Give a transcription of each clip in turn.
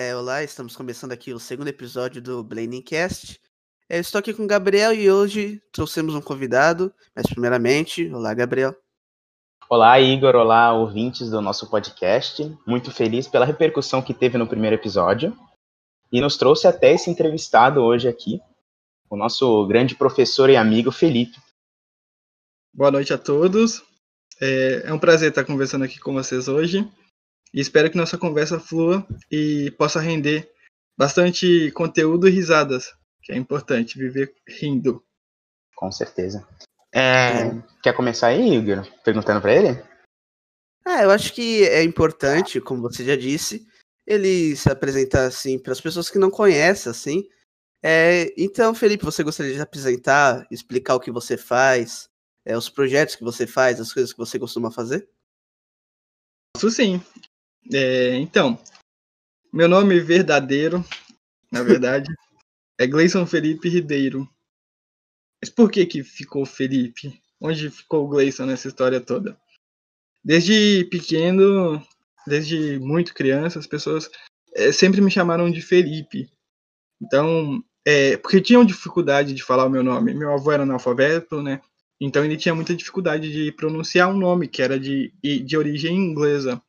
É, olá, estamos começando aqui o segundo episódio do Bladingcast. É, eu estou aqui com o Gabriel e hoje trouxemos um convidado, mas primeiramente, olá Gabriel. Olá Igor, olá ouvintes do nosso podcast. Muito feliz pela repercussão que teve no primeiro episódio e nos trouxe até esse entrevistado hoje aqui, o nosso grande professor e amigo Felipe. Boa noite a todos. É, é um prazer estar conversando aqui com vocês hoje. E espero que nossa conversa flua e possa render bastante conteúdo e risadas, que é importante viver rindo. Com certeza. É, quer começar aí, Igor? Perguntando para ele? Ah, eu acho que é importante, como você já disse, ele se apresentar assim para as pessoas que não conhecem, assim. É, então, Felipe, você gostaria de apresentar, explicar o que você faz, é, os projetos que você faz, as coisas que você costuma fazer? Isso sim. É, então, meu nome verdadeiro, na verdade, é Gleison Felipe Ribeiro. Mas por que que ficou Felipe? Onde ficou o Gleison nessa história toda? Desde pequeno, desde muito criança, as pessoas é, sempre me chamaram de Felipe. Então, é, porque tinham dificuldade de falar o meu nome. Meu avô era analfabeto, né? Então ele tinha muita dificuldade de pronunciar um nome que era de, de origem inglesa.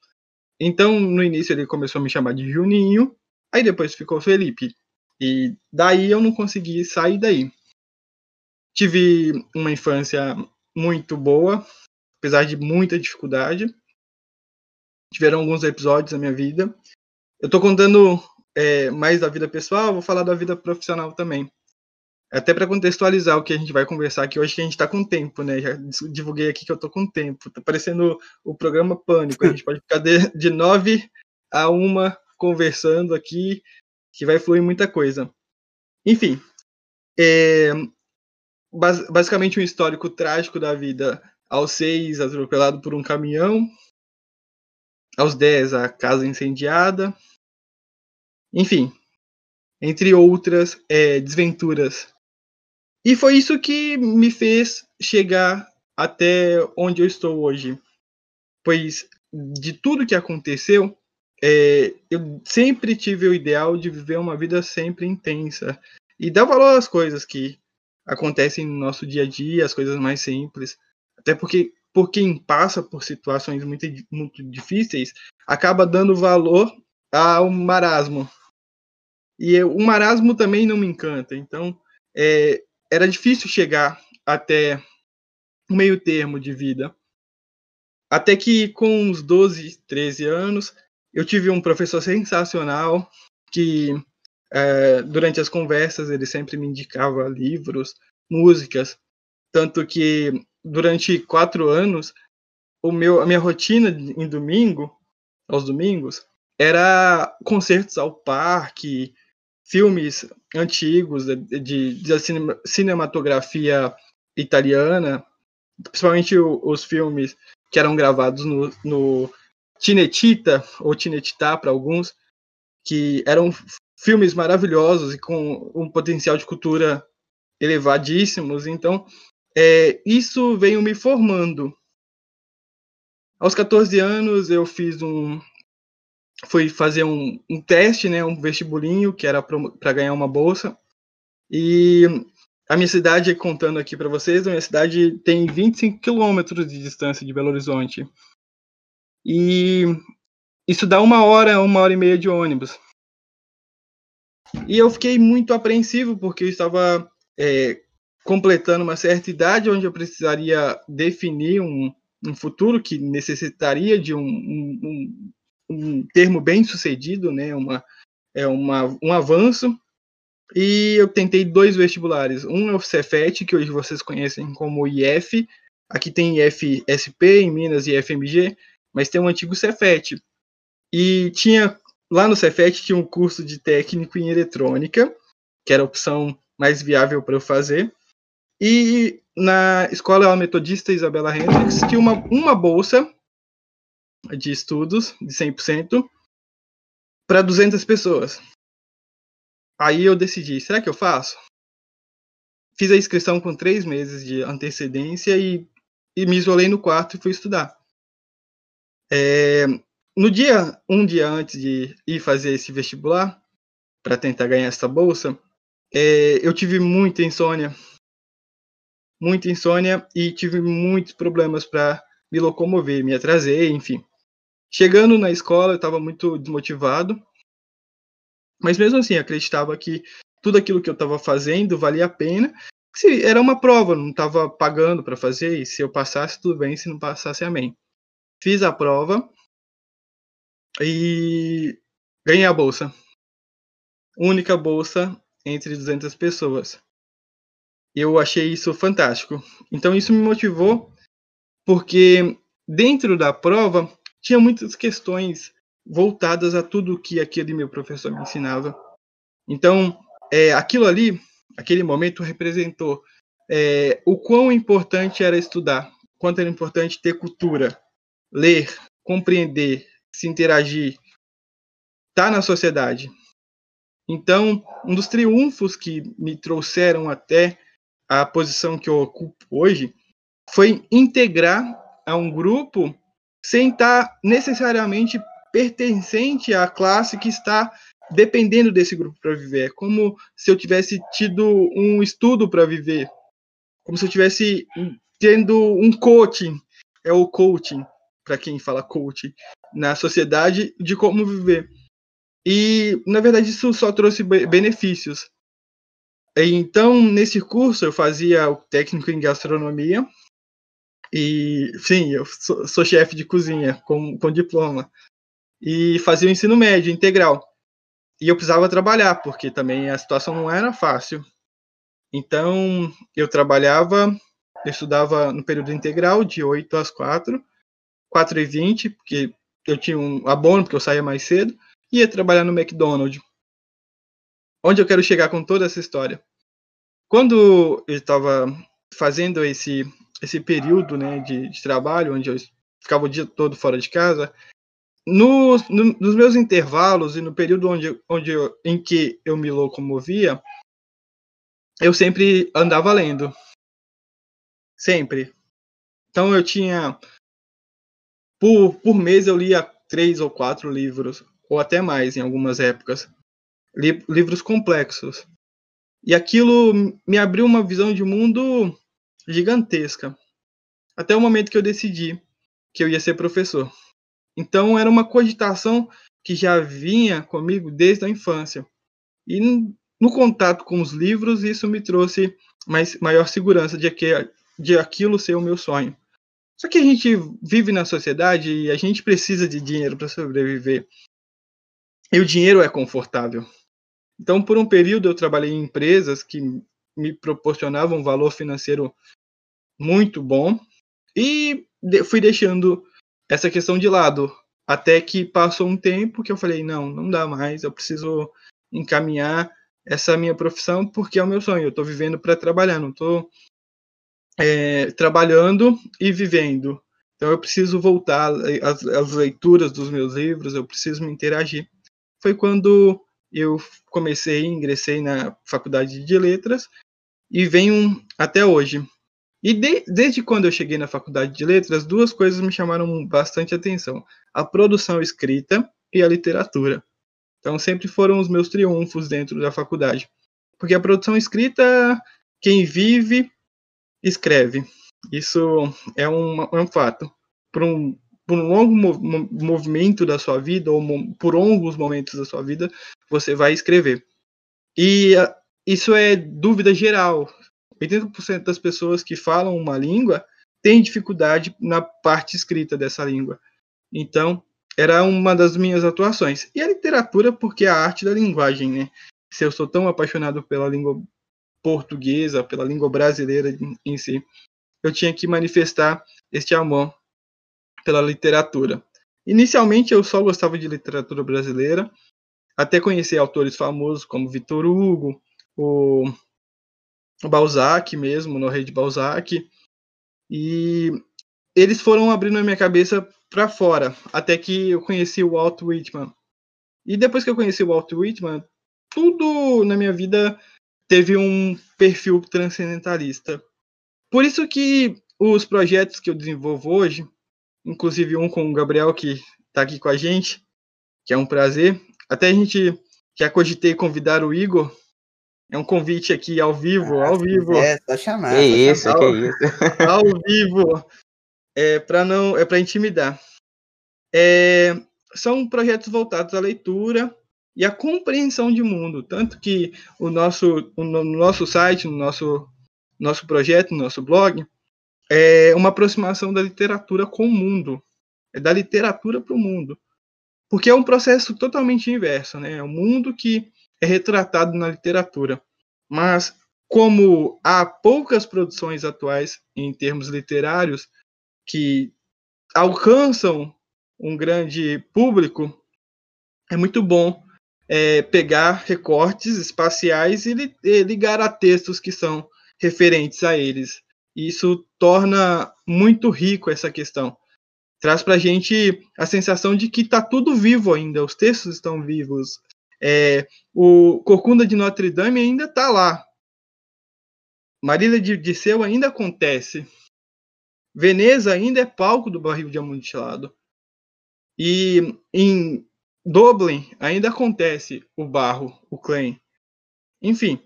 Então, no início ele começou a me chamar de Juninho, aí depois ficou Felipe. E daí eu não consegui sair daí. Tive uma infância muito boa, apesar de muita dificuldade. Tiveram alguns episódios na minha vida. Eu tô contando é, mais da vida pessoal, vou falar da vida profissional também. Até para contextualizar o que a gente vai conversar aqui hoje, que a gente está com tempo, né? Já divulguei aqui que eu estou com tempo. Tá parecendo o programa Pânico. A gente pode ficar de, de nove a uma conversando aqui, que vai fluir muita coisa. Enfim, é, basicamente um histórico trágico da vida. Aos seis, atropelado por um caminhão. Aos dez, a casa incendiada. Enfim, entre outras é, desventuras e foi isso que me fez chegar até onde eu estou hoje. Pois de tudo que aconteceu, é, eu sempre tive o ideal de viver uma vida sempre intensa e dar valor às coisas que acontecem no nosso dia a dia, as coisas mais simples. Até porque por quem passa por situações muito, muito difíceis, acaba dando valor ao marasmo. E eu, o marasmo também não me encanta. Então, é, era difícil chegar até o meio termo de vida. Até que com uns 12, 13 anos, eu tive um professor sensacional que é, durante as conversas ele sempre me indicava livros, músicas, tanto que durante quatro anos o meu, a minha rotina em domingo, aos domingos, era concertos ao parque, filmes antigos de, de, de cinematografia italiana, principalmente os filmes que eram gravados no, no Cinecittà, ou Cinecittà para alguns, que eram filmes maravilhosos e com um potencial de cultura elevadíssimos. Então, é, isso veio me formando. Aos 14 anos, eu fiz um, fui fazer um, um teste, né, um vestibulinho, que era para ganhar uma bolsa. E a minha cidade, contando aqui para vocês, a minha cidade tem 25 quilômetros de distância de Belo Horizonte. E isso dá uma hora, uma hora e meia de ônibus. E eu fiquei muito apreensivo, porque eu estava é, completando uma certa idade onde eu precisaria definir um, um futuro que necessitaria de um, um, um termo bem sucedido, né? Uma, é uma, um avanço. E eu tentei dois vestibulares. Um é o Cefet, que hoje vocês conhecem como IF. Aqui tem IFSP, em Minas, e IFMG, mas tem um antigo Cefet. E tinha lá no Cefet tinha um curso de técnico em eletrônica, que era a opção mais viável para eu fazer. E na escola metodista Isabela Hendricks tinha uma, uma bolsa de estudos de 100% para 200 pessoas. Aí eu decidi, será que eu faço? Fiz a inscrição com três meses de antecedência e, e me isolei no quarto e fui estudar. É, no dia, um dia antes de ir fazer esse vestibular, para tentar ganhar essa bolsa, é, eu tive muita insônia. Muita insônia e tive muitos problemas para me locomover, me atrasei, enfim. Chegando na escola, eu estava muito desmotivado, mas mesmo assim, acreditava que tudo aquilo que eu estava fazendo valia a pena. Se era uma prova, não estava pagando para fazer, e se eu passasse, tudo bem, se não passasse, amém. Fiz a prova e ganhei a bolsa. Única bolsa entre 200 pessoas. Eu achei isso fantástico. Então isso me motivou porque dentro da prova tinha muitas questões voltadas a tudo que aquele meu professor me ensinava. Então, é, aquilo ali, aquele momento representou é, o quão importante era estudar, quanto era importante ter cultura, ler, compreender, se interagir, estar tá na sociedade. Então, um dos triunfos que me trouxeram até a posição que eu ocupo hoje foi integrar a um grupo sem estar necessariamente pertencente à classe que está dependendo desse grupo para viver. É como se eu tivesse tido um estudo para viver, como se eu tivesse tendo um coaching, é o coaching, para quem fala coaching, na sociedade de como viver. E, na verdade, isso só trouxe benefícios. Então, nesse curso, eu fazia o técnico em gastronomia. E, sim, eu sou, sou chefe de cozinha com, com diploma. E fazia o ensino médio integral. E eu precisava trabalhar, porque também a situação não era fácil. Então, eu trabalhava, eu estudava no período integral, de 8 às 4, 4 e 20, porque eu tinha um abono, porque eu saía mais cedo ia trabalhar no McDonald's. Onde eu quero chegar com toda essa história? Quando eu estava fazendo esse esse período né, de, de, trabalho, onde eu ficava o dia todo fora de casa, no, no, nos meus intervalos e no período onde, onde eu, em que eu me locomovia, eu sempre andava lendo. Sempre. Então eu tinha. Por, por mês eu lia três ou quatro livros ou até mais em algumas épocas. Li livros complexos. E aquilo me abriu uma visão de mundo gigantesca. Até o momento que eu decidi que eu ia ser professor. Então era uma cogitação que já vinha comigo desde a infância. E no contato com os livros, isso me trouxe mais, maior segurança de, que, de aquilo ser o meu sonho. Só que a gente vive na sociedade e a gente precisa de dinheiro para sobreviver. E o dinheiro é confortável. Então, por um período, eu trabalhei em empresas que me proporcionavam um valor financeiro muito bom e fui deixando essa questão de lado. Até que passou um tempo que eu falei: não, não dá mais, eu preciso encaminhar essa minha profissão porque é o meu sonho. Eu estou vivendo para trabalhar, não estou é, trabalhando e vivendo. Então eu preciso voltar às, às leituras dos meus livros, eu preciso me interagir foi quando eu comecei, ingressei na faculdade de letras e venho até hoje. E de, desde quando eu cheguei na faculdade de letras, duas coisas me chamaram bastante atenção: a produção escrita e a literatura. Então sempre foram os meus triunfos dentro da faculdade. Porque a produção escrita, quem vive, escreve. Isso é um, é um fato. Para um por um longo mov movimento da sua vida, ou por longos momentos da sua vida, você vai escrever. E uh, isso é dúvida geral. 80% das pessoas que falam uma língua têm dificuldade na parte escrita dessa língua. Então, era uma das minhas atuações. E a literatura, porque é a arte da linguagem, né? Se eu sou tão apaixonado pela língua portuguesa, pela língua brasileira em si, eu tinha que manifestar este amor pela literatura. Inicialmente eu só gostava de literatura brasileira, até conhecer autores famosos como Vitor Hugo, o Balzac mesmo, no Rei de Balzac, e eles foram abrindo a minha cabeça para fora, até que eu conheci o Walt Whitman. E depois que eu conheci o Walt Whitman, tudo na minha vida teve um perfil transcendentalista. Por isso que os projetos que eu desenvolvo hoje inclusive um com o Gabriel, que tá aqui com a gente, que é um prazer. Até a gente já cogitei convidar o Igor. É um convite aqui ao vivo, Ah, ao vivo. quiser, só chamar. Que isso, chamar. que isso. ao vivo é para não é para intimidar É, são projetos voltados à leitura e à compreensão de mundo tanto que o nosso o, no nosso site no nosso nosso projeto no nosso blog é uma aproximação da literatura com o mundo é da literatura para o mundo porque é um processo totalmente inverso né é um mundo que é retratado na literatura mas como há poucas produções atuais em termos literários que alcançam um grande público, é muito bom é, pegar recortes espaciais e, li e ligar a textos que são referentes a eles. Isso torna muito rico essa questão. Traz para a gente a sensação de que está tudo vivo ainda, os textos estão vivos. É, o Corcunda de Notre Dame ainda está lá, Marília de Disseu ainda acontece. Veneza ainda é palco do barril de amontilado. E em Dublin ainda acontece o barro, o claim. Enfim,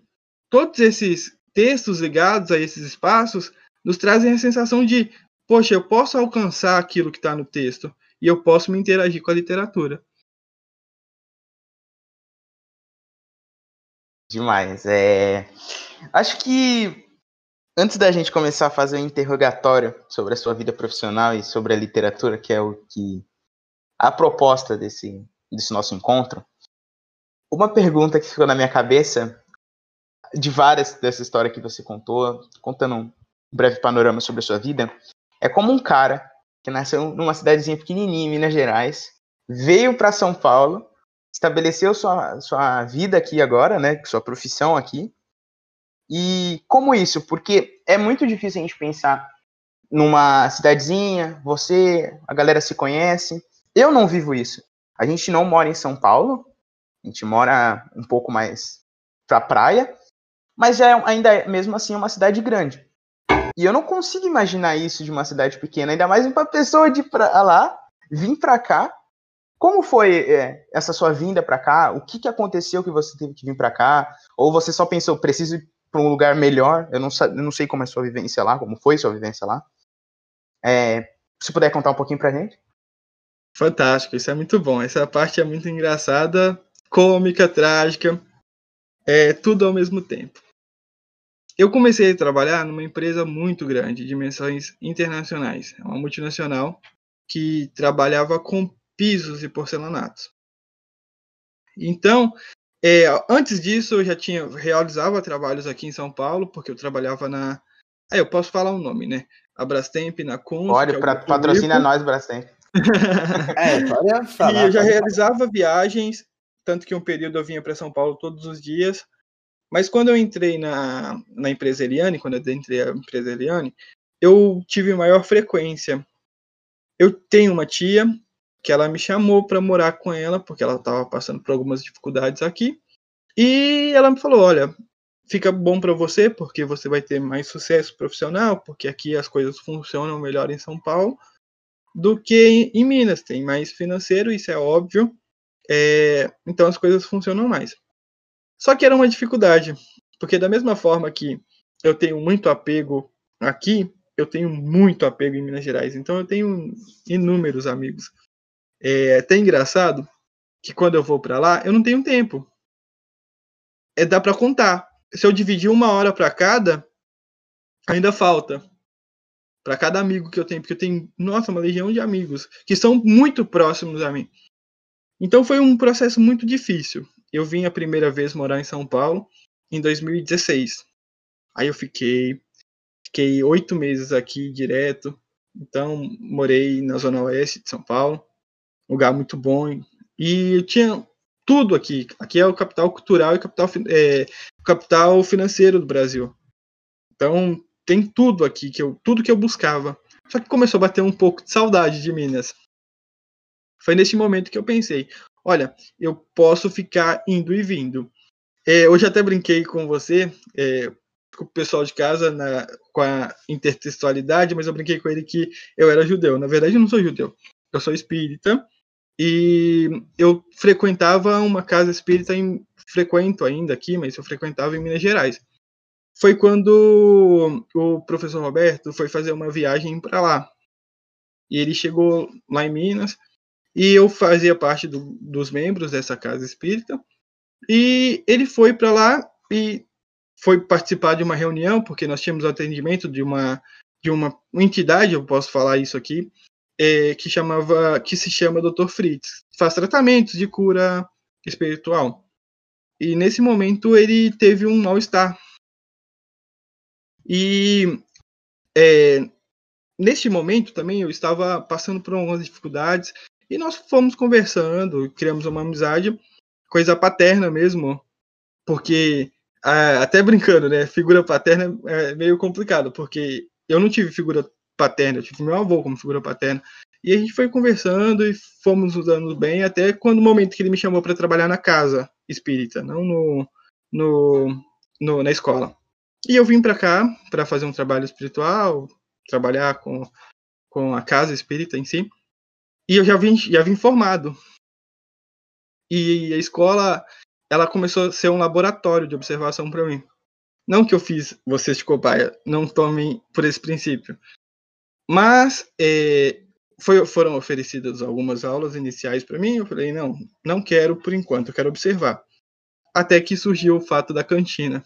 todos esses textos ligados a esses espaços nos trazem a sensação de, poxa, eu posso alcançar aquilo que está no texto e eu posso me interagir com a literatura. Demais. É... Acho que antes da gente começar a fazer um interrogatório sobre a sua vida profissional e sobre a literatura, que é o que a proposta desse, desse nosso encontro, uma pergunta que ficou na minha cabeça de várias dessa história que você contou, contando um breve panorama sobre a sua vida, é como um cara que nasceu numa cidadezinha pequenininha em Minas Gerais, veio para São Paulo, estabeleceu sua, sua vida aqui agora, né, sua profissão aqui, e como isso? Porque é muito difícil a gente pensar numa cidadezinha, você, a galera se conhece. Eu não vivo isso. A gente não mora em São Paulo, a gente mora um pouco mais pra praia, mas é ainda é, mesmo assim uma cidade grande. E eu não consigo imaginar isso de uma cidade pequena, ainda mais uma pessoa de pra lá vir pra cá. Como foi é, essa sua vinda para cá? O que, que aconteceu que você teve que vir para cá? Ou você só pensou, preciso para um lugar melhor. Eu não, eu não sei como é a sua vivência lá, como foi sua vivência lá. É, se puder contar um pouquinho pra gente. Fantástico, isso é muito bom. Essa parte é muito engraçada, cômica, trágica, é tudo ao mesmo tempo. Eu comecei a trabalhar numa empresa muito grande, de dimensões internacionais. É uma multinacional que trabalhava com pisos e porcelanatos. Então, é, antes disso, eu já tinha realizava trabalhos aqui em São Paulo, porque eu trabalhava na. É, eu posso falar o nome, né? A Brastemp, na Cons. Pode, é patrocina nós, Brastemp. é, pode falar. E eu já realizava viagens, tanto que um período eu vinha para São Paulo todos os dias. Mas quando eu entrei na, na empresa Eliane, quando eu entrei na empresa Eliane, eu tive maior frequência. Eu tenho uma tia que ela me chamou para morar com ela, porque ela estava passando por algumas dificuldades aqui. E ela me falou: olha, fica bom para você, porque você vai ter mais sucesso profissional, porque aqui as coisas funcionam melhor em São Paulo do que em Minas. Tem mais financeiro, isso é óbvio. É, então as coisas funcionam mais. Só que era uma dificuldade, porque da mesma forma que eu tenho muito apego aqui, eu tenho muito apego em Minas Gerais. Então eu tenho inúmeros amigos. É até engraçado que quando eu vou para lá, eu não tenho tempo. É dá para contar. Se eu dividir uma hora para cada, ainda falta para cada amigo que eu tenho, porque eu tenho, nossa, uma legião de amigos que são muito próximos a mim. Então foi um processo muito difícil. Eu vim a primeira vez morar em São Paulo em 2016. Aí eu fiquei, fiquei oito meses aqui direto. Então morei na zona oeste de São Paulo lugar muito bom. E tinha tudo aqui. Aqui é o capital cultural e capital, é, capital financeiro do Brasil. Então tem tudo aqui que eu tudo que eu buscava. Só que começou a bater um pouco de saudade de Minas. Foi nesse momento que eu pensei, olha, eu posso ficar indo e vindo. É, hoje até brinquei com você, é, com o pessoal de casa, na, com a intertextualidade, mas eu brinquei com ele que eu era judeu. Na verdade, eu não sou judeu. Eu sou espírita, E eu frequentava uma casa espírita, em, frequento ainda aqui, mas eu frequentava em Minas Gerais. Foi quando o professor Roberto foi fazer uma viagem para lá. E ele chegou lá em Minas, e eu fazia parte do, dos membros dessa casa espírita. E ele foi para lá e foi participar de uma reunião, porque nós tínhamos atendimento de uma de uma, entidade, eu posso falar isso aqui, é, que chamava que se chama Dr. Fritz. Faz tratamentos de cura espiritual. E nesse momento ele teve um mal-estar. E é, neste momento também eu estava passando por algumas dificuldades e nós fomos conversando, criamos uma amizade, coisa paterna mesmo, porque até brincando, né? Figura paterna é meio complicado, porque eu não tive figura paterna, eu tive meu avô como figura paterna. E a gente foi conversando e fomos usando bem, até quando o momento que ele me chamou para trabalhar na casa espírita, não no, no, no na escola. E eu vim para cá para fazer um trabalho espiritual, trabalhar com, com a casa espírita em si. E eu já vim, já vim formado. E a escola, ela começou a ser um laboratório de observação para mim. Não que eu fiz vocês de cobaia, não tomem por esse princípio. Mas é, foi, foram oferecidas algumas aulas iniciais para mim. Eu falei, não, não quero por enquanto, eu quero observar. Até que surgiu o fato da cantina.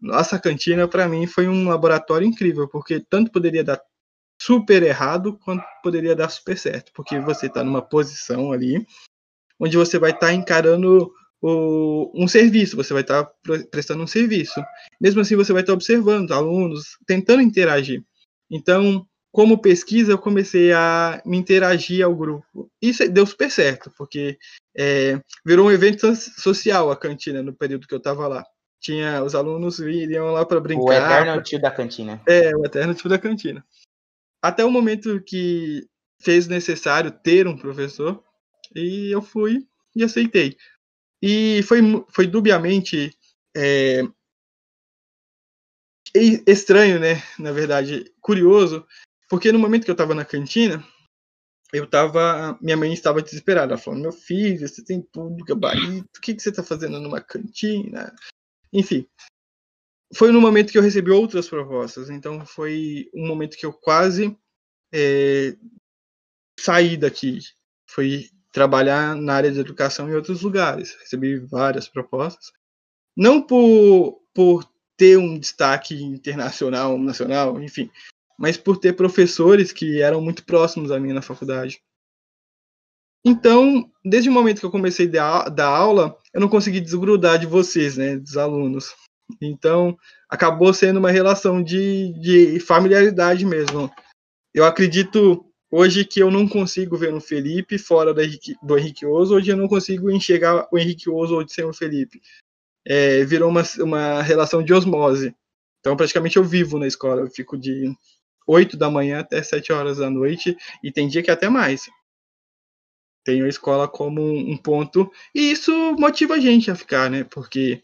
Nossa cantina, para mim, foi um laboratório incrível, porque tanto poderia dar super errado quanto poderia dar super certo, porque você está numa posição ali onde você vai estar tá encarando o, um serviço, você vai estar tá prestando um serviço. Mesmo assim, você vai estar tá observando alunos, tentando interagir. Então, como pesquisa, eu comecei a me interagir ao grupo. Isso deu super certo, porque é, virou um evento social a cantina no período que eu estava lá. Tinha os alunos iriam lá para brincar. O eterno tio da cantina. É, o eterno tio da cantina. Até o momento que fez necessário ter um professor, e eu fui e aceitei. E foi, foi dubiamente é, estranho, né? Na verdade, curioso, porque no momento que eu estava na cantina, eu tava. Minha mãe estava desesperada. Ela falou: Meu filho, você tem tudo, gabarito, o que, que você está fazendo numa cantina? Enfim. Foi no momento que eu recebi outras propostas. Então foi um momento que eu quase é, saí daqui. Foi trabalhar na área de educação em outros lugares. Recebi várias propostas. Não por, por ter um destaque internacional, nacional, enfim, mas por ter professores que eram muito próximos a mim na faculdade. Então, desde o momento que eu comecei a dar aula, eu não consegui desgrudar de vocês, né, dos alunos. Então, acabou sendo uma relação de, de familiaridade mesmo. Eu acredito Hoje que eu não consigo ver um Felipe fora do Henrique, do Henrique Oso, hoje eu não consigo enxergar o Henrique Oso sem o Felipe. É, virou uma, uma relação de osmose. Então, praticamente eu vivo na escola. Eu fico de 8 da manhã até 7 horas da noite, e tem dia que até mais. Tenho a escola como um ponto, e isso motiva a gente a ficar, né? Porque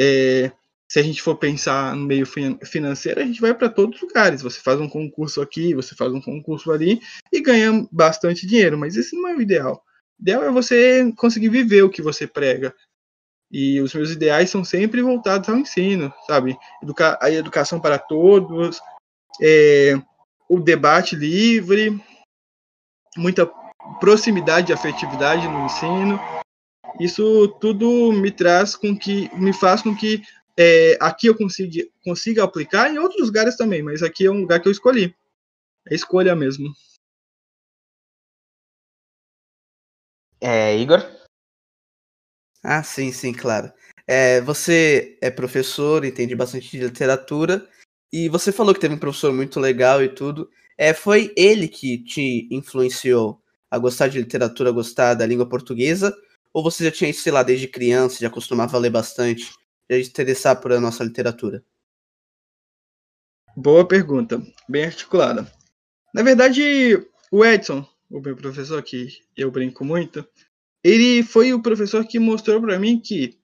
é, se a gente for pensar no meio financeiro, a gente vai para todos os lugares. Você faz um concurso aqui, você faz um concurso ali e ganha bastante dinheiro, mas esse não é o ideal. O ideal é você conseguir viver o que você prega. E os meus ideais são sempre voltados ao ensino, sabe? Educa a educação para todos, é, o debate livre, muita proximidade e afetividade no ensino. Isso tudo me traz com que me faz com que é, aqui eu consigo, consigo aplicar em outros lugares também, mas aqui é um lugar que eu escolhi. É escolha mesmo. É, Igor? Ah, sim, sim, claro. É, você é professor, entende bastante de literatura, e você falou que teve um professor muito legal e tudo. É, foi ele que te influenciou a gostar de literatura, a gostar da língua portuguesa? Ou você já tinha, sei lá, desde criança, já costumava ler bastante? já interessar por a nossa literatura? Boa pergunta, bem articulada. Na verdade, o Edson, o meu professor que eu brinco muito, ele foi o professor que mostrou para mim que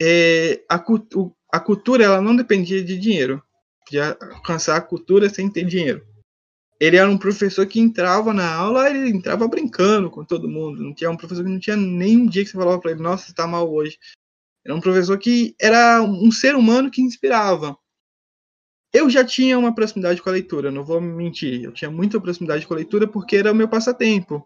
é, a, a cultura ela não dependia de dinheiro, de alcançar a cultura sem ter dinheiro. ele era um professor que entrava na aula, ele entrava brincando com todo mundo. Não tinha um professor que não tinha nem um dia que você falava para ele, nossa, você tá mal hoje. Era um professor que era um ser humano que inspirava. Eu já tinha uma proximidade com a leitura, não vou mentir. Eu tinha muita proximidade com a leitura porque era o meu passatempo.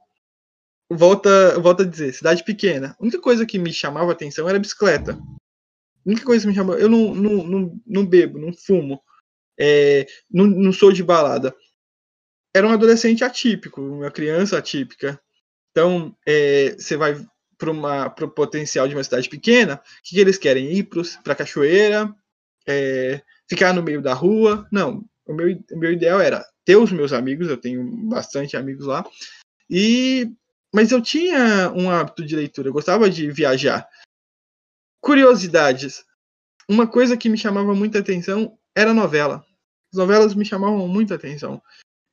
Volta, volta a dizer, cidade pequena. A única coisa que me chamava atenção era bicicleta. A única coisa que me chamava. Eu não, não, não, não bebo, não fumo, é, não, não sou de balada. Era um adolescente atípico, uma criança atípica. Então, é, você vai para o potencial de uma cidade pequena, o que, que eles querem? Ir para a cachoeira, é, ficar no meio da rua. Não, o meu, o meu ideal era ter os meus amigos, eu tenho bastante amigos lá, e mas eu tinha um hábito de leitura, eu gostava de viajar. Curiosidades. Uma coisa que me chamava muita atenção era novela. As novelas me chamavam muita atenção.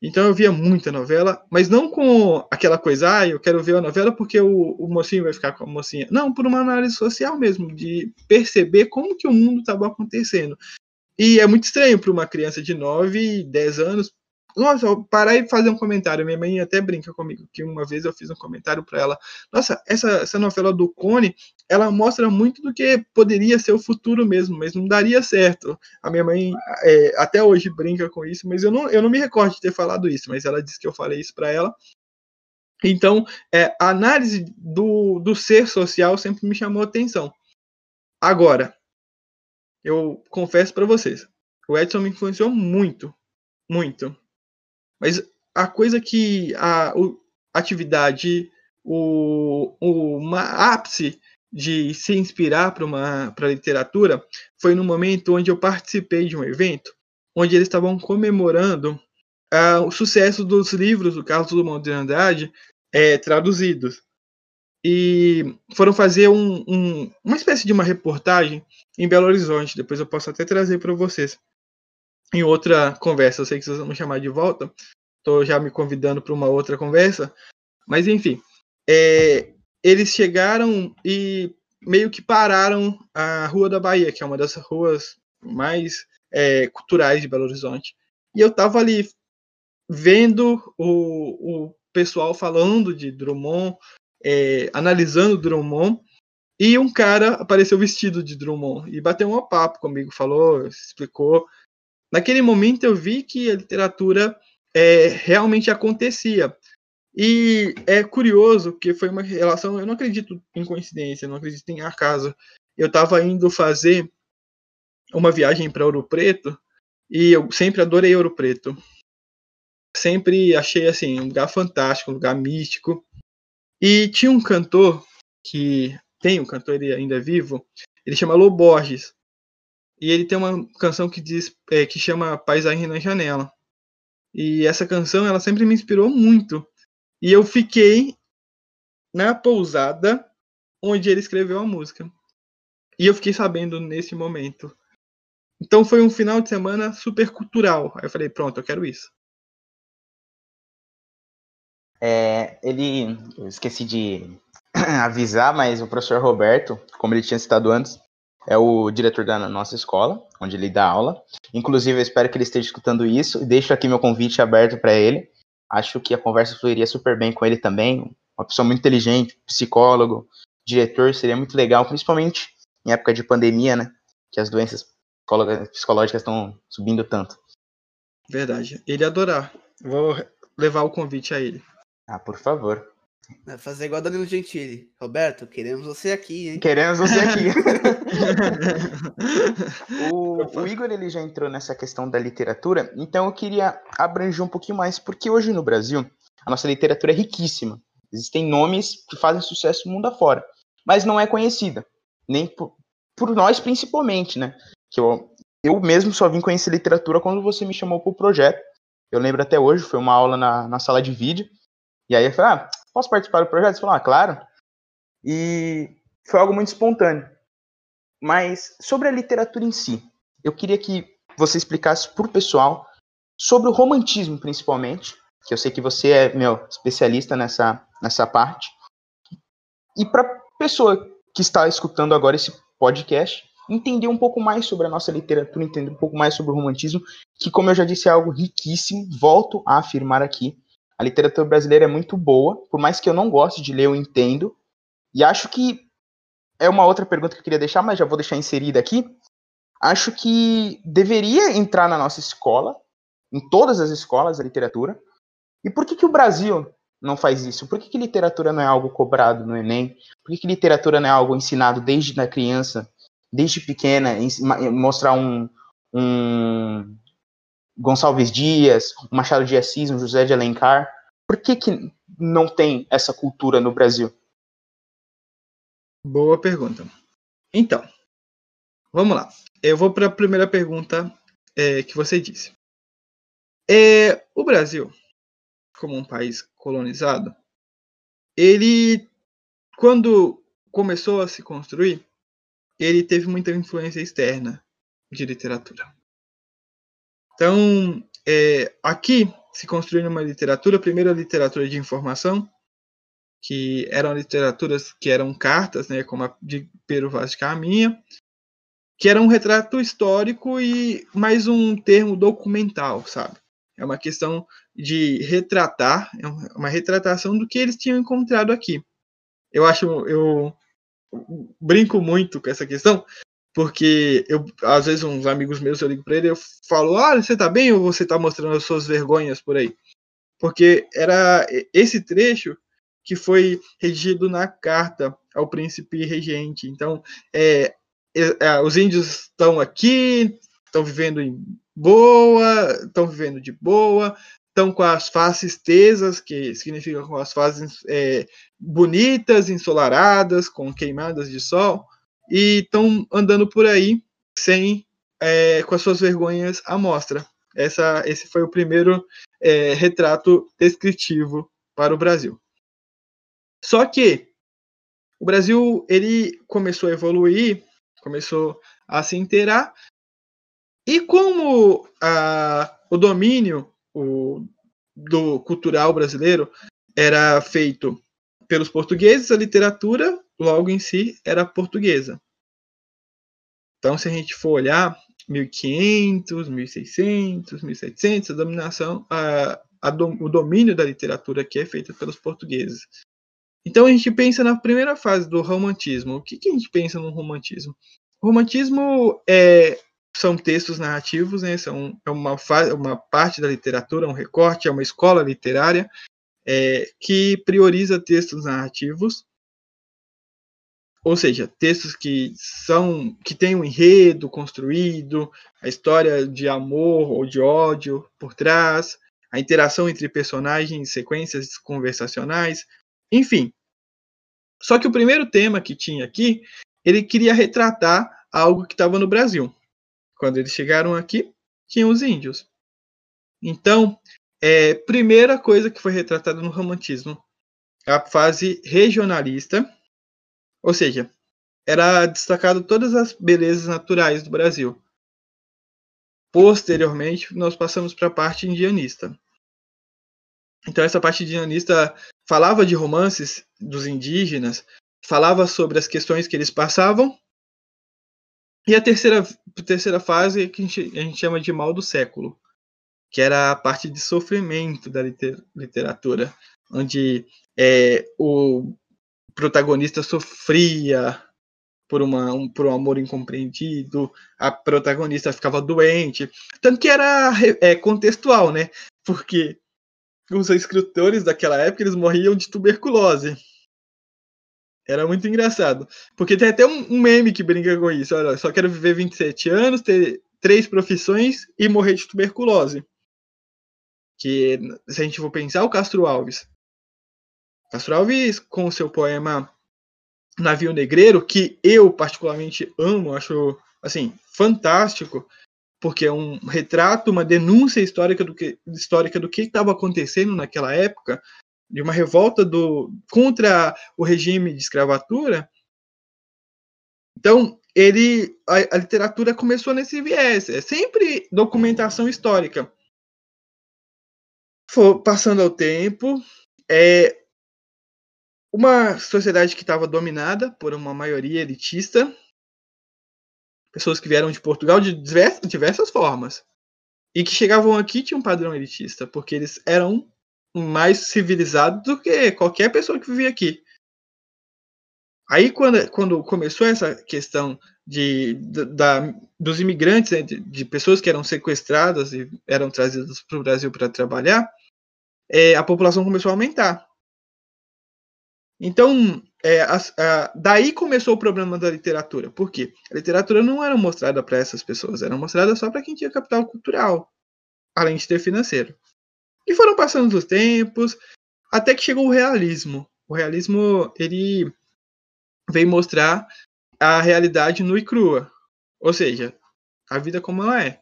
Então eu via muita novela, mas não com aquela coisa, ah, eu quero ver a novela porque o, o mocinho vai ficar com a mocinha. Não, por uma análise social mesmo, de perceber como que o mundo estava acontecendo. E é muito estranho para uma criança de 9, 10 anos. Nossa, parar e fazer um comentário. Minha mãe até brinca comigo, que uma vez eu fiz um comentário para ela. Nossa, essa, essa novela do Cone, ela mostra muito do que poderia ser o futuro mesmo, mas não daria certo. A minha mãe é, até hoje brinca com isso, mas eu não, eu não me recordo de ter falado isso, mas ela disse que eu falei isso para ela. Então, é, a análise do, do ser social sempre me chamou atenção. Agora, eu confesso para vocês, o Edson me influenciou muito, muito. Mas a coisa que a, atividade, o, o uma ápice de se inspirar para uma literatura foi no momento onde eu participei de um evento onde eles estavam comemorando uh, o sucesso dos livros do Carlos Drummond de Andrade é, traduzidos e foram fazer um, um, uma espécie de uma reportagem em Belo Horizonte. Depois eu posso até trazer para vocês em outra conversa. Eu sei que vocês vão me chamar de volta. Estou já me convidando para uma outra conversa. Mas enfim, é, eles chegaram e meio que pararam a Rua da Bahia, que é uma das ruas mais é, culturais de Belo Horizonte. E eu estava ali vendo o, o pessoal falando de Drummond, é, analisando Drummond, e um cara apareceu vestido de Drummond e bateu um papo comigo, falou, explicou. Naquele momento eu vi que a literatura é, realmente acontecia. E é curioso que foi uma relação, eu não acredito em coincidência, não acredito em acaso. Eu estava indo fazer uma viagem para Ouro Preto e eu sempre adorei Ouro Preto. Sempre achei assim um lugar fantástico, um lugar místico. E tinha um cantor que tem um cantor, ele ainda é vivo, ele chama Lô Borges. E ele tem uma canção que diz é, que chama Paisagem na Janela. E essa canção ela sempre me inspirou muito. E eu fiquei na pousada onde ele escreveu a música. E eu fiquei sabendo nesse momento. Então foi um final de semana super cultural. Aí eu falei, pronto, eu quero isso. É, ele, eu esqueci de avisar, mas o professor Roberto, como ele tinha citado antes, é o diretor da nossa escola, onde ele dá aula. Inclusive, eu espero que ele esteja escutando isso e deixo aqui meu convite aberto para ele. Acho que a conversa fluiria super bem com ele também. Uma pessoa muito inteligente, psicólogo, diretor, seria muito legal, principalmente em época de pandemia, né? Que as doenças psicológicas estão subindo tanto. Verdade. Ele adorar. Vou levar o convite a ele. Ah, por favor. Vai fazer igual Danilo Gentili. Roberto, queremos você aqui, hein? Queremos você aqui. o, o, Igor ele já entrou nessa questão da literatura, então eu queria abranger um pouquinho mais, porque hoje no Brasil a nossa literatura é riquíssima. Existem nomes que fazem sucesso mundo afora, mas não é conhecida, nem por, por nós principalmente, né? Que eu, eu mesmo só vim conhecer literatura quando você me chamou para o projeto. Eu lembro até hoje, foi uma aula na, na sala de vídeo, e aí eu falei, ah, posso participar do projeto? Você falou, ah, claro. E foi algo muito espontâneo. Mas sobre a literatura em si, eu queria que você explicasse para o pessoal sobre o romantismo, principalmente, que eu sei que você é meu especialista nessa, nessa parte. E para pessoa que está escutando agora esse podcast, entender um pouco mais sobre a nossa literatura, entender um pouco mais sobre o romantismo, que, como eu já disse, é algo riquíssimo. Volto a afirmar aqui. A literatura brasileira é muito boa, por mais que eu não goste de ler, eu entendo. E acho que é uma outra pergunta que eu queria deixar, mas já vou deixar inserida aqui. Acho que deveria entrar na nossa escola, em todas as escolas, a literatura. E por que, que o Brasil não faz isso? Por que, que literatura não é algo cobrado no Enem? Por que, que literatura não é algo ensinado desde a criança, desde pequena, mostrar um, um Gonçalves Dias, Machado de Assis, José de Alencar? Por que, que não tem essa cultura no Brasil? Boa pergunta. Então, vamos lá. Eu vou para a primeira pergunta é, que você disse. É, o Brasil, como um país colonizado, ele, quando começou a se construir, ele teve muita influência externa de literatura. Então, é, aqui se construiu uma literatura, primeiro a literatura de informação, que eram literaturas que eram cartas, né, como a de Pero Vaz de Caminha, que era um retrato histórico e mais um termo documental, sabe? É uma questão de retratar, é uma retratação do que eles tinham encontrado aqui. Eu acho, eu brinco muito com essa questão, porque eu, às vezes, uns amigos meus, eu ligo para ele, eu falo, olha, você tá bem ou você tá mostrando as suas vergonhas por aí? Porque era esse trecho que foi redigido na carta ao príncipe regente. Então, é, é, os índios estão aqui, estão vivendo em boa, estão vivendo de boa, estão com as faces tesas, que significa com as faces é, bonitas, ensolaradas, com queimadas de sol, e estão andando por aí sem é, com as suas vergonhas à mostra. Essa, esse foi o primeiro é, retrato descritivo para o Brasil. Só que o Brasil ele começou a evoluir, começou a se inteirar, e como a, o domínio o, do cultural brasileiro era feito pelos portugueses, a literatura logo em si era portuguesa. Então, se a gente for olhar 1500, 1600, 1700, a dominação, a, a o domínio da literatura aqui é feita pelos portugueses. Então a gente pensa na primeira fase do romantismo. O que, que a gente pensa no romantismo? Romantismo é, são textos narrativos, né? São, é uma, uma parte da literatura, um recorte, é uma escola literária é, que prioriza textos narrativos, ou seja, textos que são que têm um enredo construído, a história de amor ou de ódio por trás, a interação entre personagens, sequências conversacionais, enfim. Só que o primeiro tema que tinha aqui, ele queria retratar algo que estava no Brasil. Quando eles chegaram aqui, tinham os índios. Então, é, primeira coisa que foi retratada no romantismo, a fase regionalista, ou seja, era destacado todas as belezas naturais do Brasil. Posteriormente, nós passamos para a parte indianista. Então, essa parte indianista falava de romances dos indígenas, falava sobre as questões que eles passavam. E a terceira, a terceira fase é que a gente, a gente chama de mal do século, que era a parte de sofrimento da literatura, onde é, o protagonista sofria por, uma, um, por um amor incompreendido, a protagonista ficava doente, tanto que era é, contextual, né? Porque os escritores daquela época eles morriam de tuberculose. Era muito engraçado. Porque tem até um, um meme que brinca com isso. Olha, só quero viver 27 anos, ter três profissões e morrer de tuberculose. Que, se a gente for pensar, o Castro Alves. Castro Alves, com seu poema Navio Negreiro, que eu particularmente amo, acho assim, fantástico porque é um retrato, uma denúncia histórica do que histórica do que estava acontecendo naquela época, de uma revolta do contra o regime de escravatura. Então, ele a, a literatura começou nesse viés, é sempre documentação histórica. For, passando ao tempo, é uma sociedade que estava dominada por uma maioria elitista, pessoas que vieram de Portugal de diversas, diversas formas. E que chegavam aqui tinham um padrão elitista, porque eles eram mais civilizados do que qualquer pessoa que vivia aqui. Aí, quando, quando começou essa questão de, da, dos imigrantes, né, de, de, pessoas que eram sequestradas e eram trazidas para o Brasil para trabalhar, é, a população começou a aumentar. Então, é, a, a, daí começou o problema da literatura. Por quê? A literatura não era mostrada para essas pessoas, era mostrada só para quem tinha capital cultural, além de ter financeiro. E foram passando os tempos, até que chegou o realismo. O realismo, ele vem mostrar a realidade nua e crua. Ou seja, a vida como ela é.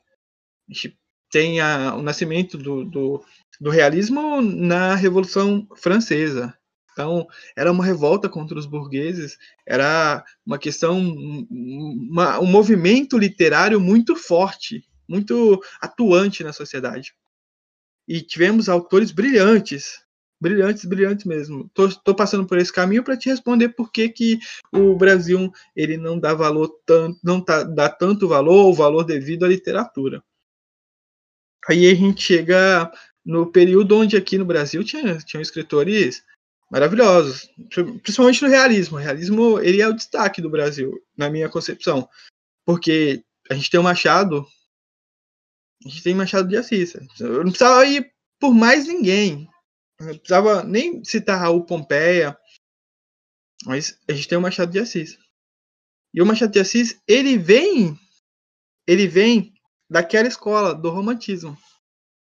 A gente tem a, o nascimento do, do, do realismo na Revolução Francesa. Então, era uma revolta contra os burgueses, era uma questão, uma, um movimento literário muito forte, muito atuante na sociedade. E tivemos autores brilhantes, brilhantes, brilhantes mesmo. Tô passando por esse caminho para te responder por que, que o Brasil ele não dá valor tanto, não tá, dá tanto valor ou valor devido à literatura. Aí a gente chega no período onde aqui no Brasil tinha, tinham escritores maravilhosos, principalmente no realismo. O realismo ele é o destaque do Brasil, na minha concepção, porque a gente tem o Machado, a gente tem Machado de Assis. Eu não precisava ir por mais ninguém. Não precisava nem citar Raul Pompeia, mas a gente tem o Machado de Assis. E o Machado de Assis, ele vem, ele vem daquela escola do romantismo.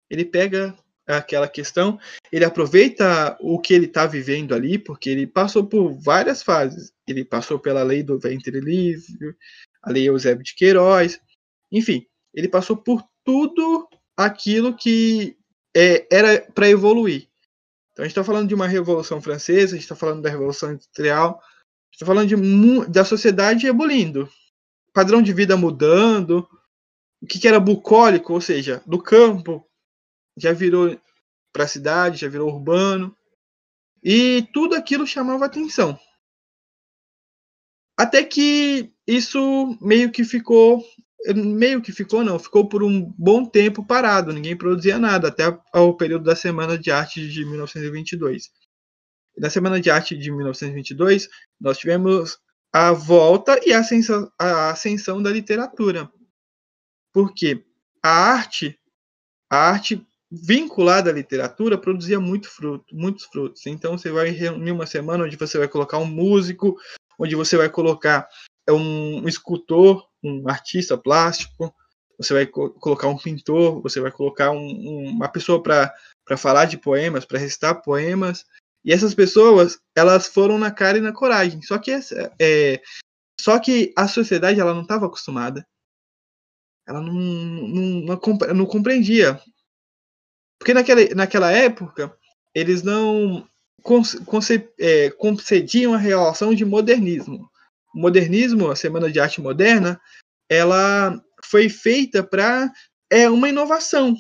Ele pega aquela questão, ele aproveita o que ele está vivendo ali, porque ele passou por várias fases. Ele passou pela lei do ventre livre, a lei Eusébio de Queiroz, enfim, ele passou por tudo aquilo que é, era para evoluir. Então a gente está falando de uma revolução francesa, a gente está falando da revolução industrial, está falando de, da sociedade evoluindo, padrão de vida mudando, o que, que era bucólico, ou seja, do campo já virou para a cidade, já virou urbano, e tudo aquilo chamava atenção. Até que isso meio que ficou meio que ficou, não, ficou por um bom tempo parado, ninguém produzia nada, até o período da Semana de Arte de 1922. Na Semana de Arte de 1922, nós tivemos a volta e a ascensão, a ascensão da literatura. Porque a arte, a arte vinculada à literatura produzia muito fruto, muitos frutos. Então você vai reunir uma semana onde você vai colocar um músico, onde você vai colocar um, um escultor, um artista plástico, você vai co colocar um pintor, você vai colocar um, um, uma pessoa para falar de poemas, para recitar poemas. E essas pessoas, elas foram na cara e na coragem. Só que, é, só que a sociedade ela não estava acostumada. Ela não, não, não, não compreendia. Porque naquela, naquela época, eles não conce, é, concediam a relação de modernismo o modernismo, a Semana de Arte Moderna, ela foi feita para é uma inovação,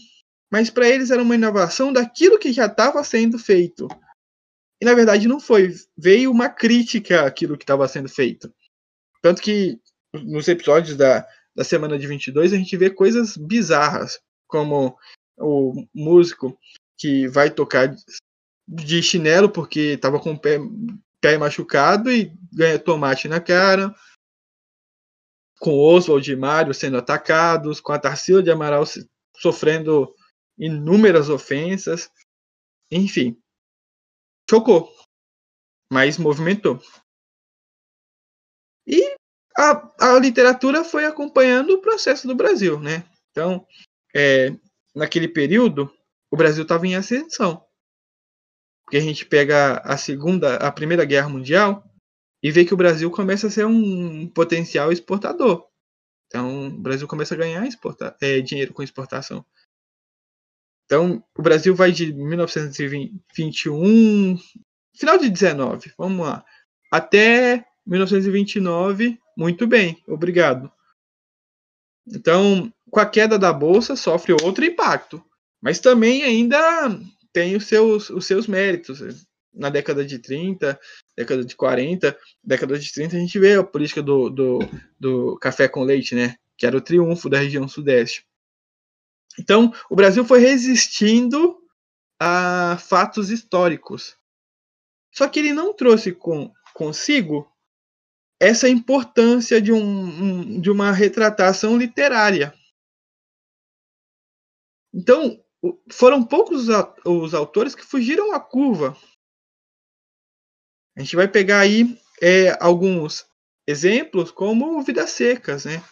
mas para eles era uma inovação daquilo que já estava sendo feito. E na verdade não foi, veio uma crítica àquilo que estava sendo feito. Tanto que nos episódios da, da semana de 22 a gente vê coisas bizarras, como o músico que vai tocar de chinelo porque estava com o pé cai machucado e ganha tomate na cara. Com Oswald e Mário sendo atacados, com a Tarsila de Amaral sofrendo inúmeras ofensas. Enfim, chocou, mas movimentou. E a, a literatura foi acompanhando o processo do Brasil, né? Então, é, naquele período, o Brasil estava em ascensão porque a gente pega a segunda, a primeira guerra mundial e vê que o Brasil começa a ser um potencial exportador. Então, o Brasil começa a ganhar é, dinheiro com exportação. Então, o Brasil vai de 1921, final de 19, vamos lá, até 1929, muito bem, obrigado. Então, com a queda da bolsa, sofre outro impacto, mas também ainda tem os seus, os seus méritos. Na década de 30, década de 40, década de 30, a gente vê a política do, do, do café com leite, né? que era o triunfo da região sudeste. Então, o Brasil foi resistindo a fatos históricos. Só que ele não trouxe com, consigo essa importância de, um, de uma retratação literária. Então, foram poucos os autores que fugiram à curva. A gente vai pegar aí é, alguns exemplos, como o Vidas Secas, né?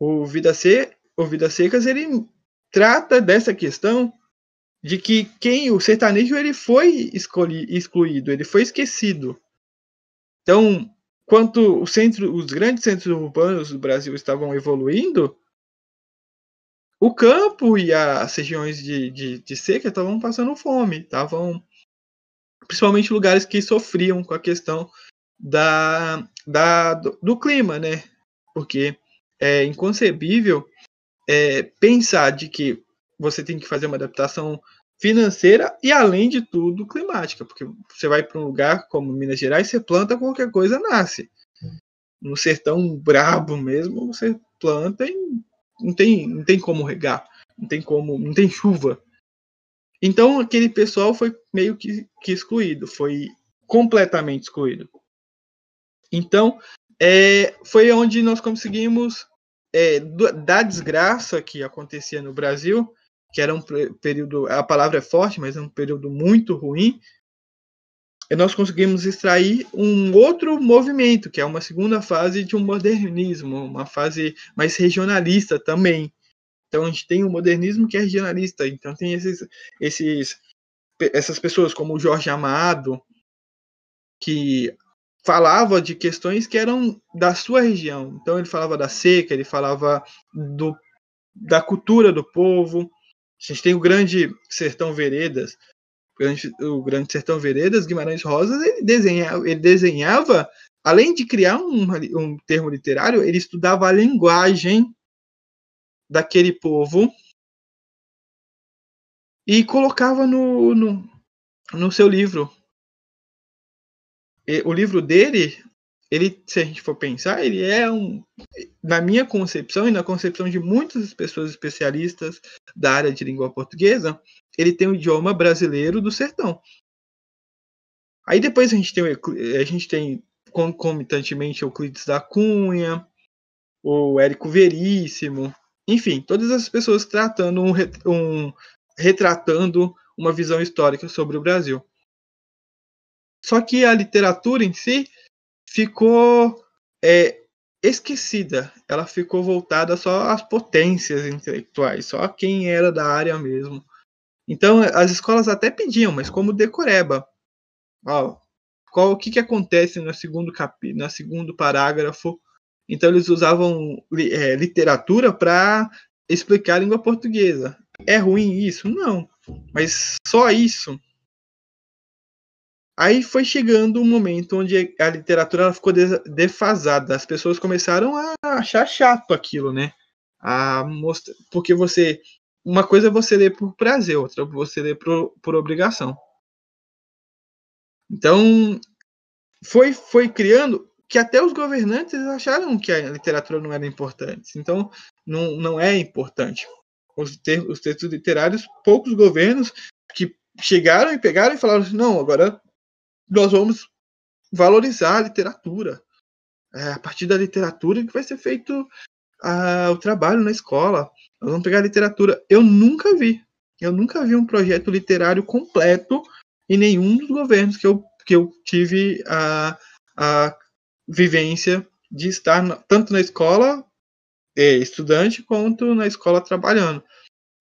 O Vidas, Se, Secas ele trata dessa questão de que quem o sertanejo ele foi excluído, ele foi esquecido. Então, quanto centro, os grandes centros urbanos do Brasil estavam evoluindo, o campo e as regiões de, de, de seca estavam passando fome, estavam principalmente lugares que sofriam com a questão da, da do, do clima, né? Porque é inconcebível é, pensar de que você tem que fazer uma adaptação financeira e, além de tudo, climática, porque você vai para um lugar como Minas Gerais, você planta qualquer coisa, nasce. No sertão brabo mesmo, você planta e não tem, não tem como regar, não tem como, não tem chuva. Então aquele pessoal foi meio que, que excluído, foi completamente excluído. Então é, foi onde nós conseguimos é, da desgraça que acontecia no Brasil, que era um período, a palavra é forte, mas é um período muito ruim, nós conseguimos extrair um outro movimento, que é uma segunda fase de um modernismo, uma fase mais regionalista também. Então a gente tem o um modernismo que é regionalista, então tem esses, esses essas pessoas como o Jorge Amado, que falava de questões que eram da sua região. Então ele falava da seca, ele falava do, da cultura do povo. A gente tem o grande Sertão Veredas, grande, o grande Sertão Veredas, Guimarães Rosas, ele desenhava, ele desenhava além de criar um, um termo literário, ele estudava a linguagem daquele povo e colocava no, no, no seu livro. O livro dele, ele, se a gente for pensar, ele é um, na minha concepção e na concepção de muitas pessoas especialistas da área de língua portuguesa, ele tem o idioma brasileiro do sertão. Aí depois a gente tem, a gente tem concomitantemente Euclides da Cunha, o Érico Veríssimo, enfim, todas essas pessoas tratando um, um retratando uma visão histórica sobre o Brasil. Só que a literatura em si ficou é, esquecida. Ela ficou voltada só às potências intelectuais, só a quem era da área mesmo. Então as escolas até pediam, mas como decoreba. Ó, qual o que, que acontece no segundo capi, no segundo parágrafo? Então eles usavam é, literatura para explicar a língua portuguesa. É ruim isso? Não. Mas só isso Aí foi chegando um momento onde a literatura ficou defasada. As pessoas começaram a achar chato aquilo, né? A mostra... Porque você. Uma coisa é você ler por prazer, outra é você ler por, por obrigação. Então, foi, foi criando que até os governantes acharam que a literatura não era importante. Então, não, não é importante. Os, ter, os textos literários, poucos governos que chegaram e pegaram e falaram assim, não, agora nós vamos valorizar a literatura. É a partir da literatura que vai ser feito a, o trabalho na escola. Vamos pegar a literatura. Eu nunca vi. Eu nunca vi um projeto literário completo em nenhum dos governos que eu, que eu tive a, a vivência de estar na, tanto na escola é, estudante quanto na escola trabalhando.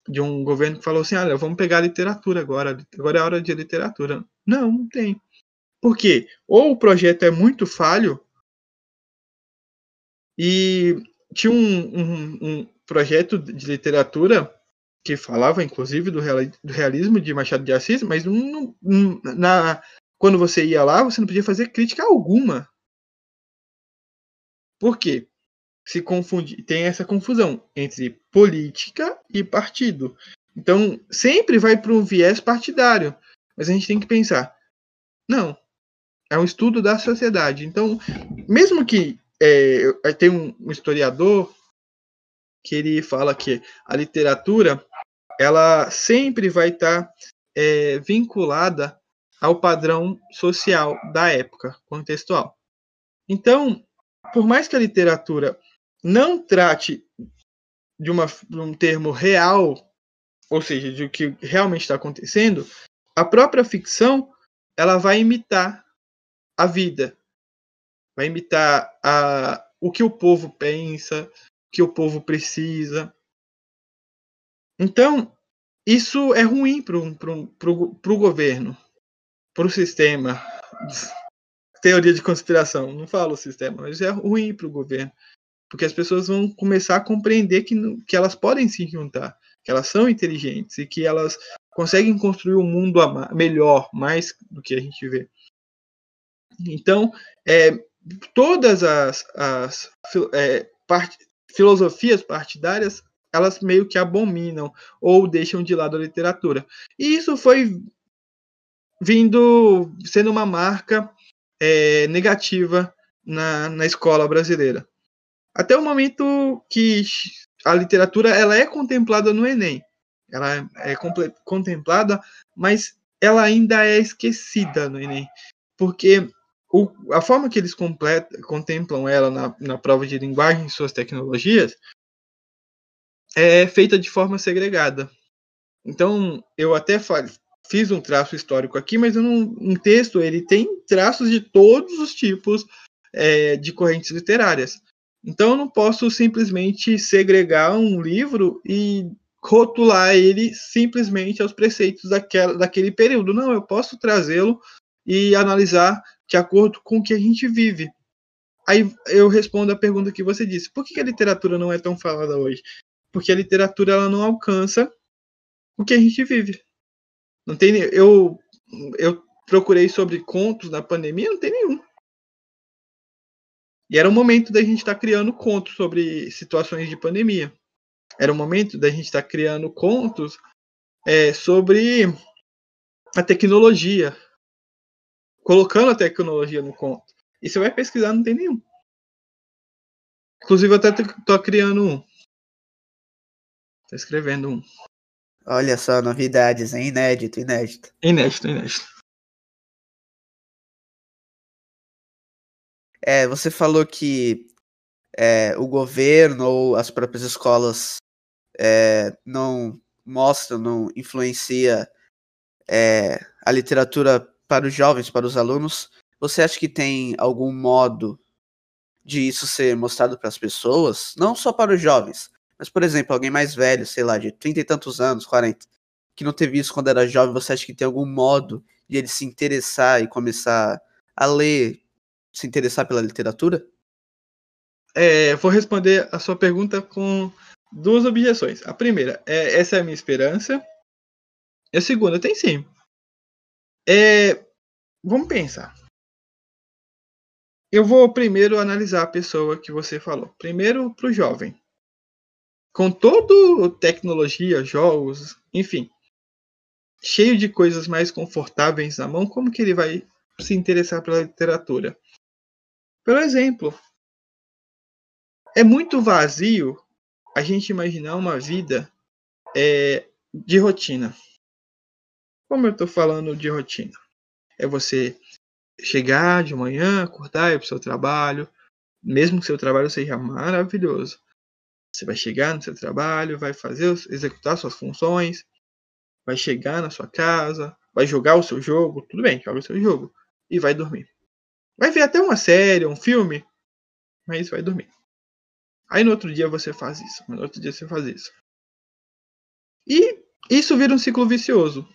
De um governo que falou assim: olha, vamos pegar a literatura agora, agora é hora de literatura. Não, não tem. Porque ou o projeto é muito falho e tinha um, um, um projeto de literatura que falava, inclusive, do, realismo de Machado de Assis, mas na, quando você ia lá, você não podia fazer crítica alguma. Por quê? Se confunde, tem essa confusão entre política e partido. Então, sempre vai para um viés partidário. Mas a gente tem que pensar: não, é um estudo da sociedade. Então, mesmo que é, tem um, um historiador que ele fala que a literatura ela sempre vai estar tá, é, vinculada ao padrão social da época contextual. Então, por mais que a literatura não trate de, uma, de um termo real, ou seja, de o que realmente está acontecendo, a própria ficção ela vai imitar a vida, vai imitar a, o que o povo pensa, o que o povo precisa. Então, isso é ruim para o governo, para o sistema. Teoria de conspiração, não falo sistema, mas é ruim para o governo. Porque as pessoas vão começar a compreender que, que elas podem se juntar, que elas são inteligentes e que elas conseguem construir um mundo melhor, mais do que a gente vê. Então, é, todas as, as é, part, filosofias partidárias elas meio que abominam ou deixam de lado a literatura. E isso foi vindo sendo uma marca é, negativa na, na escola brasileira. Até o momento que a literatura ela é contemplada no Enem. Ela é contemplada, mas ela ainda é esquecida no Enem. Porque o, a forma que eles contemplam ela na, na prova de linguagem e suas tecnologias é feita de forma segregada. Então, eu até fiz um traço histórico aqui, mas não, um texto ele tem traços de todos os tipos é, de correntes literárias. Então, eu não posso simplesmente segregar um livro e rotular ele simplesmente aos preceitos daquela, daquele período. Não, eu posso trazê-lo e analisar de acordo com o que a gente vive. Aí eu respondo a pergunta que você disse: por que a literatura não é tão falada hoje? porque a literatura ela não alcança o que a gente vive. Não tem eu eu procurei sobre contos na pandemia, não tem nenhum. E era o momento da gente estar tá criando contos sobre situações de pandemia. Era o momento da gente estar tá criando contos é, sobre a tecnologia, colocando a tecnologia no conto. E você vai pesquisar, não tem nenhum. Inclusive, eu até estou criando um. Tô escrevendo um. Olha só, novidades, hein? Inédito, inédito. Inédito, inédito. É, você falou que é, o governo ou as próprias escolas é, não mostram, não influencia é, a literatura para os jovens, para os alunos. Você acha que tem algum modo de isso ser mostrado para as pessoas, não só para os jovens, mas, por exemplo, alguém mais velho, sei lá, de 30 e tantos anos, 40, que não teve isso quando era jovem, você acha que tem algum modo de ele se interessar e começar a ler, se interessar pela literatura? É, vou responder a sua pergunta com duas objeções. A primeira, é, essa é a minha esperança. E a segunda, tem sim. É, vamos pensar. Eu vou primeiro analisar a pessoa que você falou. Primeiro para o jovem com toda tecnologia, jogos, enfim, cheio de coisas mais confortáveis na mão, como que ele vai se interessar pela literatura? Por exemplo, é muito vazio a gente imaginar uma vida é, de rotina. Como eu estou falando de rotina? É você chegar de manhã, acordar, ir para o seu trabalho, mesmo que seu trabalho seja maravilhoso. Você vai chegar no seu trabalho, vai fazer, executar suas funções, vai chegar na sua casa, vai jogar o seu jogo, tudo bem, joga o seu jogo e vai dormir. Vai ver até uma série, um filme, mas vai dormir. Aí no outro dia você faz isso, no outro dia você faz isso. E isso vira um ciclo vicioso.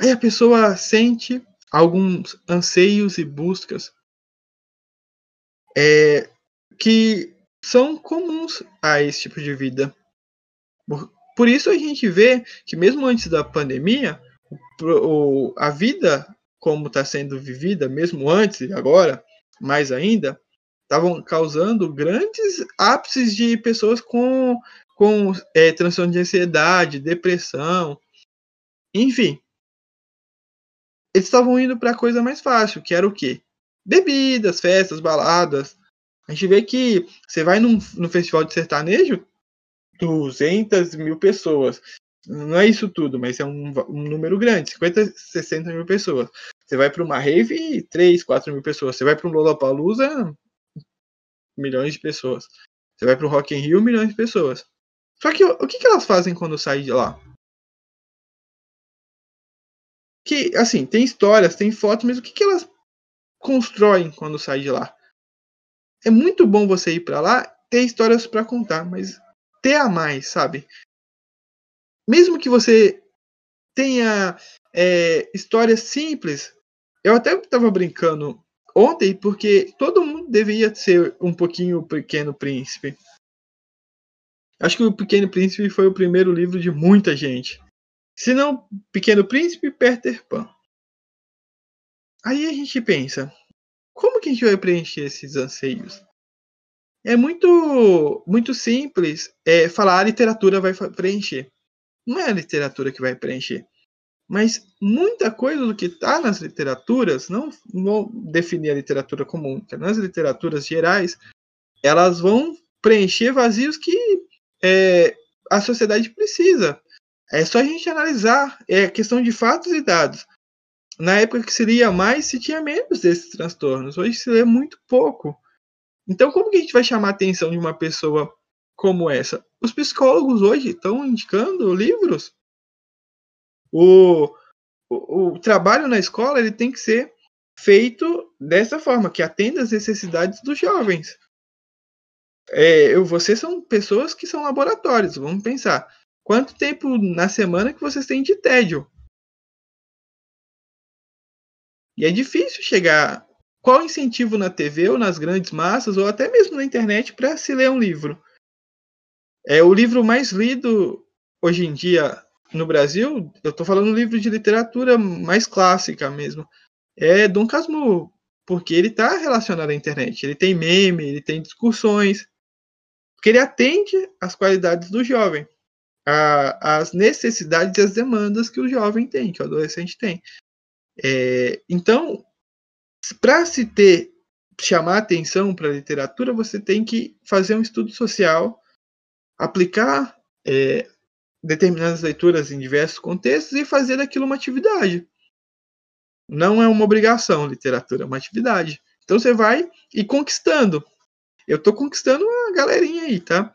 Aí a pessoa sente alguns anseios e buscas é, que são comuns a esse tipo de vida. Por, isso a gente vê que mesmo antes da pandemia, o, a vida como está sendo vivida, mesmo antes e agora, mais ainda, estavam causando grandes ápices de pessoas com, com é, transtorno de ansiedade, depressão, enfim. Eles estavam indo para a coisa mais fácil, que era o quê? Bebidas, festas, baladas, A gente vê que você vai num, no festival de sertanejo, 200 mil pessoas. Não é isso tudo, mas é um, um número grande, 50, 60 mil pessoas. Você vai para uma rave, 3, 4 mil pessoas. Você vai para um Lollapalooza, milhões de pessoas. Você vai para o Rock in Rio, milhões de pessoas. Só que o que, que elas fazem quando saem de lá? Que, assim, tem histórias, tem fotos, mas o que, que elas constroem quando saem de lá? É muito bom você ir para lá, ter histórias para contar, mas ter a mais, sabe? Mesmo que você tenha é, histórias simples, eu até estava brincando ontem, porque todo mundo deveria ser um pouquinho Pequeno Príncipe. Acho que o Pequeno Príncipe foi o primeiro livro de muita gente. Se não Pequeno Príncipe, Peter Pan. Aí a gente pensa, como que a gente vai preencher esses anseios? É muito muito simples é, falar a literatura vai preencher. Não é a literatura que vai preencher. Mas muita coisa do que está nas literaturas, não vou definir a literatura comum, nas literaturas gerais, elas vão preencher vazios que é, a sociedade precisa. É só a gente analisar. É questão de fatos e dados. Na época que se lia mais, se tinha menos desses transtornos. Hoje se lê muito pouco. Então, como que a gente vai chamar a atenção de uma pessoa como essa? Os psicólogos hoje estão indicando livros. O, o, o, trabalho na escola ele tem que ser feito dessa forma, que atenda às necessidades dos jovens. É, vocês são pessoas que são laboratórios, vamos pensar. Quanto tempo na semana que vocês têm de tédio? E é difícil chegar. Qual incentivo na TV ou nas grandes massas ou até mesmo na internet para se ler um livro? É o livro mais lido hoje em dia no Brasil. Eu estou falando livro de literatura mais clássica mesmo. É Dom Casmurro, porque ele está relacionado à internet. Ele tem meme, ele tem discussões, porque ele atende às qualidades do jovem a, as necessidades e as demandas que o jovem tem, que o adolescente tem. É, então, para se ter chamar atenção para a literatura, você tem que fazer um estudo social, aplicar é, determinadas leituras em diversos contextos e fazer daquilo uma atividade. Não é uma obrigação, literatura é uma atividade. Então você vai e conquistando. Eu estou conquistando uma galerinha aí, tá?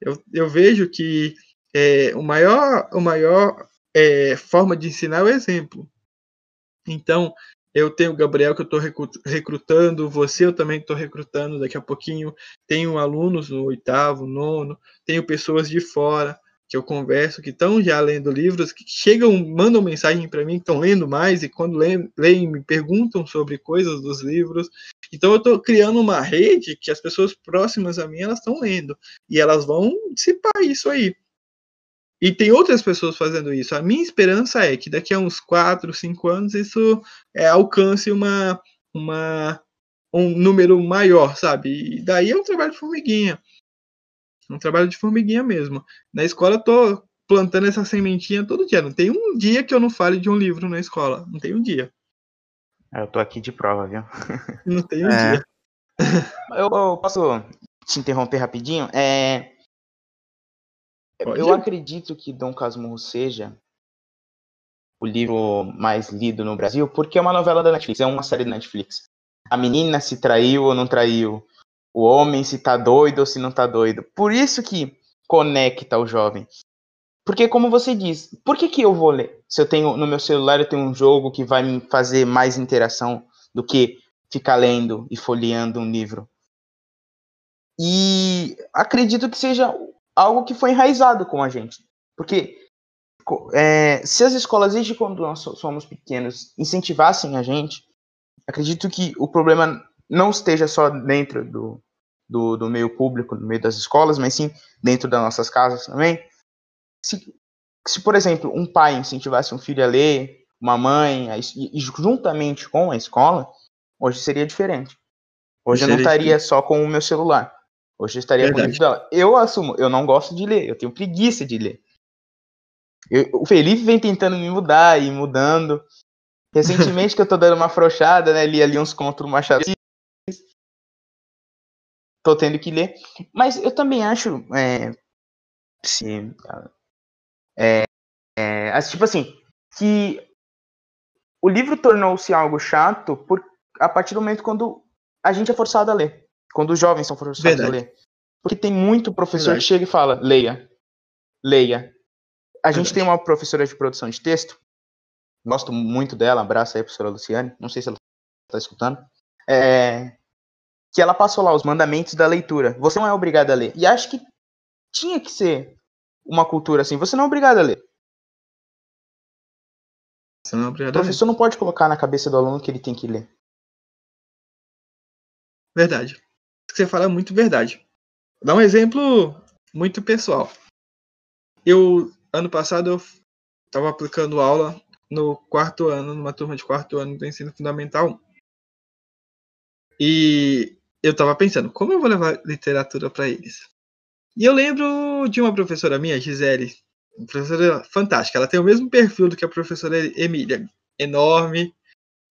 Eu, eu vejo que é, o maior, o maior é, forma de ensinar é o exemplo. Então, eu tenho o Gabriel que eu estou recrutando, você eu também estou recrutando daqui a pouquinho. Tenho alunos no oitavo, nono, tenho pessoas de fora que eu converso, que estão já lendo livros, que chegam, mandam mensagem para mim, que estão lendo mais, e quando leem, leem, me perguntam sobre coisas dos livros. Então eu estou criando uma rede que as pessoas próximas a mim, elas estão lendo, e elas vão dissipar isso aí. E tem outras pessoas fazendo isso. A minha esperança é que daqui a uns 4, 5 anos isso é, alcance uma, uma, um número maior, sabe? E daí é um trabalho de formiguinha. Um trabalho de formiguinha mesmo. Na escola eu tô plantando essa sementinha todo dia. Não tem um dia que eu não fale de um livro na escola. Não tem um dia. Eu tô aqui de prova, viu? Não tem um é. dia. Eu, eu posso te interromper rapidinho? É, Pode? Eu acredito que Dom Casmurro seja o livro mais lido no Brasil, porque é uma novela da Netflix, é uma série da Netflix. A menina se traiu ou não traiu, o homem se tá doido ou se não tá doido. Por isso que conecta o jovem. Porque como você diz, por que, que eu vou ler? Se eu tenho no meu celular eu tenho um jogo que vai me fazer mais interação do que ficar lendo e folheando um livro. E acredito que seja algo que foi enraizado com a gente. Porque é, se as escolas, desde quando nós somos pequenos, incentivassem a gente, acredito que o problema não esteja só dentro do, do, do meio público, no meio das escolas, mas sim dentro das nossas casas também. Se, se por exemplo, um pai incentivasse um filho a ler, uma mãe, a, e, juntamente com a escola, hoje seria diferente. Hoje seria eu não estaria só com o meu celular. Hoje eu estaria com o livro dela. Eu assumo, eu não gosto de ler, eu tenho preguiça de ler. Eu, o Felipe vem tentando me mudar e mudando. Recentemente que eu tô dando uma afrouxada, né? Li ali uns contos do Machado tô tendo que ler. Mas eu também acho. É, se, é, é, tipo assim, que o livro tornou-se algo chato por, a partir do momento quando a gente é forçado a ler. Quando os jovens são forçados Verdade. a ler. Porque tem muito professor Verdade. que chega e fala: leia, leia. A gente tem uma professora de produção de texto, gosto muito dela, abraço aí, professora Luciane, não sei se ela está escutando, é, que ela passou lá os mandamentos da leitura. Você não é obrigado a ler. E acho que tinha que ser uma cultura assim. Você não é obrigado a ler. Você não é obrigado o professor não pode colocar na cabeça do aluno que ele tem que ler. Verdade. Que você fala é muito verdade. Dar um exemplo muito pessoal. Eu, ano passado, eu estava aplicando aula no quarto ano, numa turma de quarto ano do ensino fundamental. E eu estava pensando, como eu vou levar literatura para eles? E eu lembro de uma professora minha, Gisele, uma professora fantástica. Ela tem o mesmo perfil do que a professora Emília. Enorme,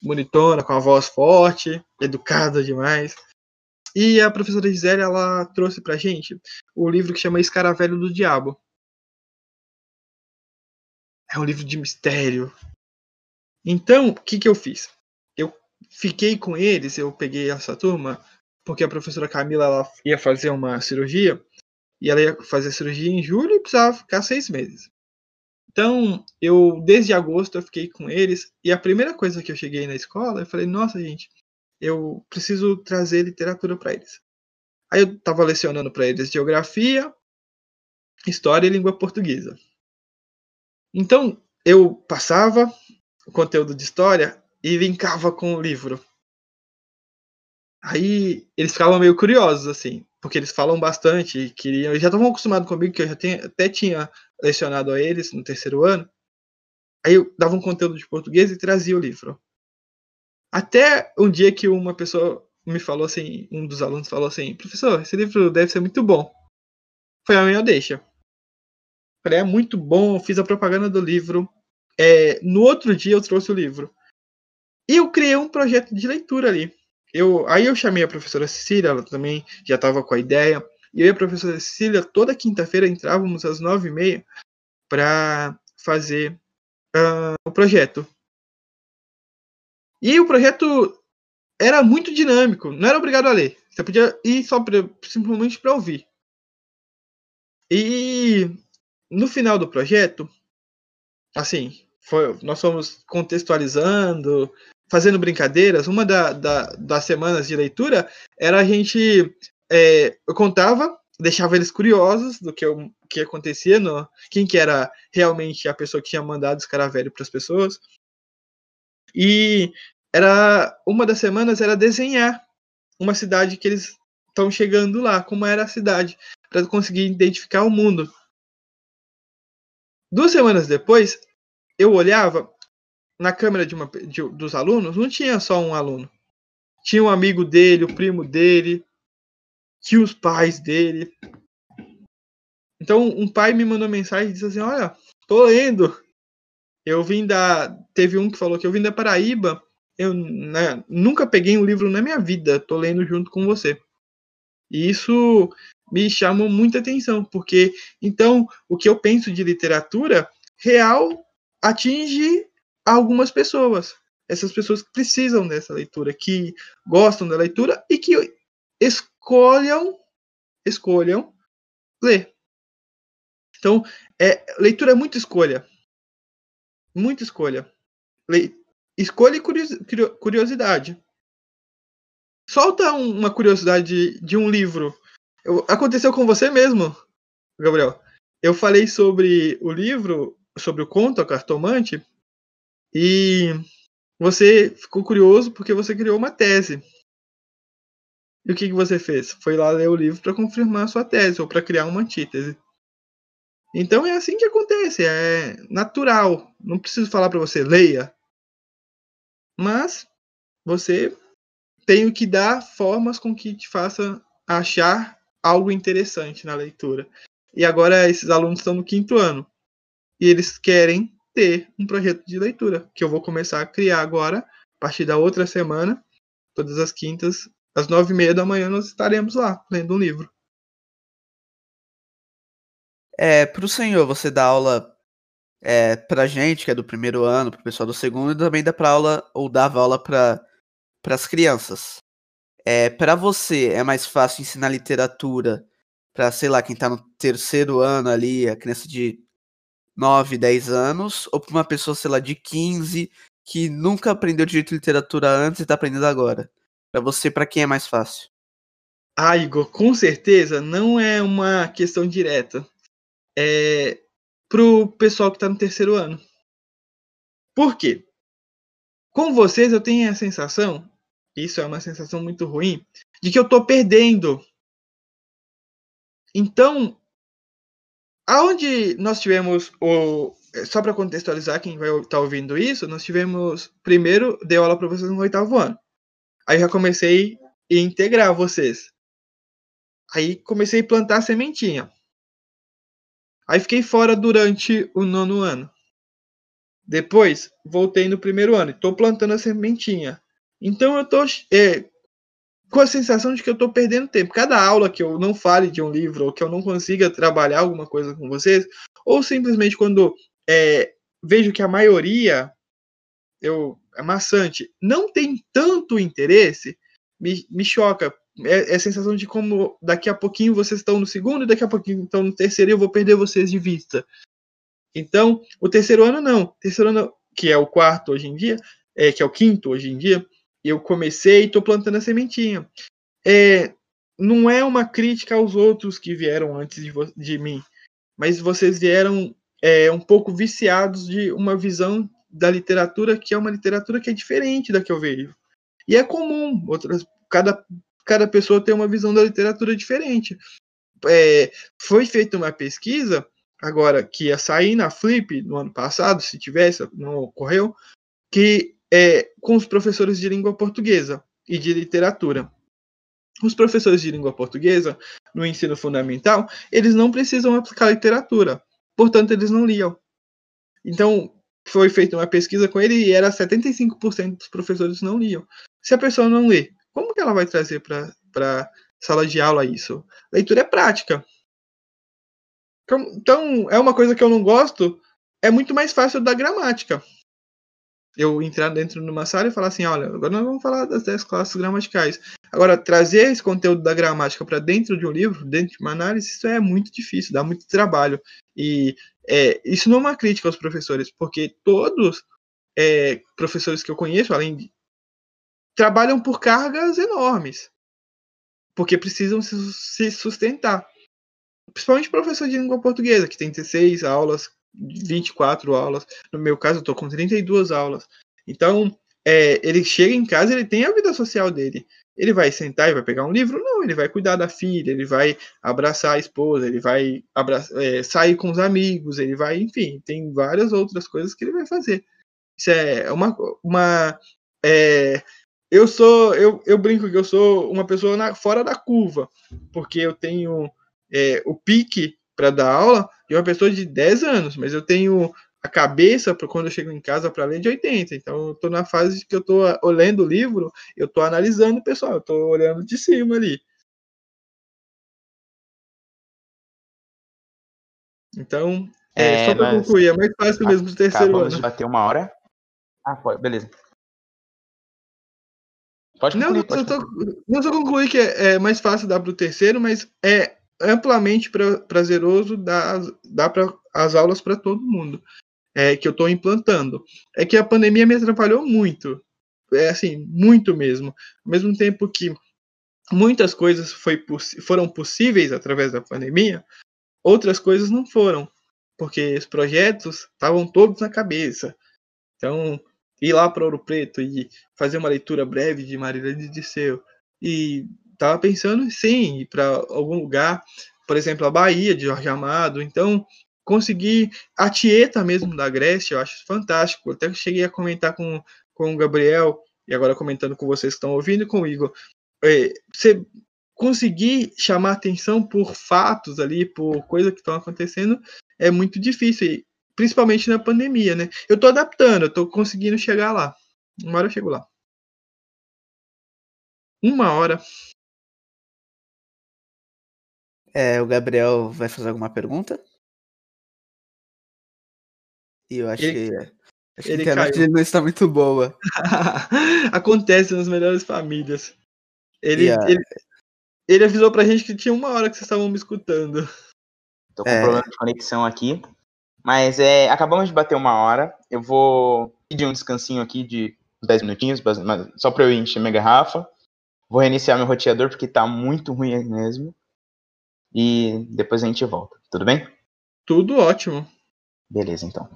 bonitona, com a voz forte, educada demais. E a professora Gisele, ela trouxe pra gente o livro que chama Escaravelho do Diabo. É um livro de mistério. Então, o que, que eu fiz? Eu fiquei com eles, eu peguei essa turma, porque a professora Camila ela ia fazer uma cirurgia, e ela ia fazer a cirurgia em julho e precisava ficar seis meses. Então, eu, desde agosto, eu fiquei com eles, e a primeira coisa que eu cheguei na escola, eu falei, nossa, gente, eu preciso trazer literatura para eles. Aí eu estava lecionando para eles geografia, história e língua portuguesa. Então, eu passava o conteúdo de história e linkava com o livro. Aí eles ficavam meio curiosos, assim, porque eles falam bastante e queriam. Eles já estavam acostumados comigo, que eu já até tinha lecionado a eles no terceiro ano. Aí eu dava um conteúdo de português e trazia o livro. Até um dia que uma pessoa me falou assim, um dos alunos falou assim, professor, esse livro deve ser muito bom. Foi a minha deixa. Falei, é muito bom, fiz a propaganda do livro. É, no outro dia eu trouxe o livro. E eu criei um projeto de leitura ali. Eu, aí eu chamei a professora Cecília, ela também já estava com a ideia. E eu e a professora Cecília, toda quinta-feira entrávamos às nove e meia para fazer uh, o projeto. E o projeto era muito dinâmico, não era obrigado a ler. Você podia ir só pra, simplesmente para ouvir. E no final do projeto, assim, foi, nós fomos contextualizando, fazendo brincadeiras. Uma da, da, das semanas de leitura era a gente. É, eu contava, deixava eles curiosos do que, eu, que acontecia, no, quem que era realmente a pessoa que tinha mandado escaravelho para as pessoas. E era uma das semanas era desenhar uma cidade que eles estão chegando lá, como era a cidade, para conseguir identificar o mundo. Duas semanas depois, eu olhava na câmera de uma, de, dos alunos, não tinha só um aluno. Tinha um amigo dele, o primo dele, tinha os pais dele. Então, um pai me mandou mensagem e disse assim: Olha, tô lendo. Eu vim da. Teve um que falou que eu vim da Paraíba eu né, nunca peguei um livro na minha vida, tô lendo junto com você. E isso me chamou muita atenção, porque então o que eu penso de literatura real atinge algumas pessoas. Essas pessoas que precisam dessa leitura, que gostam da leitura e que escolham escolham ler. Então, é, leitura é muita escolha. Muita escolha. Le, Escolha e curiosidade. Solta uma curiosidade de, um livro. Eu, aconteceu com você mesmo, Gabriel. Eu falei sobre o livro, sobre o conto A Cartomante, e você ficou curioso porque você criou uma tese. E o que, que você fez? Foi lá ler o livro para confirmar a sua tese ou para criar uma antítese. Então é assim que acontece, é natural. Não preciso falar para você leia, mas você tem que dar formas com que te faça achar algo interessante na leitura. E agora esses alunos estão no quinto ano e eles querem ter um projeto de leitura que eu vou começar a criar agora a partir da outra semana, todas as quintas às nove e meia da manhã nós estaremos lá, lendo um livro. É, pro senhor, você dá aula é, pra gente, que é do primeiro ano, pro pessoal do segundo, e também dá pra aula, ou dava aula para as crianças. É, para você, é mais fácil ensinar literatura para, sei lá, quem tá no terceiro ano ali, a criança de 9, 10 anos, ou para uma pessoa, sei lá, de 15, que nunca aprendeu direito de literatura antes e tá aprendendo agora? Para você, para quem é mais fácil? Ah, Igor, com certeza não é uma questão direta. É pro pessoal que tá no terceiro ano. Por quê? Com vocês eu tenho a sensação, isso é uma sensação muito ruim, de que eu tô perdendo. Então, aonde nós tivemos o só para contextualizar quem vai estar tá ouvindo isso, nós tivemos primeiro deu aula para vocês no oitavo ano. Aí já comecei a integrar vocês. Aí comecei a plantar a sementinha. Aí fiquei fora durante o nono ano. Depois, voltei no primeiro ano e tô plantando a sementinha. Então eu tô é, com a sensação de que eu tô perdendo tempo. Cada aula que eu não fale de um livro ou que eu não consiga trabalhar alguma coisa com vocês, ou simplesmente quando é, vejo que a maioria eu é maçante, não tem tanto interesse, me, me choca. É, é, a sensação de como daqui a pouquinho vocês estão no segundo e daqui a pouquinho estão no terceiro e eu vou perder vocês de vista. Então, o terceiro ano não. O terceiro ano, que é o quarto hoje em dia, é, que é o quinto hoje em dia, eu comecei e estou plantando a sementinha. É, não é uma crítica aos outros que vieram antes de, de mim, mas vocês vieram é, um pouco viciados de uma visão da literatura que é uma literatura que é diferente da que eu vejo. E é comum, outras, cada, cada pessoa tem uma visão da literatura diferente. É, foi feita uma pesquisa, agora que ia sair na Flip no ano passado, se tivesse, não ocorreu, que é com os professores de língua portuguesa e de literatura. Os professores de língua portuguesa, no ensino fundamental, eles não precisam aplicar literatura, portanto, eles não liam. Então, foi feita uma pesquisa com ele e era 75% dos professores não liam. Se a pessoa não lê, como que ela vai trazer para sala de aula isso? Leitura é prática. Então, então, é uma coisa que eu não gosto. É muito mais fácil da gramática. Eu entrar dentro de uma sala e falar assim: olha, agora nós vamos falar das 10 classes gramaticais. Agora, trazer esse conteúdo da gramática para dentro de um livro, dentro de uma análise, isso é muito difícil, dá muito trabalho. E é, isso não é uma crítica aos professores, porque todos é, professores que eu conheço, além de. Trabalham por cargas enormes. Porque precisam se sustentar. Principalmente professor de língua portuguesa, que tem 16 aulas, 24 aulas. No meu caso, eu estou com 32 aulas. Então, é, ele chega em casa, ele tem a vida social dele. Ele vai sentar e vai pegar um livro? Não, ele vai cuidar da filha, ele vai abraçar a esposa, ele vai abraçar, é, sair com os amigos, ele vai, enfim, tem várias outras coisas que ele vai fazer. Isso é uma. uma é, eu sou. Eu, eu brinco que eu sou uma pessoa na, fora da curva, porque eu tenho é, o pique para dar aula de uma pessoa de 10 anos, mas eu tenho a cabeça para quando eu chego em casa para ler de 80. Então eu tô na fase que eu tô olhando o livro, eu tô analisando o pessoal, eu tô olhando de cima ali. Então, é, é, só para concluir, é mais fácil mesmo do terceiro acabamos ano. de bater uma hora. Ah, pode, beleza. Pode concluir, não, pode eu tô, não só concluir que é, é, mais fácil dar para o terceiro, mas é amplamente pra, prazeroso dar, dar pra, as aulas para todo mundo é, que eu estou implantando. É que a pandemia me atrapalhou muito. É assim, muito mesmo. Ao mesmo tempo que muitas coisas foi, foram possíveis através da pandemia, outras coisas não foram. Porque os projetos estavam todos na cabeça. Então, ir lá para Ouro Preto e fazer uma leitura breve de Marília de Disseu. E estava pensando, sim, ir para algum lugar, por exemplo, a Bahia de Jorge Amado. Então, conseguir a Tieta mesmo da Grécia, eu acho fantástico. até cheguei a comentar com, com o Gabriel, e agora comentando com vocês que estão ouvindo com o Igor. É, você conseguir chamar atenção por fatos ali, por coisas que estão acontecendo, é muito difícil, principalmente na pandemia, né? Eu estou adaptando, eu tô conseguindo chegar lá. Uma hora eu chego lá. Uma hora. É, o Gabriel vai fazer alguma pergunta? E eu acho Ele- que, acho que a ele internet caiu. não está muito boa. Acontece nas melhores famílias. Ele, a- ele, ele avisou pra gente que tinha uma hora que vocês estavam me escutando. Tô com É. um problema de conexão aqui. Mas é, acabamos de bater uma hora. Eu vou pedir um descansinho aqui de uns 10 minutinhos, só pra eu encher minha garrafa. Vou reiniciar meu roteador porque tá muito ruim aí mesmo. E depois a gente volta. Tudo bem? Tudo ótimo. Beleza, então.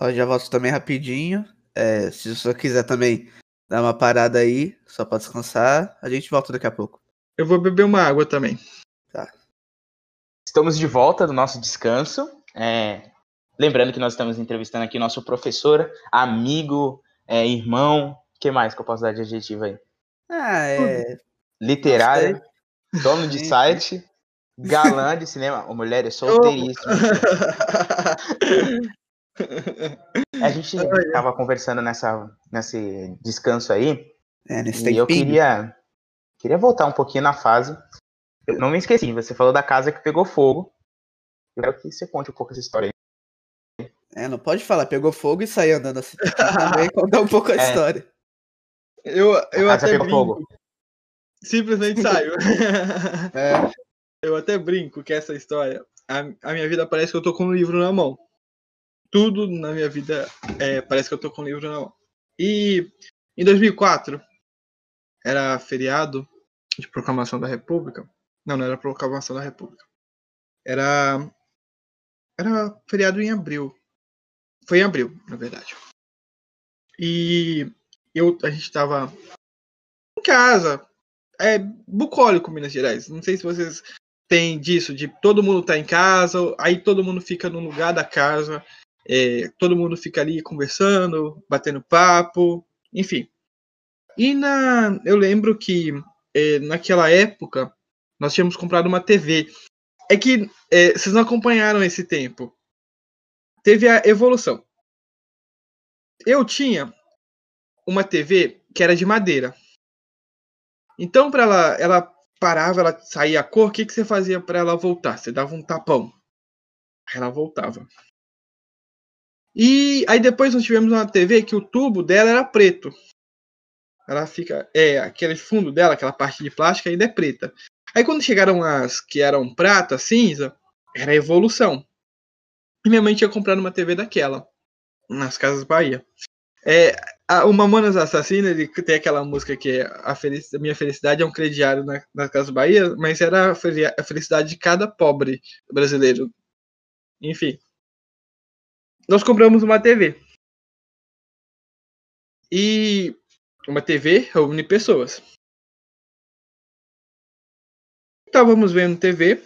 Ó, já volto também rapidinho. É, se você quiser também dar uma parada aí, só pra descansar, a gente volta daqui a pouco. Eu vou beber uma água também. Estamos de volta do nosso descanso. É, lembrando que nós estamos entrevistando aqui nosso professor, amigo, é, irmão. O que mais que eu posso dar de adjetivo aí? Ah, é. Literário, dono de site, galã de cinema. Ô, mulher é solteiríssima. A gente Olha. tava conversando nessa, nesse descanso aí. É, E eu tempinho. queria, queria voltar um pouquinho na fase. Eu não me esqueci, você falou da casa que pegou fogo. Eu quero que você conte um pouco essa história aí. É, não pode falar, pegou fogo e saiu andando assim. Também contar um pouco a É. história. Eu, eu casa até pegou brinco. fogo. Simplesmente saiu. É, eu até brinco que essa história. A, a minha vida parece que eu tô com um livro na mão. Tudo na minha vida é, parece que eu tô com um livro na mão. E em 2004, era feriado de proclamação da República. Não, não era proclamação da República. Era. Era feriado em abril. Foi em abril, na verdade. E eu, a gente tava em casa. É bucólico, Minas Gerais. Não sei se vocês têm disso, de todo mundo tá em casa, aí todo mundo fica no lugar da casa, é, todo mundo fica ali conversando, batendo papo, enfim. E na, eu lembro que é, naquela época nós tínhamos comprado uma TV. É que é, vocês não acompanharam esse tempo. Teve a evolução. Eu tinha uma TV que era de madeira. Então, para ela, ela parava, ela saía a cor, o que, que você fazia para ela voltar? Você dava um tapão. Ela voltava. E aí depois nós tivemos uma TV que o tubo dela era preto. Ela fica. É, aquele fundo dela, aquela parte de plástico ainda é preta. Aí quando chegaram as que eram prata, cinza, era evolução. E minha mãe tinha comprado uma TV daquela. Nas Casas Bahia. É, a- o Mamonas Assassina, ele tem aquela música que é a, a minha felicidade é um crediário na, nas Casas Bahia, mas era a, a felicidade de cada pobre brasileiro. Enfim. Nós compramos uma TV. E uma TV reúne pessoas. Estávamos vendo TV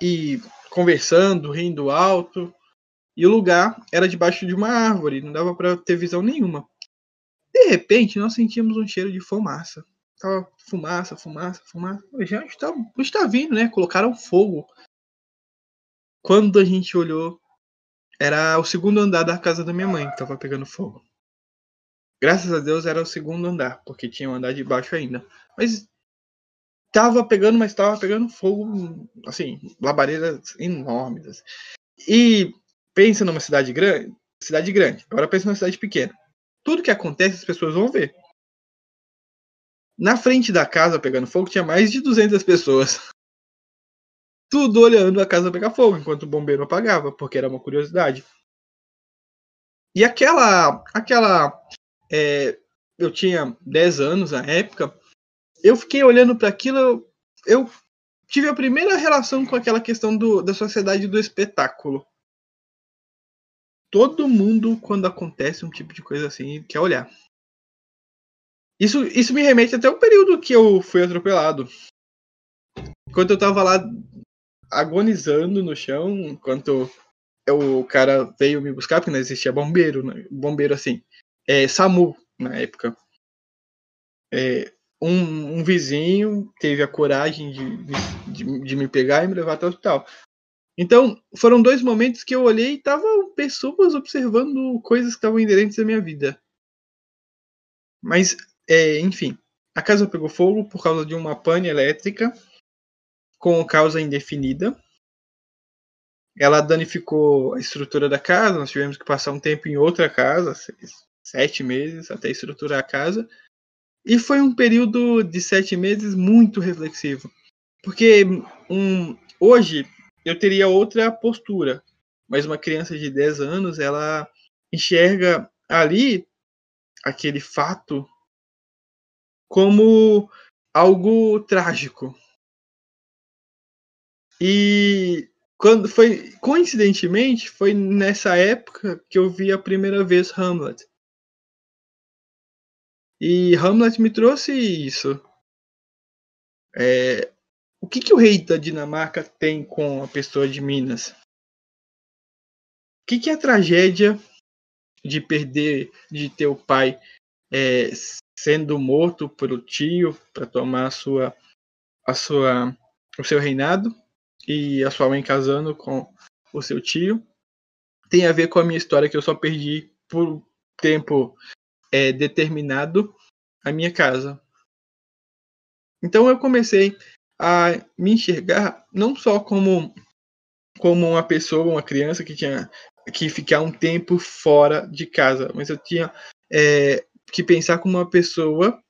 e conversando, rindo alto. E o lugar era debaixo de uma árvore, não dava para ter visão nenhuma. De repente, nós sentimos um cheiro de fumaça. Tava fumaça, fumaça, fumaça. Gente, tá, está vindo, né? Colocaram fogo. Quando a gente olhou, era o segundo andar da casa da minha mãe que tava pegando fogo. Graças a Deus era o segundo andar, porque tinha um andar de baixo ainda. Mas tava pegando, mas tava pegando fogo, assim, labaredas enormes. assim. E pensa numa cidade grande, cidade grande. Agora pensa numa cidade pequena. Tudo que acontece as pessoas vão ver. Na frente da casa pegando fogo tinha mais de 200 pessoas. Tudo olhando a casa pegar fogo enquanto o bombeiro apagava, porque era uma curiosidade. E aquela, aquela, é, eu tinha 10 anos na época, eu fiquei olhando para aquilo, eu, eu tive a primeira relação com aquela questão do, da sociedade do espetáculo todo mundo, quando acontece um tipo de coisa assim, quer olhar. Isso, isso me remete até o período que eu fui atropelado. Enquanto eu tava lá agonizando no chão, enquanto o cara veio me buscar, porque não existia bombeiro, né? bombeiro assim, é, SAMU na época. É, um, um vizinho teve a coragem de, de, de me pegar e me levar até o hospital. Então, foram dois momentos que eu olhei e estavam pessoas observando coisas que estavam inerentes à minha vida. Mas, é, enfim, a casa pegou fogo por causa de uma pane elétrica com causa indefinida. Ela danificou a estrutura da casa, nós tivemos que passar um tempo em outra casa, seis, sete meses até estruturar a casa. E foi um período de sete meses muito reflexivo. Porque um, hoje eu teria outra postura, mas uma criança de 10 anos, ela enxerga ali aquele fato como algo trágico. E quando foi coincidentemente foi nessa época que eu vi a primeira vez Hamlet. E Hamlet me trouxe isso. É, o que, que o rei da Dinamarca tem com a pessoa de Minas? O que, que é a tragédia de perder, de ter o pai é, sendo morto pelo tio para tomar a sua, a sua, o seu reinado e a sua mãe casando com o seu tio? Tem a ver com a minha história que eu só perdi por tempo é, determinado a minha casa. Então eu comecei a me enxergar não só como como uma pessoa, uma criança que tinha que ficar um tempo fora de casa, mas eu tinha é, que pensar como uma pessoa,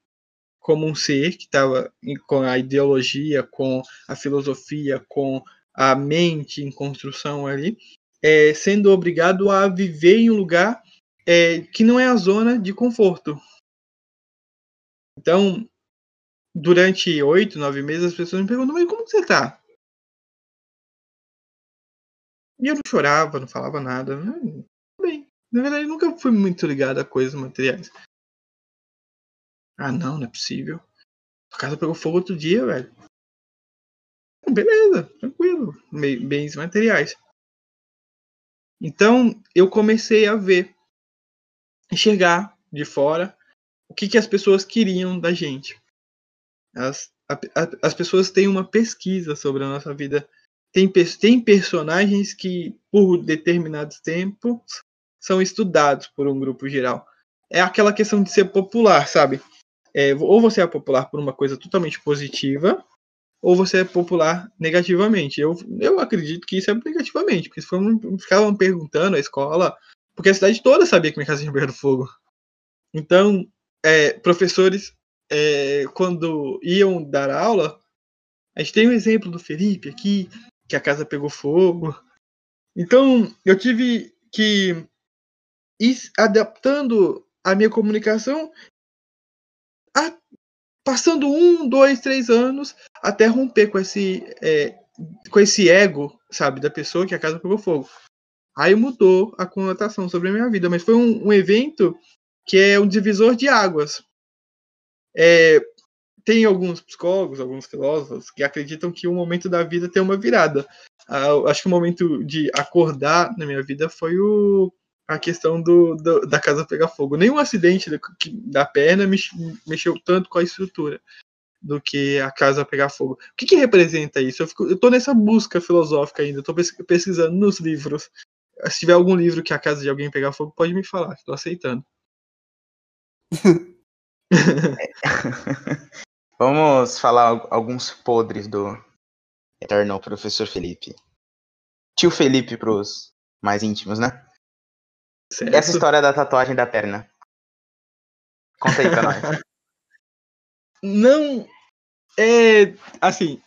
como um ser que estava com a ideologia, com a filosofia, com a mente em construção ali, é, sendo obrigado a viver em um lugar é, que não é a zona de conforto. Então, durante oito, nove meses, as pessoas me perguntam, mas como você tá? E eu não chorava, não falava nada. Bem, na verdade, nunca fui muito ligado a coisas materiais. Ah, não, não é possível. A casa pegou fogo outro dia, velho. Beleza, tranquilo. Bens materiais. Então, eu comecei a ver, enxergar de fora o que, que as pessoas queriam da gente. As, a, a, as pessoas têm uma pesquisa sobre a nossa vida. Tem, tem personagens que, por determinados tempos, são estudados por um grupo geral. É aquela questão de ser popular, sabe? É, ou você é popular por uma coisa totalmente positiva, ou você é popular negativamente. Eu, eu acredito que isso é negativamente, porque ficavam perguntando a escola, porque a cidade toda sabia que minha casa tinha pegado fogo. Então, é, professores é, quando iam dar aula, a gente tem um exemplo do Felipe aqui, que a casa pegou fogo. Então, eu tive que ir adaptando a minha comunicação, a, passando um, dois, três anos, até romper com esse, é, com esse ego, sabe, da pessoa que a casa pegou fogo. Aí mudou a conotação sobre a minha vida, mas foi um, um evento que é um divisor de águas, é, tem alguns psicólogos, alguns filósofos que acreditam que o momento da vida tem uma virada. Ah, acho que o momento de acordar na minha vida foi o, a questão do, do, da casa pegar fogo. Nenhum acidente da, da perna mexeu tanto com a estrutura do que a casa pegar fogo. O que, que representa isso? Eu, tô nessa busca filosófica ainda, estou pesquisando nos livros. Se tiver algum livro que a casa de alguém pegar fogo, pode me falar, estou aceitando. Vamos falar alguns podres do eterno professor Felipe. Tio Felipe pros mais íntimos, né? Certo. Essa história da tatuagem da perna. Conta aí pra nós. Não. É. Assim.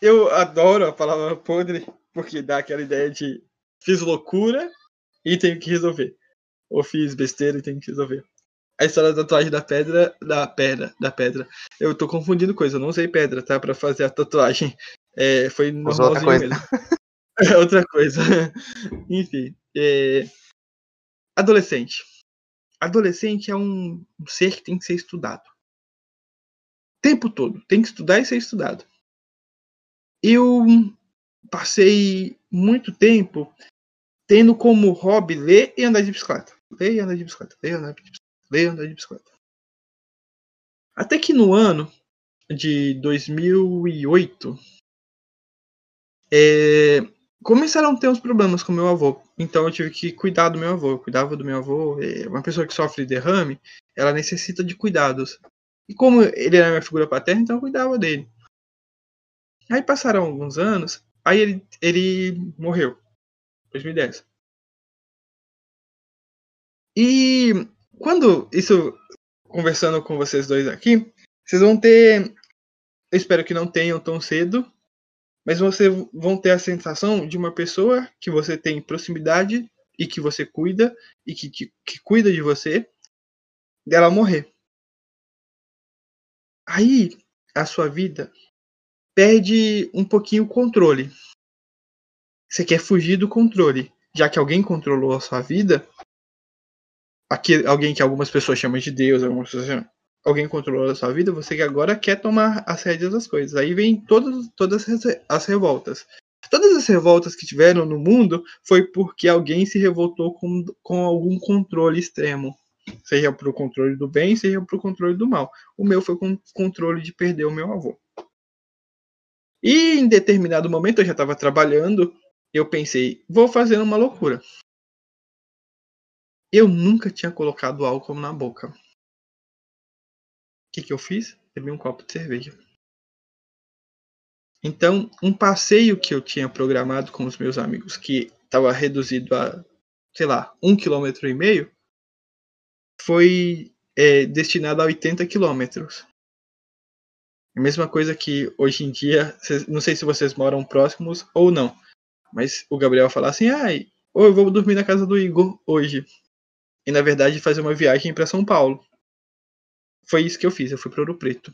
Eu adoro a palavra podre, porque dá aquela ideia de fiz loucura e tenho que resolver. Ou fiz besteira e tenho que resolver a história da tatuagem da pedra, da pedra, da pedra. Eu tô confundindo coisa, eu não usei pedra, tá? Pra fazer a tatuagem. É, foi normalzinho outra mesmo. É outra coisa. Enfim. É... Adolescente. Adolescente é um ser que tem que ser estudado. O tempo todo. Tem que estudar e ser estudado. Eu passei muito tempo tendo como hobby ler e andar de bicicleta. Ler e andar de bicicleta. Ler e andar de bicicleta veio andar de bicicleta. Até que no ano de 2008, é, começaram a ter uns problemas com meu avô. Então eu tive que cuidar do meu avô. Eu cuidava do meu avô. Uma pessoa que sofre derrame, ela necessita de cuidados. E como ele era minha figura paterna, então eu cuidava dele. Aí passaram alguns anos, aí ele, ele morreu. 2010. E quando isso, conversando com vocês dois aqui, vocês vão ter. Eu espero que não tenham tão cedo, mas vocês vão ter a sensação de uma pessoa que você tem proximidade e que você cuida e que, que, que cuida de você, dela morrer. Aí a sua vida perde um pouquinho o controle. Você quer fugir do controle, já que alguém controlou a sua vida. Aqui, alguém que algumas pessoas chamam de Deus, algumas pessoas chamam, alguém controlou a sua vida, você agora quer tomar as rédeas das coisas. Aí vem todas, todas as revoltas. Todas as revoltas que tiveram no mundo foi porque alguém se revoltou com, com algum controle extremo. Seja para o controle do bem, seja para o controle do mal. O meu foi com controle de perder o meu avô. E em determinado momento eu já estava trabalhando, eu pensei, vou fazer uma loucura. Eu nunca tinha colocado álcool na boca. O que, que eu fiz? Bebi um copo de cerveja. Então, um passeio que eu tinha programado com os meus amigos, que estava reduzido a, sei lá, um quilômetro e meio, foi é, destinado a 80 quilômetros. A mesma coisa que hoje em dia, não sei se vocês moram próximos ou não, mas o Gabriel fala assim: ai, ou eu vou dormir na casa do Igor hoje. E na verdade fazer uma viagem para São Paulo. Foi isso que eu fiz, eu fui para Ouro Preto.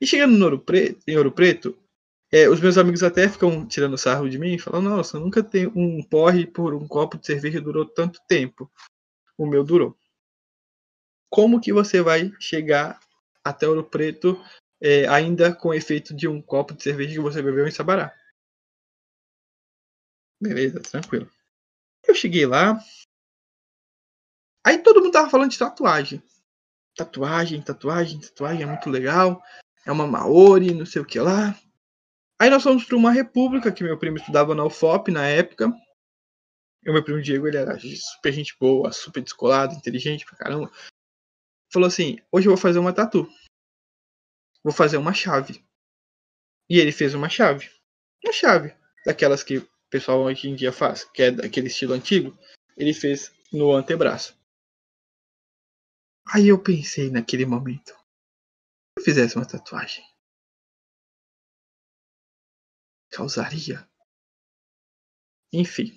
E chegando no Ouro Preto, em Ouro Preto, é, os meus amigos até ficam tirando sarro de mim, falando: Nossa, nunca tem um porre por um copo de cerveja durou tanto tempo. O meu durou. Como que você vai chegar até Ouro Preto é, ainda com o efeito de um copo de cerveja que você bebeu em Sabará. Beleza, tranquilo. Eu cheguei lá. Aí todo mundo tava falando de tatuagem. Tatuagem, tatuagem, tatuagem é muito legal. É uma Maori, não sei o que lá. Aí nós fomos para uma república que meu primo estudava na UFOP na época. E o meu primo Diego, ele era super gente boa, super descolado, inteligente pra caramba. Falou assim: hoje eu vou fazer uma tatu vou fazer uma chave. E ele fez uma chave. Uma chave. Daquelas que pessoal hoje em dia faz, que é daquele estilo antigo. Ele fez no antebraço. Aí eu pensei naquele momento. Se eu fizesse uma tatuagem, causaria? Enfim.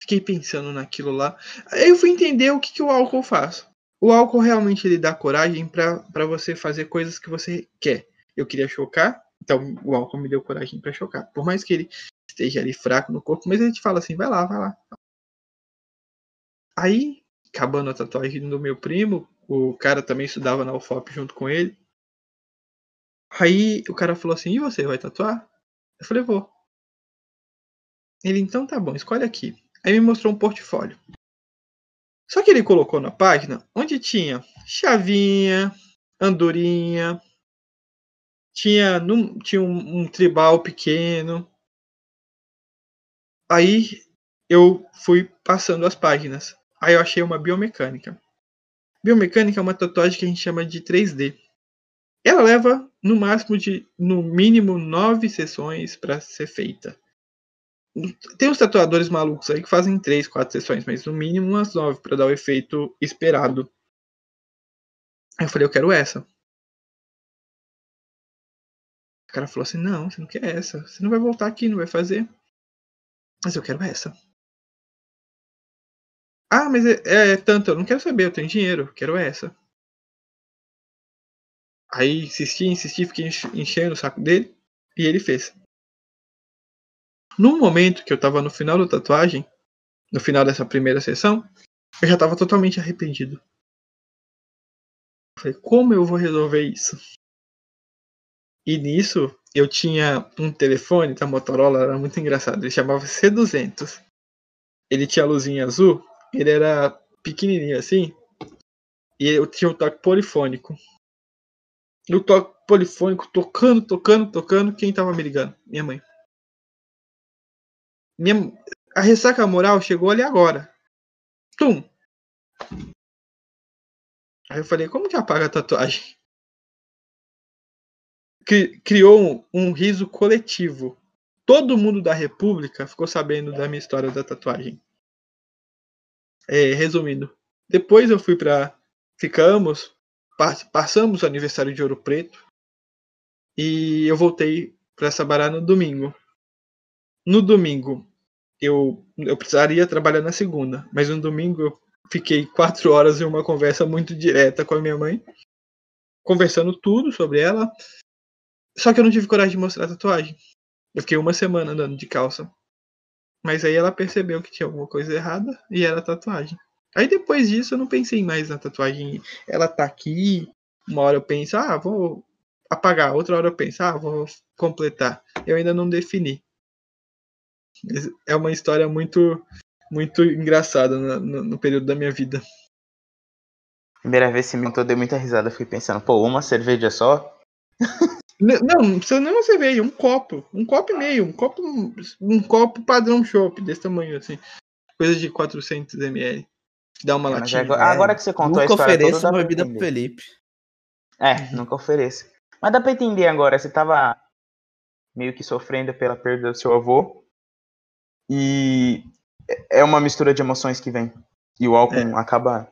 Fiquei pensando naquilo lá. Aí eu fui entender o que, que o álcool faz. O álcool realmente ele dá coragem para você fazer coisas que você quer. Eu queria chocar, então o álcool me deu coragem para chocar. Por mais que ele esteja ali fraco no corpo, mas a gente fala assim, vai lá, vai lá. Aí, acabando a tatuagem do meu primo, o cara também estudava na UFOP junto com ele. Aí o cara falou assim, e você vai tatuar? Eu falei, vou. Ele, então tá bom, escolhe aqui. Aí me mostrou um portfólio. Só que ele colocou na página onde tinha chavinha, andorinha, tinha, tinha um, um tribal pequeno. Aí eu fui passando as páginas. Aí eu achei uma biomecânica. Biomecânica é uma tatuagem que a gente chama de 3D. Ela leva no máximo de, no mínimo, nove sessões para ser feita. Tem uns tatuadores malucos aí que fazem três, quatro sessões, mas no mínimo umas nove para dar o efeito esperado. Eu falei, eu quero essa. O cara falou assim: não, você não quer essa. Você não vai voltar aqui, não vai fazer. Mas eu quero essa. Ah, mas é, é tanto, eu não quero saber, eu tenho dinheiro, quero essa. Aí insisti, insisti, fiquei enchendo o saco dele e ele fez. No momento que eu tava no final da tatuagem, no final dessa primeira sessão, eu já tava totalmente arrependido. Falei, como eu vou resolver isso? E nisso, eu tinha um telefone da Motorola, era muito engraçado, ele chamava C200. Ele tinha a luzinha azul, ele era pequenininho assim, e eu tinha o toque polifônico. E o toque polifônico tocando, tocando, tocando, quem tava me ligando? Minha mãe. Minha, a ressaca moral chegou ali agora. Tum! Aí eu falei, como que apaga a tatuagem? Criou um, um riso coletivo. Todo mundo da República ficou sabendo da minha história da tatuagem. É, resumindo, depois eu fui para ficamos, passamos o aniversário de Ouro Preto e eu voltei para Sabará no domingo. No domingo eu eu precisaria trabalhar na segunda, mas no domingo eu fiquei quatro horas em uma conversa muito direta com a minha mãe, conversando tudo sobre ela. Só que eu não tive coragem de mostrar a tatuagem. Eu fiquei uma semana andando de calça. Mas aí ela percebeu que tinha alguma coisa errada e era a tatuagem. Aí depois disso eu não pensei mais na tatuagem. Ela tá aqui, uma hora eu penso, ah, vou apagar, outra hora eu penso, ah, vou completar. Eu ainda não defini. É uma história muito muito engraçada no, no, no período da minha vida. Primeira vez que me contou, dei muita risada. Fiquei pensando, pô, uma cerveja só? não, não precisa nem uma cerveja, um copo. Um copo e meio. Um copo, um copo padrão chopp, desse tamanho, assim. Coisa de 400 ml. Dá uma é, latinha. Agora, agora, que você contou nunca a história ofereça toda, bebida pro Felipe. É, nunca ofereça. Mas dá pra entender agora, você tava meio que sofrendo pela perda do seu avô. E é uma mistura de emoções que vem. E o álcool é. acaba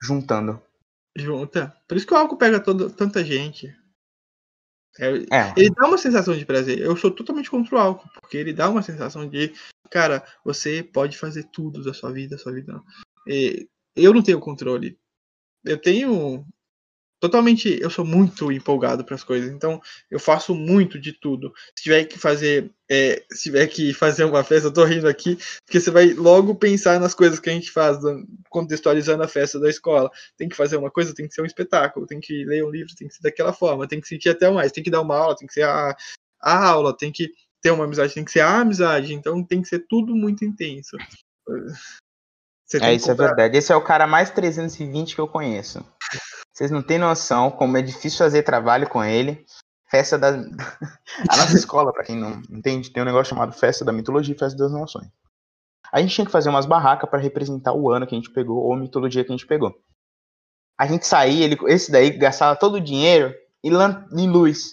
juntando. Junta. Por isso que o álcool pega todo, tanta gente. É, é. Ele dá uma sensação de prazer. Eu sou totalmente contra o álcool, porque ele dá uma sensação de, cara, você pode fazer tudo da sua vida, da sua vida. E eu não tenho controle. Eu tenho totalmente. Eu sou muito empolgado para as coisas, então eu faço muito de tudo. Se tiver que fazer, é, se tiver que fazer uma festa, eu tô rindo aqui, porque você vai logo pensar nas coisas que a gente faz, contextualizando a festa da escola. Tem que fazer uma coisa, tem que ser um espetáculo, tem que ler um livro, tem que ser daquela forma, tem que sentir até mais, tem que dar uma aula, tem que ser a, a aula, tem que ter uma amizade, tem que ser a amizade, então tem que ser tudo muito intenso. É, isso é verdade. Esse é o cara mais 320 que eu conheço. Vocês não têm noção como é difícil fazer trabalho com ele. Festa da. a nossa escola, para quem não entende, tem um negócio chamado Festa da Mitologia e Festa das Nações. A gente tinha que fazer umas barracas para representar o ano que a gente pegou, ou a mitologia que a gente pegou. A gente saía, ele, esse daí gastava todo o dinheiro em, em luz,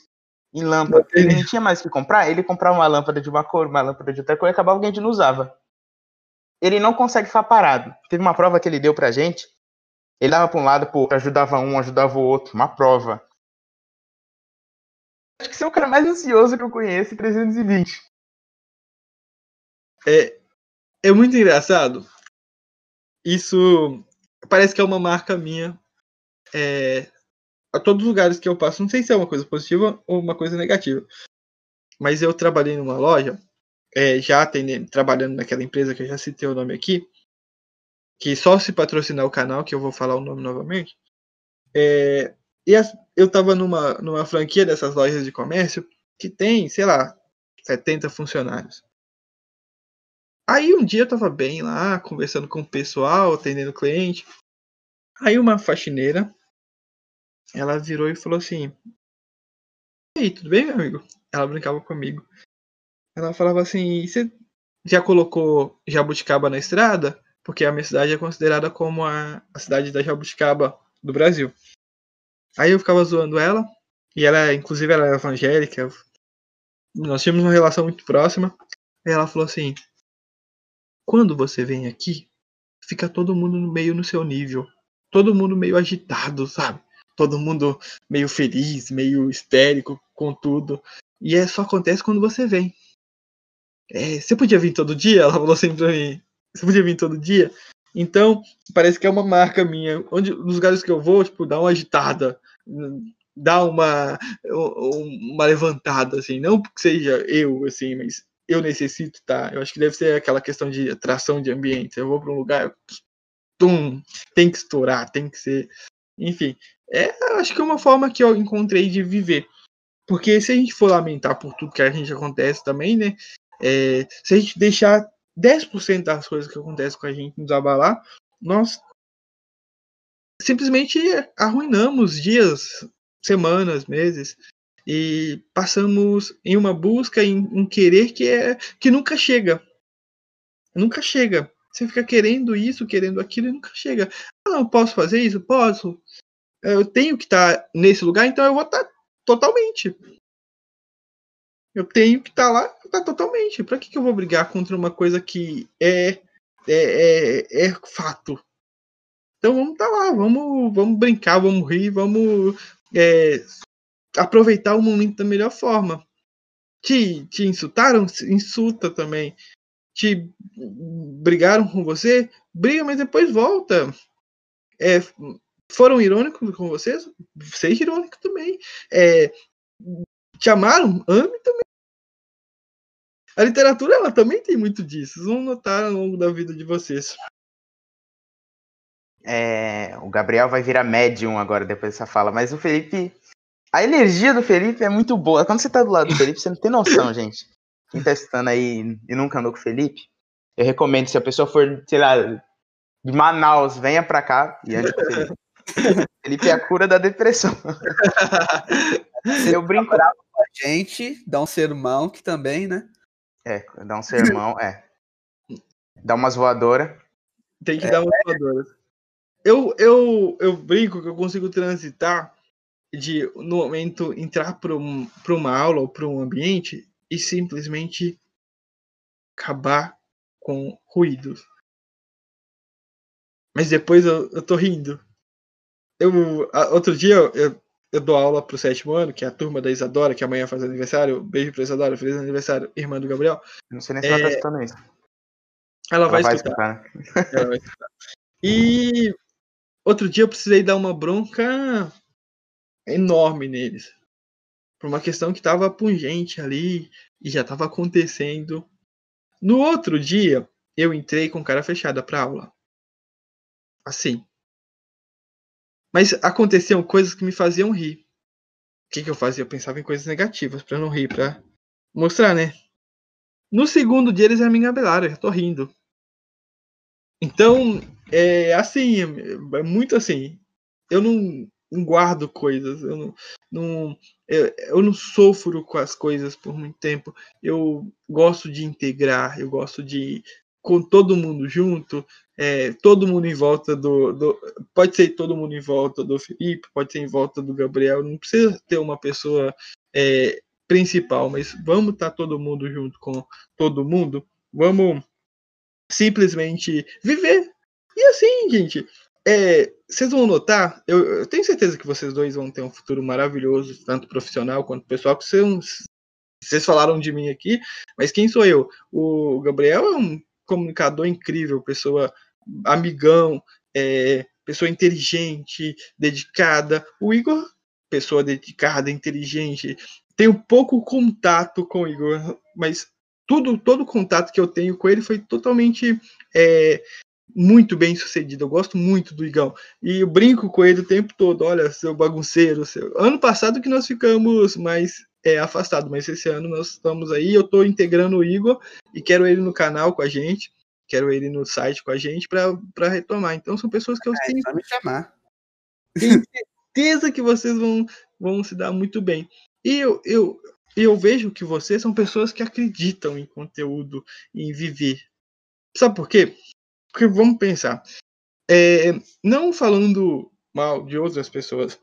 em lâmpada. Ele não tinha mais o que comprar, ele comprava uma lâmpada de uma cor, uma lâmpada de outra cor e acabava que a gente não usava. Ele não consegue ficar parado. Teve uma prova que ele deu pra gente, ele dava para um lado, pô, ajudava um, ajudava o outro, uma prova. Acho que você é o cara mais ansioso que eu conheço em 320. É, é muito engraçado. Isso parece que é uma marca minha. É, a todos os lugares que eu passo, não sei se é uma coisa positiva ou uma coisa negativa. Mas eu trabalhei numa loja, é, já atendendo, trabalhando naquela empresa que eu já citei o nome aqui, que só se patrocinar o canal, que eu vou falar o nome novamente, é, e as, eu estava numa, numa franquia dessas lojas de comércio que tem, sei lá, 70 funcionários. Aí um dia eu estava bem lá, conversando com o pessoal, atendendo cliente. Aí uma faxineira, ela virou e falou assim: E aí, tudo bem, meu amigo? Ela brincava comigo. Ela falava assim: Você já colocou jabuticaba na estrada? porque a minha cidade é considerada como a, a cidade da jabuticaba do Brasil. Aí eu ficava zoando ela, e ela, inclusive, ela era evangélica, nós tínhamos uma relação muito próxima, e ela falou assim: quando você vem aqui, fica todo mundo meio no seu nível, todo mundo meio agitado, sabe? Todo mundo meio feliz, meio histérico com tudo. E é só acontece quando você vem. É, você podia vir todo dia? Ela falou assim pra mim. Você podia vir todo dia? Então, parece que é uma marca minha. Onde, nos lugares que eu vou, tipo, dá uma agitada, dá uma, uma levantada, assim. Não porque seja eu, assim, mas eu necessito, tá? Eu acho que deve ser aquela questão de atração de ambiente. Eu vou para um lugar, tum, tem que estourar, tem que ser. Enfim, é, acho que é uma forma que eu encontrei de viver. Porque se a gente for lamentar por tudo que a gente acontece também, né? É, se a gente deixar 10% das coisas que acontecem com a gente nos abalar, nós simplesmente arruinamos dias, semanas, meses e passamos em uma busca, em um querer que é que nunca chega. Nunca chega. Você fica querendo isso, querendo aquilo e nunca chega. Ah, não, posso fazer isso? Posso. Eu tenho que estar tá nesse lugar, então eu vou estar tá totalmente. Eu tenho que estar tá lá, tá totalmente. Para que, que eu vou brigar contra uma coisa que é, é, é, é fato? Então vamos estar tá lá, vamos, vamos brincar, vamos rir, vamos é, aproveitar o momento da melhor forma. Te, te insultaram? Insulta também. Te brigaram com você? Briga, mas depois volta. É, foram irônicos com vocês? Seja irônico também. É, te amaram? Ame também. A literatura ela também tem muito disso. Vocês vão notar ao longo da vida de vocês. É, o Gabriel vai virar médium agora depois dessa fala, mas o Felipe. A energia do Felipe é muito boa. Quando você tá do lado do Felipe, você não tem noção, gente. Quem tá estando aí e nunca andou com o Felipe, eu recomendo, se a pessoa for, sei lá, de Manaus, venha pra cá e ande com o Felipe. Felipe é a cura da depressão. eu brinco. com a gente, dá um sermão que também, né? É, dá um sermão, é. Dá umas voadoras. Tem que é, dar umas voadoras. Eu, eu, eu brinco que eu consigo transitar de, no momento, entrar para um, uma aula ou para um ambiente e simplesmente acabar com ruídos. Mas depois eu, eu tô rindo. Eu, outro dia eu, eu dou aula pro sétimo ano, que é a turma da Isadora, que amanhã faz aniversário. Beijo pra Isadora, feliz aniversário, irmã do Gabriel. Não sei nem se é... ela tá é, escutando isso. Ela, ela vai, vai escutar. escutar. ela vai escutar. E outro dia eu precisei dar uma bronca enorme neles. Por uma questão que tava pungente ali e já tava acontecendo. No outro dia, eu entrei com cara fechada pra aula. Assim. Mas aconteciam coisas que me faziam rir. O que, que eu fazia? Eu pensava em coisas negativas para não rir, para mostrar, né? No segundo dia eles já me engabelaram, eu tô rindo. Então, é assim, é muito assim. Eu não, guardo coisas, eu não, não eu, eu, não sofro com as coisas por muito tempo. Eu gosto de integrar, eu gosto de com todo mundo junto, é, todo mundo em volta do, do, Pode ser todo mundo em volta do Felipe, pode ser em volta do Gabriel, não precisa ter uma pessoa é, principal, mas vamos estar tá todo mundo junto com todo mundo, vamos simplesmente viver. E assim, gente, é, vocês vão notar, eu, eu, tenho certeza que vocês dois vão ter um futuro maravilhoso, tanto profissional quanto pessoal, que vocês, vocês falaram de mim aqui, mas quem sou eu? O Gabriel é um comunicador incrível, pessoa amigão, é, pessoa inteligente, dedicada. O Igor, pessoa dedicada, inteligente. Tenho pouco contato com o Igor, mas tudo, todo o contato que eu tenho com ele foi totalmente é, muito bem sucedido. Eu gosto muito do Igão. E eu brinco com ele o tempo todo. Olha, seu bagunceiro. Seu... Ano passado que nós ficamos mais é, afastado, mas esse ano nós estamos aí. Eu estou integrando o Igor e quero ele no canal com a gente, quero ele no site com a gente para retomar. Então são pessoas que eu é, tenho. me chamar. Tenho certeza que vocês vão, vão se dar muito bem. E eu, eu, eu vejo que vocês são pessoas que acreditam em conteúdo, em viver. Sabe por quê? Porque vamos pensar. É, não falando mal de outras pessoas,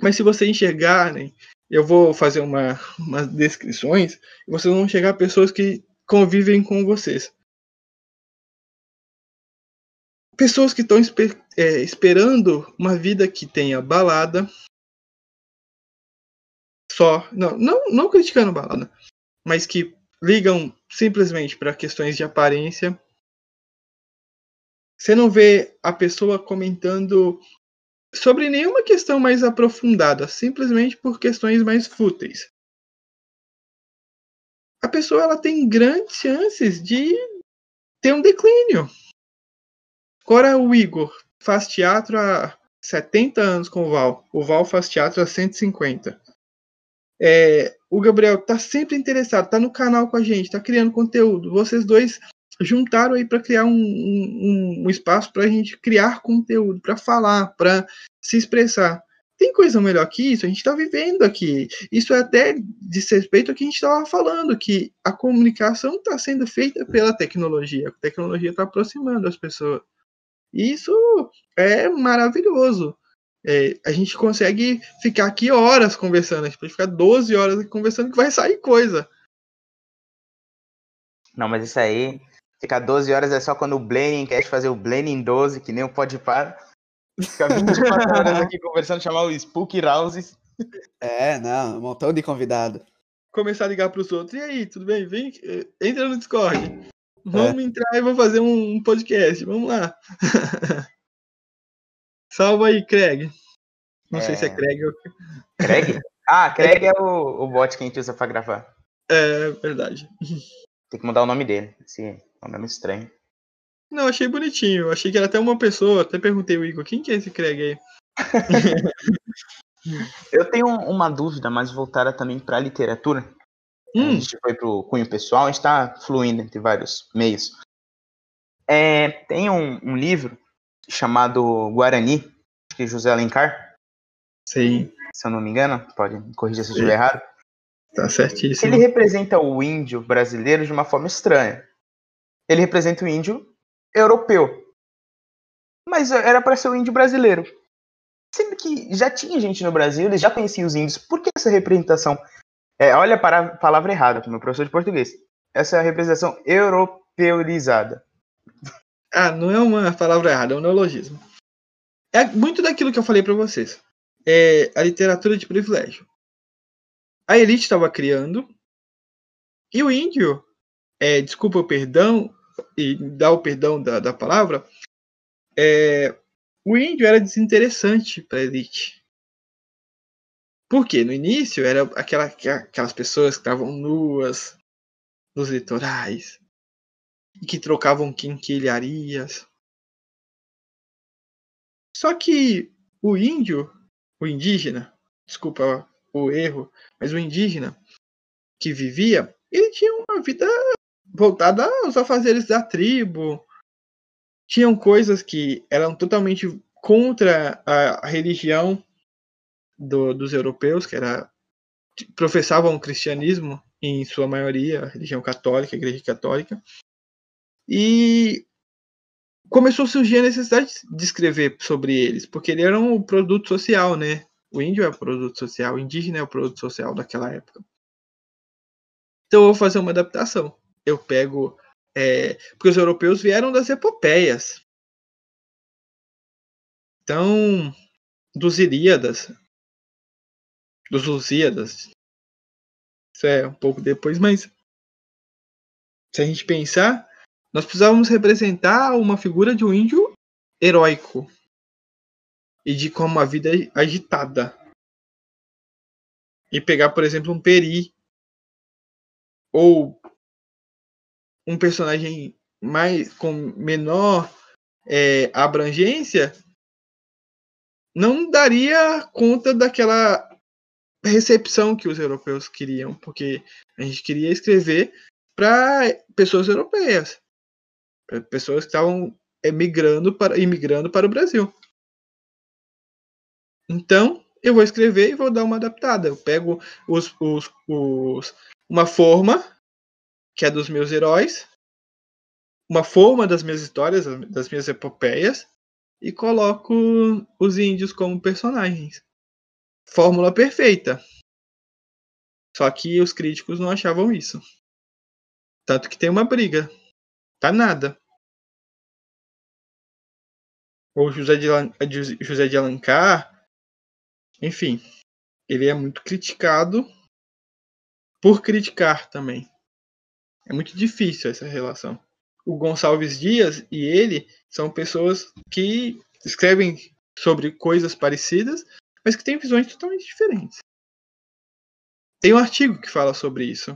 mas se vocês enxergarem eu vou fazer uma, umas descrições e vocês vão chegar a pessoas que convivem com vocês. Pessoas que estão esper, é, esperando uma vida que tenha balada. Só. Não, não, não criticando balada. Mas que ligam simplesmente para questões de aparência. Você não vê a pessoa comentando sobre nenhuma questão mais aprofundada, simplesmente por questões mais fúteis. A pessoa ela tem grandes chances de ter um declínio. Agora o Igor faz teatro há 70 anos com o Val. O Val faz teatro há 150. É, o Gabriel tá sempre interessado, tá no canal com a gente, tá criando conteúdo. Vocês dois juntaram aí para criar um, um, um espaço para a gente criar conteúdo, para falar, para se expressar. tem coisa melhor que isso? A gente está vivendo aqui. Isso é até diz respeito ao que a gente estava falando, que a comunicação está sendo feita pela tecnologia. A tecnologia está aproximando as pessoas. Isso é maravilhoso. É, a gente consegue ficar aqui horas conversando. A gente pode ficar 12 horas aqui conversando que vai sair coisa. Não, mas isso aí, ficar 12 horas é só quando o Blending quer fazer o Blending 12, que nem o Pode Par. Ficar 24 horas aqui conversando, chamar o Spook Houses. É, não, um montão de convidado. Começar a ligar para os outros. E aí, tudo bem? Vem, eh, entra no Discord. Vamos é. entrar e vou fazer um podcast. Vamos lá. Salva aí, Craig. Não é... sei se é Craig ou. Craig? Ah, Craig é o, o bot que a gente usa pra gravar. É, verdade. Tem que mudar o nome dele. Esse nome é muito estranho. Não, achei bonitinho. Achei que era até uma pessoa. Até perguntei o Igor, quem que é esse Craig aí? Eu tenho uma dúvida mais voltada também para a literatura. Hum. A gente foi pro cunho pessoal, a gente está fluindo entre vários meios. É, tem um, um livro chamado Guarani, de José Alencar. Sim. Se eu não me engano, pode me corrigir se eu estiver errado. Tá certíssimo. Ele representa o índio brasileiro de uma forma estranha. Ele representa o índio europeu. Mas era para ser o índio brasileiro. Sendo que já tinha gente no Brasil, eles já conheciam os índios. Por que essa representação? É, olha a palavra errada, meu professor de português. Essa é a representação europeizada. Ah, não é uma palavra errada, é um neologismo. É muito daquilo que eu falei para vocês. É a literatura de privilégio. A elite estava criando e o índio, é, desculpa o perdão e dá o perdão da, da palavra, é, o índio era desinteressante para a elite. Por quê? No início era aquela, aquelas pessoas que estavam nuas nos litorais, e que trocavam quinquilharias. Só que o índio, o indígena, desculpa o erro, mas o indígena que vivia, ele tinha uma vida voltada aos afazeres da tribo. Tinham coisas que eram totalmente contra a, religião do, dos europeus, que era professavam o cristianismo em sua maioria, a religião católica, a igreja católica. E começou a surgir a necessidade de escrever sobre eles, porque ele era um produto social, né? O índio é o produto social, o indígena é o produto social daquela época. Então eu vou fazer uma adaptação. Eu pego. É, porque os europeus vieram das epopeias. Então, dos Ilíadas, dos Lusíadas. Isso é um pouco depois, mas se a gente pensar, nós precisávamos representar uma figura de um índio heróico e de como a vida é agitada. E pegar, por exemplo, um Peri ou um personagem mais com menor é, abrangência não daria conta daquela recepção que os europeus queriam, porque a gente queria escrever para pessoas europeias pessoas que estavam emigrando para, imigrando para o Brasil. Então, eu vou escrever e vou dar uma adaptada. Eu pego os, os, os, uma forma, que é dos meus heróis, uma forma das minhas histórias, das minhas epopeias, e coloco os índios como personagens. Fórmula perfeita. Só que os críticos não achavam isso. Tanto que tem uma briga. Tá nada ou José de, José de Alencar, enfim, ele é muito criticado por criticar também. É muito difícil essa relação. O Gonçalves Dias e ele são pessoas que escrevem sobre coisas parecidas, mas que têm visões totalmente diferentes. Tem um artigo que fala sobre isso.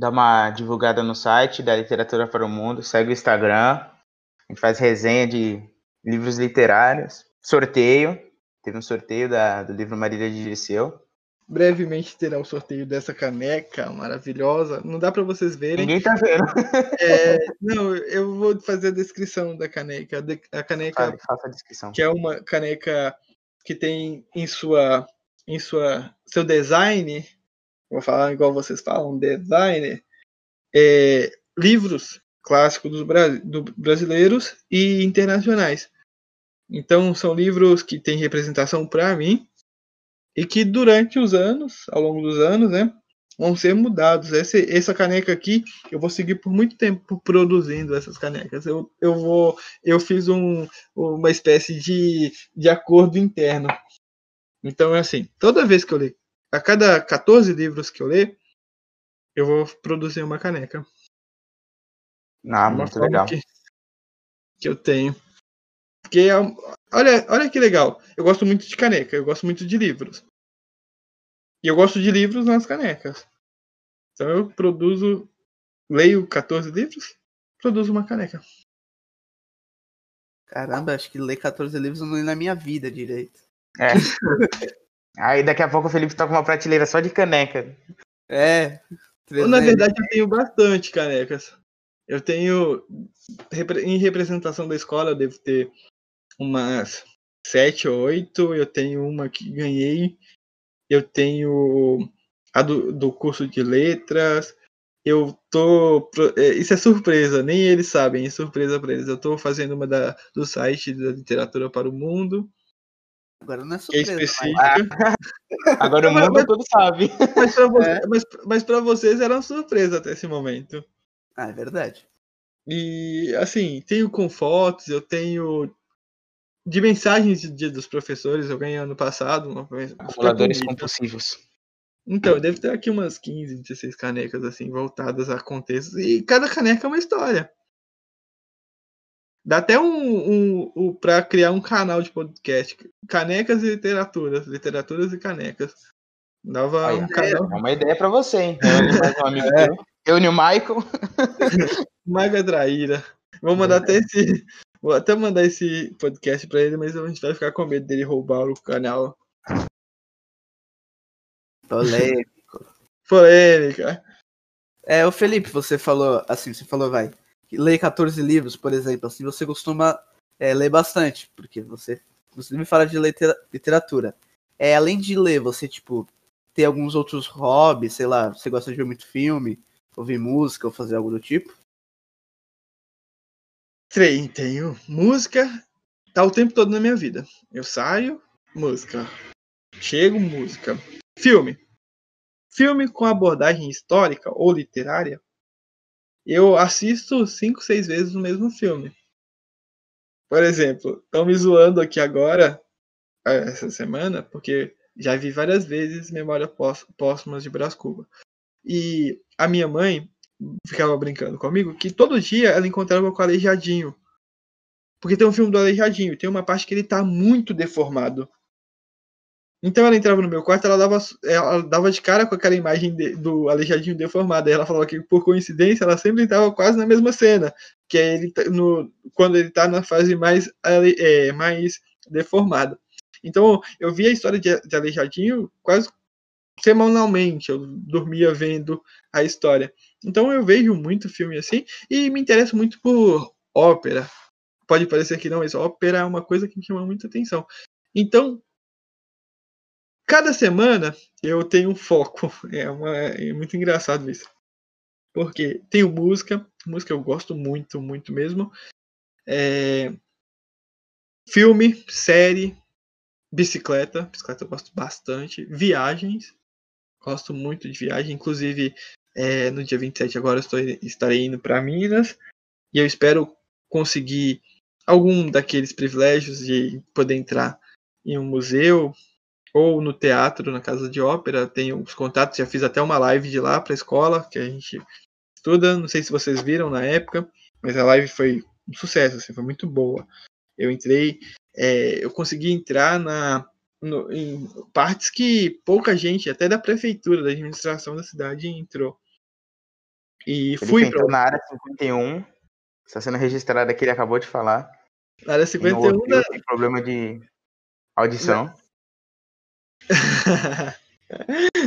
dá uma divulgada no site da Literatura para o Mundo, segue o Instagram, a gente faz resenha de livros literários, sorteio, teve um sorteio da, do livro Marília de Dirceu. Brevemente terá o sorteio dessa caneca maravilhosa. Não dá para vocês verem. Ninguém tá vendo. É, não, eu vou fazer a descrição da caneca. A caneca, faça a descrição. que é uma caneca que tem em sua, em sua, seu design, vou falar igual vocês falam, design, é, livros clássicos dos bra- do- brasileiros e internacionais. Então, são livros que têm representação para mim e que durante os anos, ao longo dos anos, né, vão ser mudados. Essa, essa caneca aqui, eu vou seguir por muito tempo produzindo essas canecas. Eu, eu vou, eu fiz um, uma espécie de, de acordo interno. Então, é assim, toda vez que eu ler, a cada 14 livros que eu ler, eu vou produzir uma caneca. Ah, uma muito legal. Que, que eu tenho. Porque, é olha, olha que legal. Eu gosto muito de caneca, eu gosto muito de livros. E eu gosto de livros nas canecas. Então eu produzo, leio 14 livros, produzo uma caneca. Caramba, acho que ler 14 livros eu não li na minha vida direito. É. Aí daqui a pouco o Felipe tá com uma prateleira só de caneca. É. Ou, na 300. verdade, eu tenho bastante canecas. Eu tenho, em representação da escola, eu devo ter umas sete ou oito. Eu tenho uma que ganhei. Eu tenho a do, do curso de letras. Eu tô. pro- é, Isso é surpresa, nem eles sabem, é surpresa para eles. Eu tô fazendo uma da, do site da literatura para o mundo, Agora não é que é surpresa. mas- específica. Agora o Mas- mundo mas- todo sabe. Mas para você, É. mas, mas pra vocês era uma surpresa até esse momento. Ah, é verdade. E assim, tenho com fotos, eu tenho de mensagens de dia dos professores, eu ganhei ano passado. Uma, Acumuladores compulsivos. Então, eu devo ter aqui umas 15, 16 canecas assim, voltadas a contextos. E cada caneca é uma história. Dá até um, um, um para criar um canal de podcast. Canecas e literaturas. Literaturas e canecas. Dava um ó. canal. É uma ideia pra você, hein? Um amigo teu. Reúne o Michael. Maga Traíra. Vou mandar até esse. Vou até mandar esse podcast pra ele, mas a gente vai ficar com medo dele roubar o canal. Polêmico. Polêmica. É, o Felipe, você falou, assim, você falou, vai, lê 14 livros, por exemplo, assim, você costuma é, ler bastante, porque você, você me fala de litera- literatura. É, além de ler, você, tipo, tem alguns outros hobbies, sei lá, você gosta de ver muito filme, ouvir música ou fazer algo do tipo? Trem, tenho música. Tá o tempo todo na minha vida. Eu saio, música. Chego, música. Filme. Filme com abordagem histórica ou literária. Eu assisto cinco, seis vezes o mesmo filme. Por exemplo, estão me zoando aqui agora, eh, essa semana, porque já vi várias vezes Memória Pós- Póstumas de Brás Cuba. E a minha mãe ficava brincando comigo que todo dia ela encontrava com o Aleijadinho. Porque tem um filme do Aleijadinho, tem uma parte que ele tá muito deformado. Então ela entrava no meu quarto, ela dava, ela dava de cara com aquela imagem de- do Aleijadinho deformado. Aí ela falava que, por coincidência, ela sempre estava quase na mesma cena. Que é ele tá no, quando ele tá na fase mais, é, mais deformada. Então eu via a história de, de Aleijadinho quase semanalmente. Eu dormia vendo a história. Então eu vejo muito filme assim e me interesso muito por ópera. Pode parecer que não, mas ópera é uma coisa que me chama muita atenção. Então, cada semana eu tenho um foco. É, uma, é muito engraçado isso. Porque tenho música, música eu gosto muito, muito mesmo. É, filme, série, bicicleta, bicicleta eu gosto bastante. Viagens, gosto muito de viagem. Inclusive, é, no dia 27 agora eu estou, estarei indo para Minas. E eu espero conseguir algum daqueles privilégios de poder entrar em um museu ou no teatro, na casa de ópera. Tenho os contatos, já fiz até uma live de lá para a escola, que a gente estuda. Não sei se vocês viram na época, mas a live foi um sucesso, assim, foi muito boa. Eu entrei, é, eu consegui entrar na, no, em partes que pouca gente, até da prefeitura, da administração da cidade, entrou. E Ele fui para na área 51. Está sendo registrado aqui, ele acabou de falar. a área E no 51 outro da, tem problema de audição.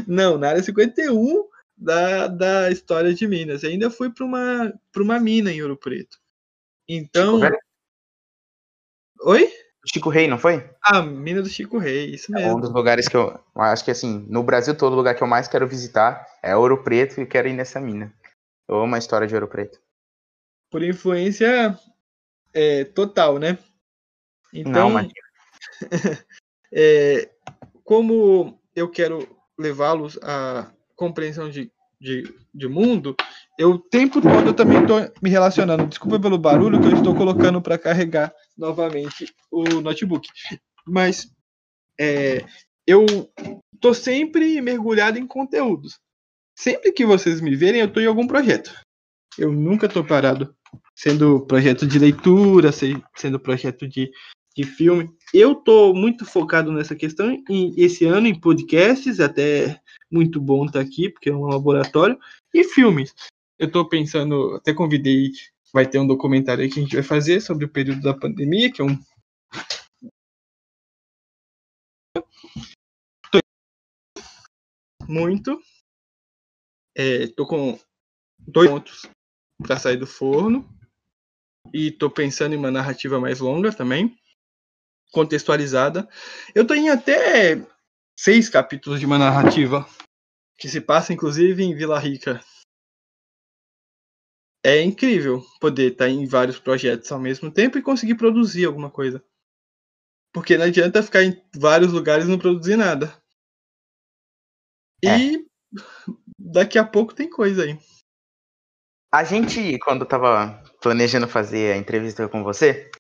Não, na área 51 da, da história de Minas. ainda fui para uma, uma mina em Ouro Preto. Então. Oi? Chico Rei, não foi? Ah, mina do Chico Rei, isso mesmo. É um dos lugares que eu. Acho que assim, no Brasil todo, o lugar que eu mais quero visitar é Ouro Preto e quero ir nessa mina. Eu amo a história de Ouro Preto. Por influência é, total, né? Então, não, é, como eu quero levá-los à compreensão de, de, de mundo, eu o tempo todo eu também estou me relacionando. Desculpa pelo barulho que eu estou colocando para carregar novamente o notebook. Mas é, eu estou sempre mergulhado em conteúdos. Sempre que vocês me verem, eu estou em algum projeto. Eu nunca estou parado. Sendo projeto de leitura, sendo projeto de de filme. Eu tô muito focado nessa questão e esse ano em podcasts, até muito bom estar tá aqui, porque é um laboratório, e filmes. Eu tô pensando, até convidei, vai ter um documentário que a gente vai fazer sobre o período da pandemia, que é um muito. É, tô com dois pontos para sair do forno. E tô pensando em uma narrativa mais longa também contextualizada. Eu em até seis capítulos de uma narrativa que se passa, inclusive, em Vila Rica. É incrível poder estar tá em vários projetos ao mesmo tempo e conseguir produzir alguma coisa. Porque não adianta ficar em vários lugares e não produzir nada. É. E daqui a pouco tem coisa aí. A gente, quando tava planejando fazer a entrevista com você,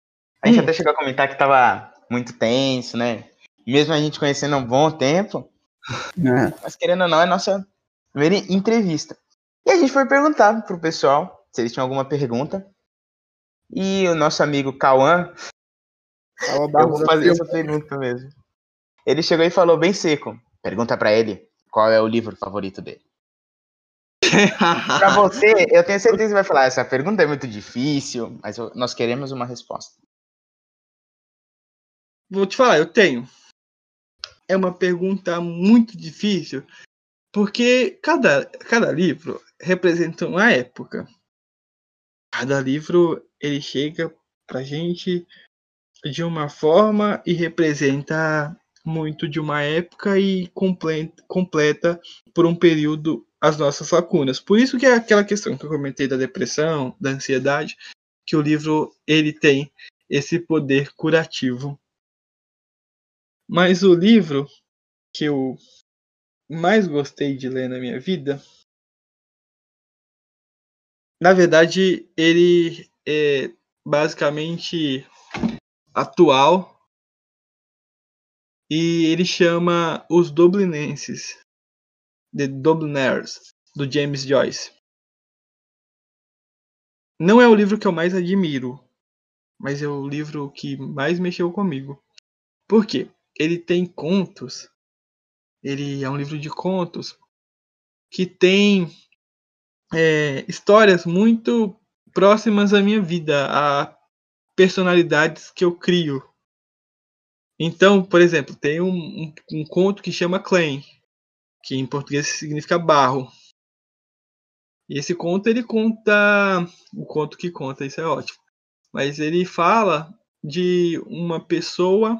a gente hum. até chegou a comentar que tava muito tenso, né? Mesmo a gente conhecendo há um bom tempo. É. Mas querendo ou não, é a nossa primeira entrevista. E a gente foi perguntar pro pessoal se eles tinham alguma pergunta. E o nosso amigo Cauã. Eu vou fazer essa pergunta mesmo. Ele chegou e falou bem seco. Pergunta para ele qual é o livro favorito dele. para você, eu tenho certeza que vai falar, essa pergunta é muito difícil, mas nós queremos uma resposta. Vou te falar, eu tenho. É uma pergunta muito difícil, porque cada, cada livro representa uma época. Cada livro ele chega pra gente de uma forma e representa muito de uma época e completa, completa por um período as nossas lacunas. Por isso que é aquela questão que eu comentei da depressão, da ansiedade, que o livro ele tem esse poder curativo mas o livro que eu mais gostei de ler na minha vida, na verdade, ele é basicamente atual e ele chama Os Dublinenses, The Dubliners, do James Joyce. Não é o livro que eu mais admiro, mas é o livro que mais mexeu comigo. Por quê? ele tem contos. Ele é um livro de contos que tem é, histórias muito próximas à minha vida, a personalidades que eu crio. Então, por exemplo, tem um, um, um conto que chama Clay, que em português significa barro. E esse conto ele conta o conto que conta, isso é ótimo. Mas ele fala de uma pessoa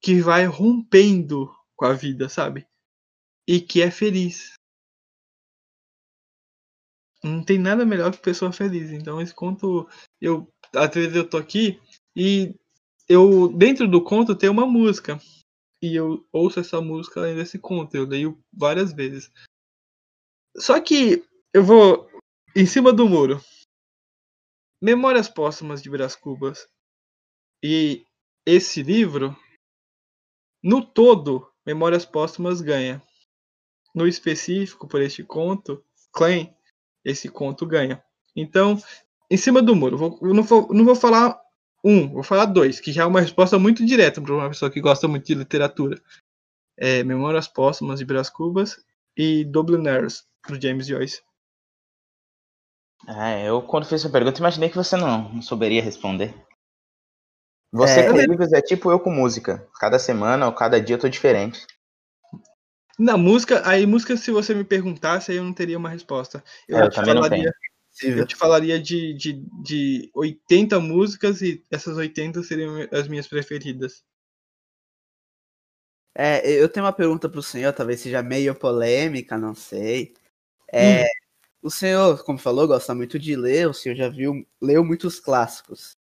que vai rompendo com a vida, sabe? E que é feliz. Não tem nada melhor que pessoa feliz. Então esse conto, eu às vezes eu tô aqui e eu dentro do conto tem uma música e eu ouço essa música além desse conto. Eu leio várias vezes. Só que eu vou em cima do muro. Memórias Póstumas de Brás Cubas. E esse livro no todo, Memórias Póstumas ganha. No específico, por este conto, Klein, esse conto ganha. Então, em cima do muro, vou, não, vou, não vou falar um, vou falar dois, que já é uma resposta muito direta para uma pessoa que gosta muito de literatura. É Memórias Póstumas de Brás Cubas e Dubliners, do James Joyce. É, eu quando fiz essa pergunta imaginei que você não, não souberia responder. Você é, com livros é tipo eu com música. Cada semana ou cada dia eu tô diferente. Na música, aí música, se você me perguntasse, aí eu não teria uma resposta. Eu, É, eu te também não falaria, eu te falaria de, de, de 80 músicas e essas 80 seriam as minhas preferidas. É, eu tenho uma pergunta pro senhor, talvez seja meio polêmica, não sei. É, Hum. O senhor, como falou, gosta muito de ler, o senhor já viu, leu muitos clássicos.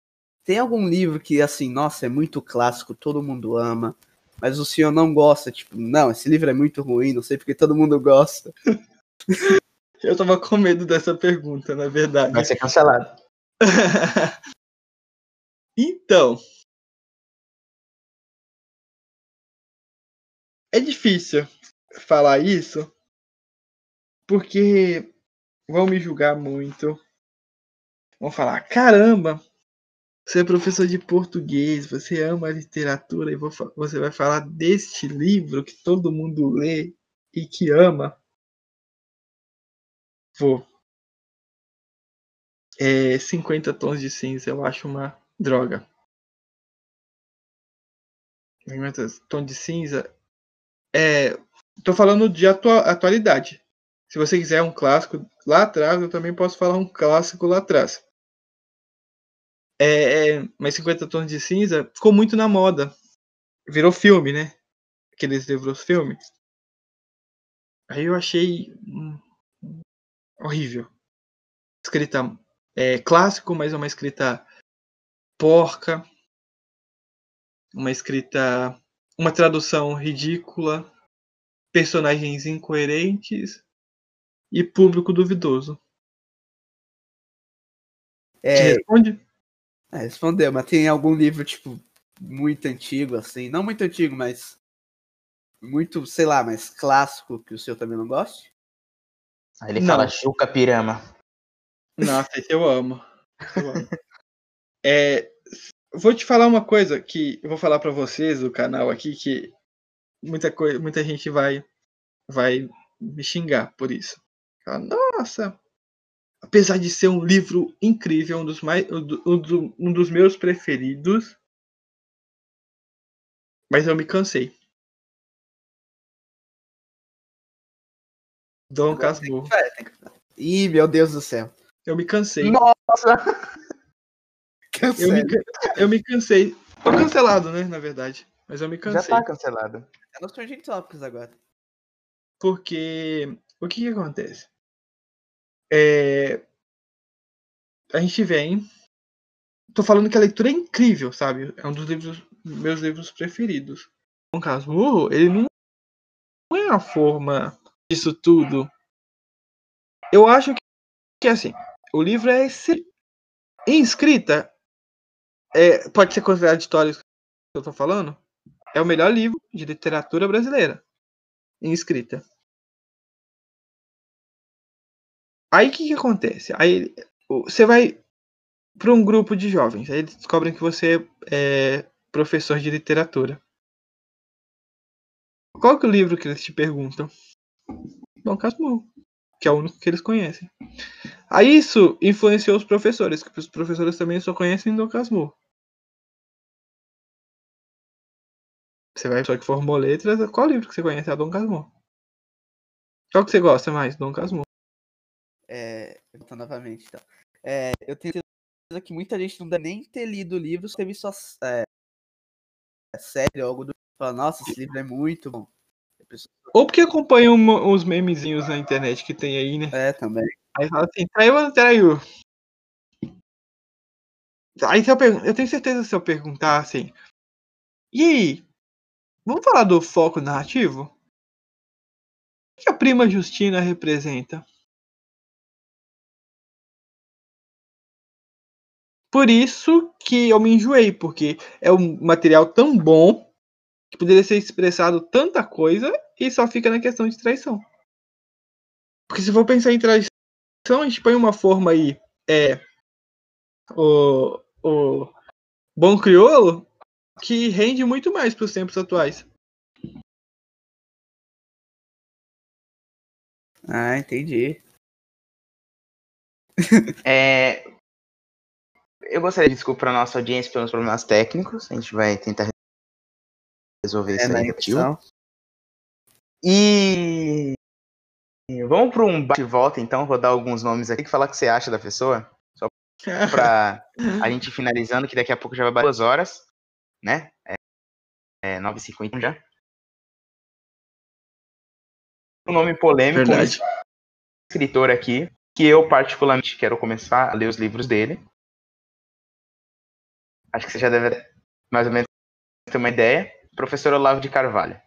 Tem algum livro que, assim, nossa, é muito clássico, todo mundo ama, mas o senhor não gosta? Tipo, não, esse livro é muito ruim, não sei porque todo mundo gosta. Eu tava com medo dessa pergunta, na verdade. Vai ser cancelado. então. É difícil falar isso, porque vão me julgar muito. Vão falar: caramba, você é professor de português, você ama a literatura e você vai falar deste livro que todo mundo lê e que ama. Vou. É 50 tons de cinza, eu acho uma droga. 50 tons de cinza. É. Tô falando de atua- atualidade. Se você quiser um clássico lá atrás, eu também posso falar um clássico lá atrás. É, é, mas 50 tons de cinza ficou muito na moda. Virou filme, né? Aqueles livros filme. Aí eu achei hum, horrível. Escrita é, clássico, mas é uma escrita porca. Uma escrita. Uma tradução ridícula. Personagens incoerentes. E público duvidoso. Te É, responde? é, respondeu, mas tem algum livro, tipo, muito antigo, assim, não muito antigo, mas muito, sei lá, mais clássico, que o senhor também não goste? Aí ele Não. fala Juca Pirama. Nossa, esse eu amo. Eu amo. É, vou te falar uma coisa que eu vou falar pra vocês do canal aqui que muita coisa, muita gente vai vai me xingar por isso. Fala, Nossa, apesar de ser um livro incrível, um dos mais um do- um dos meus preferidos, mas eu me cansei. Dom Casmurro. Ih, meu Deus do céu. Eu me cansei. Nossa! Eu me, eu me cansei. Tô cancelado, né, na verdade. Mas eu me Já cansei. tá cancelado. É nos Trending Topics agora. Porque o que, que acontece? É, a gente vem. Tô falando que a leitura é incrível, sabe? É um dos livros, meus livros preferidos. Dom Casmurro, ele não não é a forma disso tudo. Eu acho que, que assim, o livro é excelente. Em escrita, é, pode ser considerado histórico que eu tô falando. É o melhor livro de literatura brasileira. Em escrita. Aí o que, que acontece? Aí você vai para um grupo de jovens, aí eles descobrem que você é professor de literatura. Qual que é o livro que eles te perguntam? Dom Casmurro, que é o único que eles conhecem. Aí isso influenciou os professores, que os professores também só conhecem Dom Casmurro. Você vai só que formou letras, qual livro que você conhece? É Dom Casmurro. Qual que você gosta mais? Dom Casmurro. É, voltando novamente, então. É, eu tenho certeza que muita gente não deve nem ter lido o livro, se teve só é, série algo do tipo. Fala, Nossa, esse livro é muito bom. A pessoa- Ou porque acompanham uma- os memezinhos na internet que tem aí, né? É, também. Aí fala assim, traiu ou não traiu? Aí se eu, pergun- eu tenho certeza se eu perguntar assim, e aí, vamos falar do foco narrativo? O que a prima Justina representa? Por isso que eu me enjoei, porque é um material tão bom que poderia ser expressado tanta coisa e só fica na questão de traição. Porque se for pensar em traição, a gente põe uma forma aí, é o, o bom crioulo que rende muito mais para os tempos atuais. Ah, entendi. É, Eu gostaria de desculpar a nossa audiência pelos problemas técnicos. A gente vai tentar resolver É, isso na aí. E vamos para um bate-volta, então. Vou dar alguns nomes aqui. Falar o que você acha da pessoa. Só para a gente finalizando, que daqui a pouco já vai duas horas, né? É, é 9h50 já. Um nome polêmico, Verdade. escritor aqui, que eu particularmente quero começar a ler os livros dele. Acho que você já deve mais ou menos ter uma ideia. Professor Olavo de Carvalho.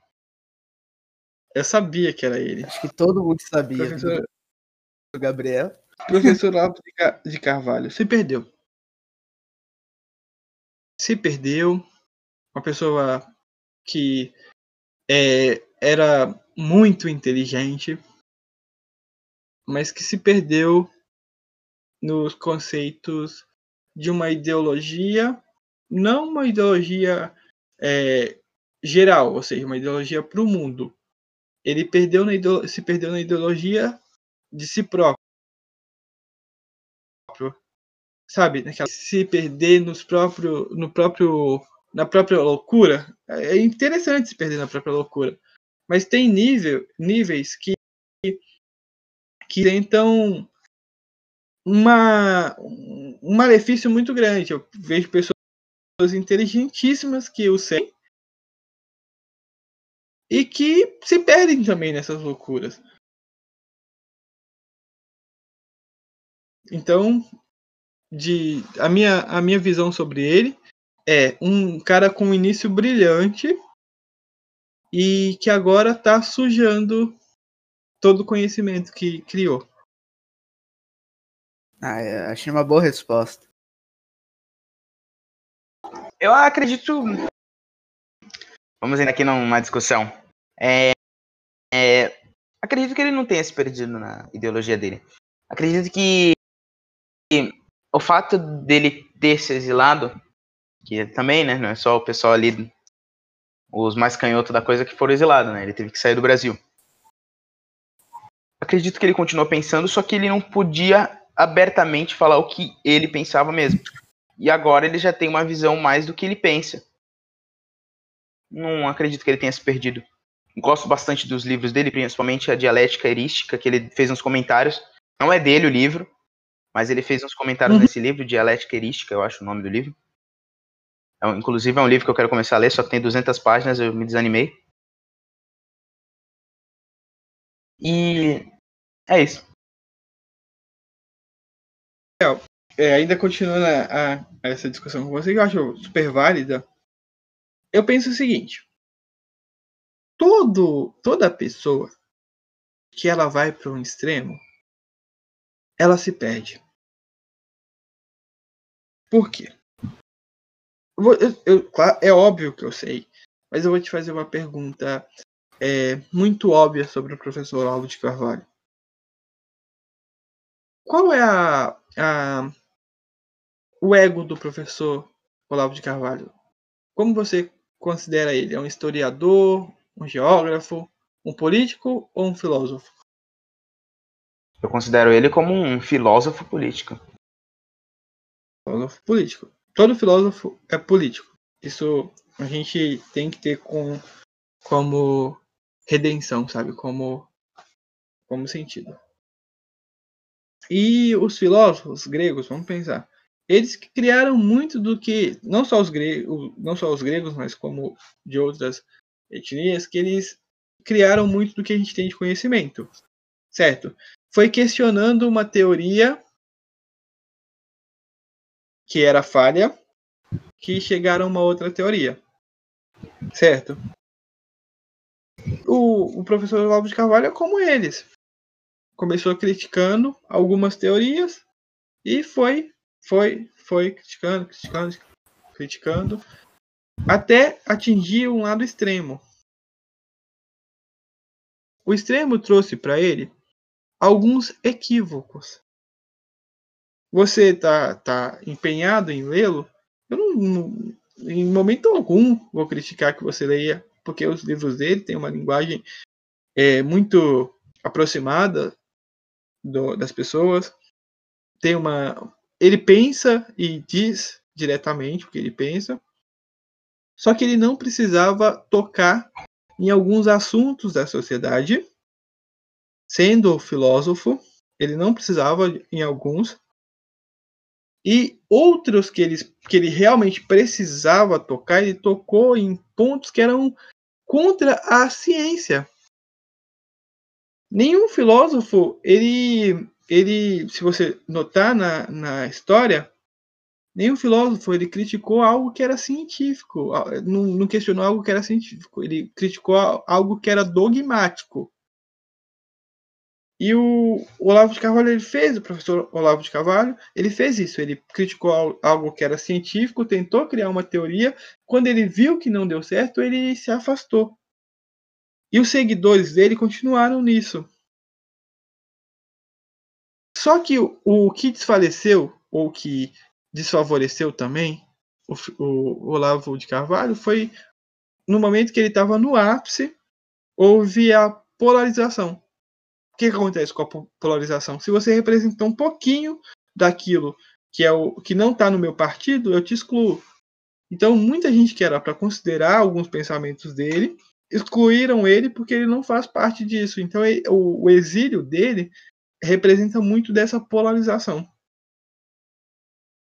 Eu sabia que era ele. Acho que todo mundo sabia Professor, do Gabriel. professor Ca- de Carvalho. Se perdeu. Se perdeu. Uma pessoa que é, era muito inteligente, mas que se perdeu nos conceitos de uma ideologia, não uma ideologia é, geral, ou seja, uma ideologia para o mundo. Ele perdeu se perdeu na ideologia de si próprio. Sabe, naquela, se perder nos próprio, no próprio, na própria loucura. É interessante se perder na própria loucura. Mas tem nível, níveis que que tentam uma, um malefício muito grande. Eu vejo pessoas inteligentíssimas que o sei e que se perdem também nessas loucuras. Então, de a minha a minha visão sobre ele é um cara com um início brilhante e que agora está sujando todo o conhecimento que criou. Ah, é, achei uma boa resposta. Eu acredito. Vamos ainda aqui numa discussão. É, é, acredito que ele não tenha se perdido na ideologia dele. Acredito que, que o fato dele ter se exilado, que também, né, não é só o pessoal ali, os mais canhotos da coisa que foram exilados, né? Ele teve que sair do Brasil. Acredito que ele continuou pensando, só que ele não podia abertamente falar o que ele pensava mesmo. E agora ele já tem uma visão mais do que ele pensa. Não acredito que ele tenha se perdido. Gosto bastante dos livros dele, principalmente a dialética erística, que ele fez uns comentários. Não é dele o livro, mas ele fez uns comentários Uhum. nesse livro, Dialética Erística, eu acho o nome do livro. É inclusive é um livro que eu quero começar a ler, só que tem 200 páginas, eu me desanimei. E é isso. É, ainda continuando a, a- essa discussão com você, que eu acho super válida, eu penso o seguinte: todo, toda pessoa que ela vai para um extremo, ela se perde. Por quê? Eu eu- é óbvio que eu sei, mas eu vou te fazer uma pergunta é, muito óbvia sobre o professor Olavo de Carvalho. Qual é a, a o ego do professor Olavo de Carvalho? Como você considera ele? É um historiador, um geógrafo, um político ou um filósofo? Eu considero ele como um filósofo político. Filósofo político. Todo filósofo é político. Isso a gente tem que ter com, como redenção, sabe? Como, como sentido. E os filósofos gregos, vamos pensar, eles criaram muito do que não só os gregos, não só os gregos, mas como de outras etnias, que eles criaram muito do que a gente tem de conhecimento, certo? Foi questionando uma teoria que era falha, que chegaram a uma outra teoria, certo? O, o professor Olavo de Carvalho é como eles. Começou criticando algumas teorias e foi, foi, foi criticando, criticando, criticando, até atingir um lado extremo. O extremo trouxe para ele alguns equívocos. Você tá, tá empenhado em lê-lo? Eu não, não, em momento algum vou criticar que você leia, porque os livros dele têm uma linguagem é, muito aproximada do, das pessoas. Tem uma, ele pensa e diz diretamente o que ele pensa. Só que ele não precisava tocar em alguns assuntos da sociedade, sendo filósofo, ele não precisava em alguns, e outros que ele, que ele realmente precisava tocar, ele tocou em pontos que eram contra a ciência. Nenhum filósofo, ele, ele se você notar na, na história, nenhum filósofo ele criticou algo que era científico, não, não questionou algo que era científico, ele criticou algo que era dogmático. E o Olavo de Carvalho ele fez, o professor Olavo de Carvalho, ele fez isso. Ele criticou algo que era científico, tentou criar uma teoria. Quando ele viu que não deu certo, ele se afastou. E os seguidores dele continuaram nisso. Só que o, o que desfaleceu, ou que desfavoreceu também o, o Olavo de Carvalho, foi no momento que ele estava no ápice, houve a polarização o que, acontece com a polarização? Se você representa um pouquinho daquilo que é o que não está no meu partido, eu te excluo. Então, muita gente que era para considerar alguns pensamentos dele, excluíram ele porque ele não faz parte disso. Então, ele, o, o, exílio dele representa muito dessa polarização.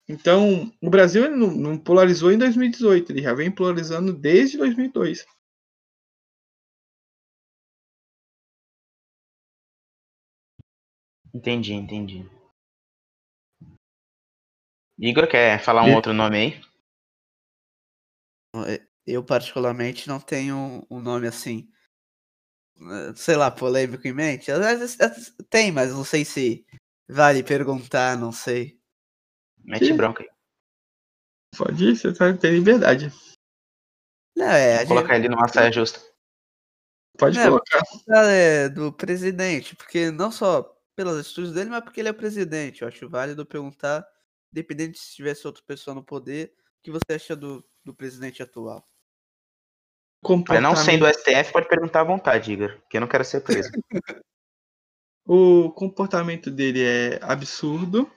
Então, o Brasil não, não polarizou em 2018, ele já vem polarizando desde 2002. Entendi, entendi. Igor, quer falar um outro nome aí? É, eu, particularmente, não tenho um nome assim, sei lá, polêmico em mente. Às vezes tem, mas não sei se vale perguntar, não sei. Mete Sim. bronca aí. Pode ir, você tá, tem liberdade. Não, é, Vou colocar gente... ele numa saia justa. Pode não, colocar. É do presidente, porque não só pelas atitudes dele, mas porque ele é presidente. Eu acho válido perguntar, independente se tivesse outra pessoa no poder, o que você acha do, do presidente atual? Não sendo o STF, pode perguntar à vontade, Igor, que eu não quero ser preso. o comportamento dele é absurdo.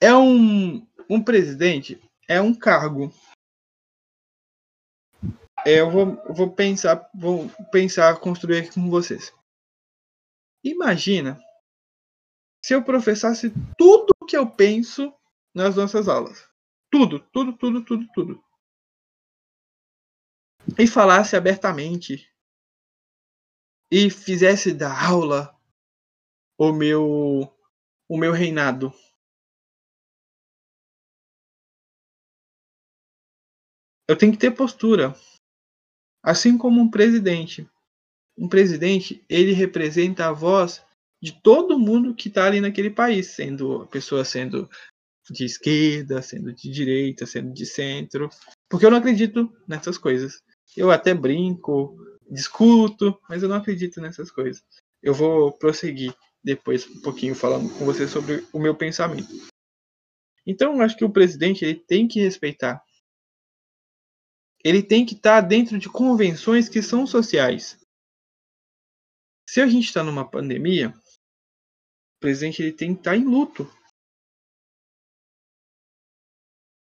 É um, um presidente, é um cargo. É, eu vou, vou pensar, vou pensar, construir aqui com vocês. Imagina se eu professasse tudo o que eu penso nas nossas aulas. Tudo, tudo, tudo, tudo, tudo. E falasse abertamente. E fizesse da aula o meu o meu reinado. Eu tenho que ter postura. Assim como um presidente um presidente ele representa a voz de todo mundo que está ali naquele país, sendo a pessoa sendo de esquerda, sendo de direita, sendo de centro, porque eu não acredito nessas coisas. Eu até brinco, discuto, mas eu não acredito nessas coisas. Eu vou prosseguir depois um pouquinho falando com você sobre o meu pensamento. Então, eu acho que o presidente ele tem que respeitar. Ele tem que estar dentro de convenções que são sociais. Se a gente está numa pandemia, o presidente ele tem que estar em luto.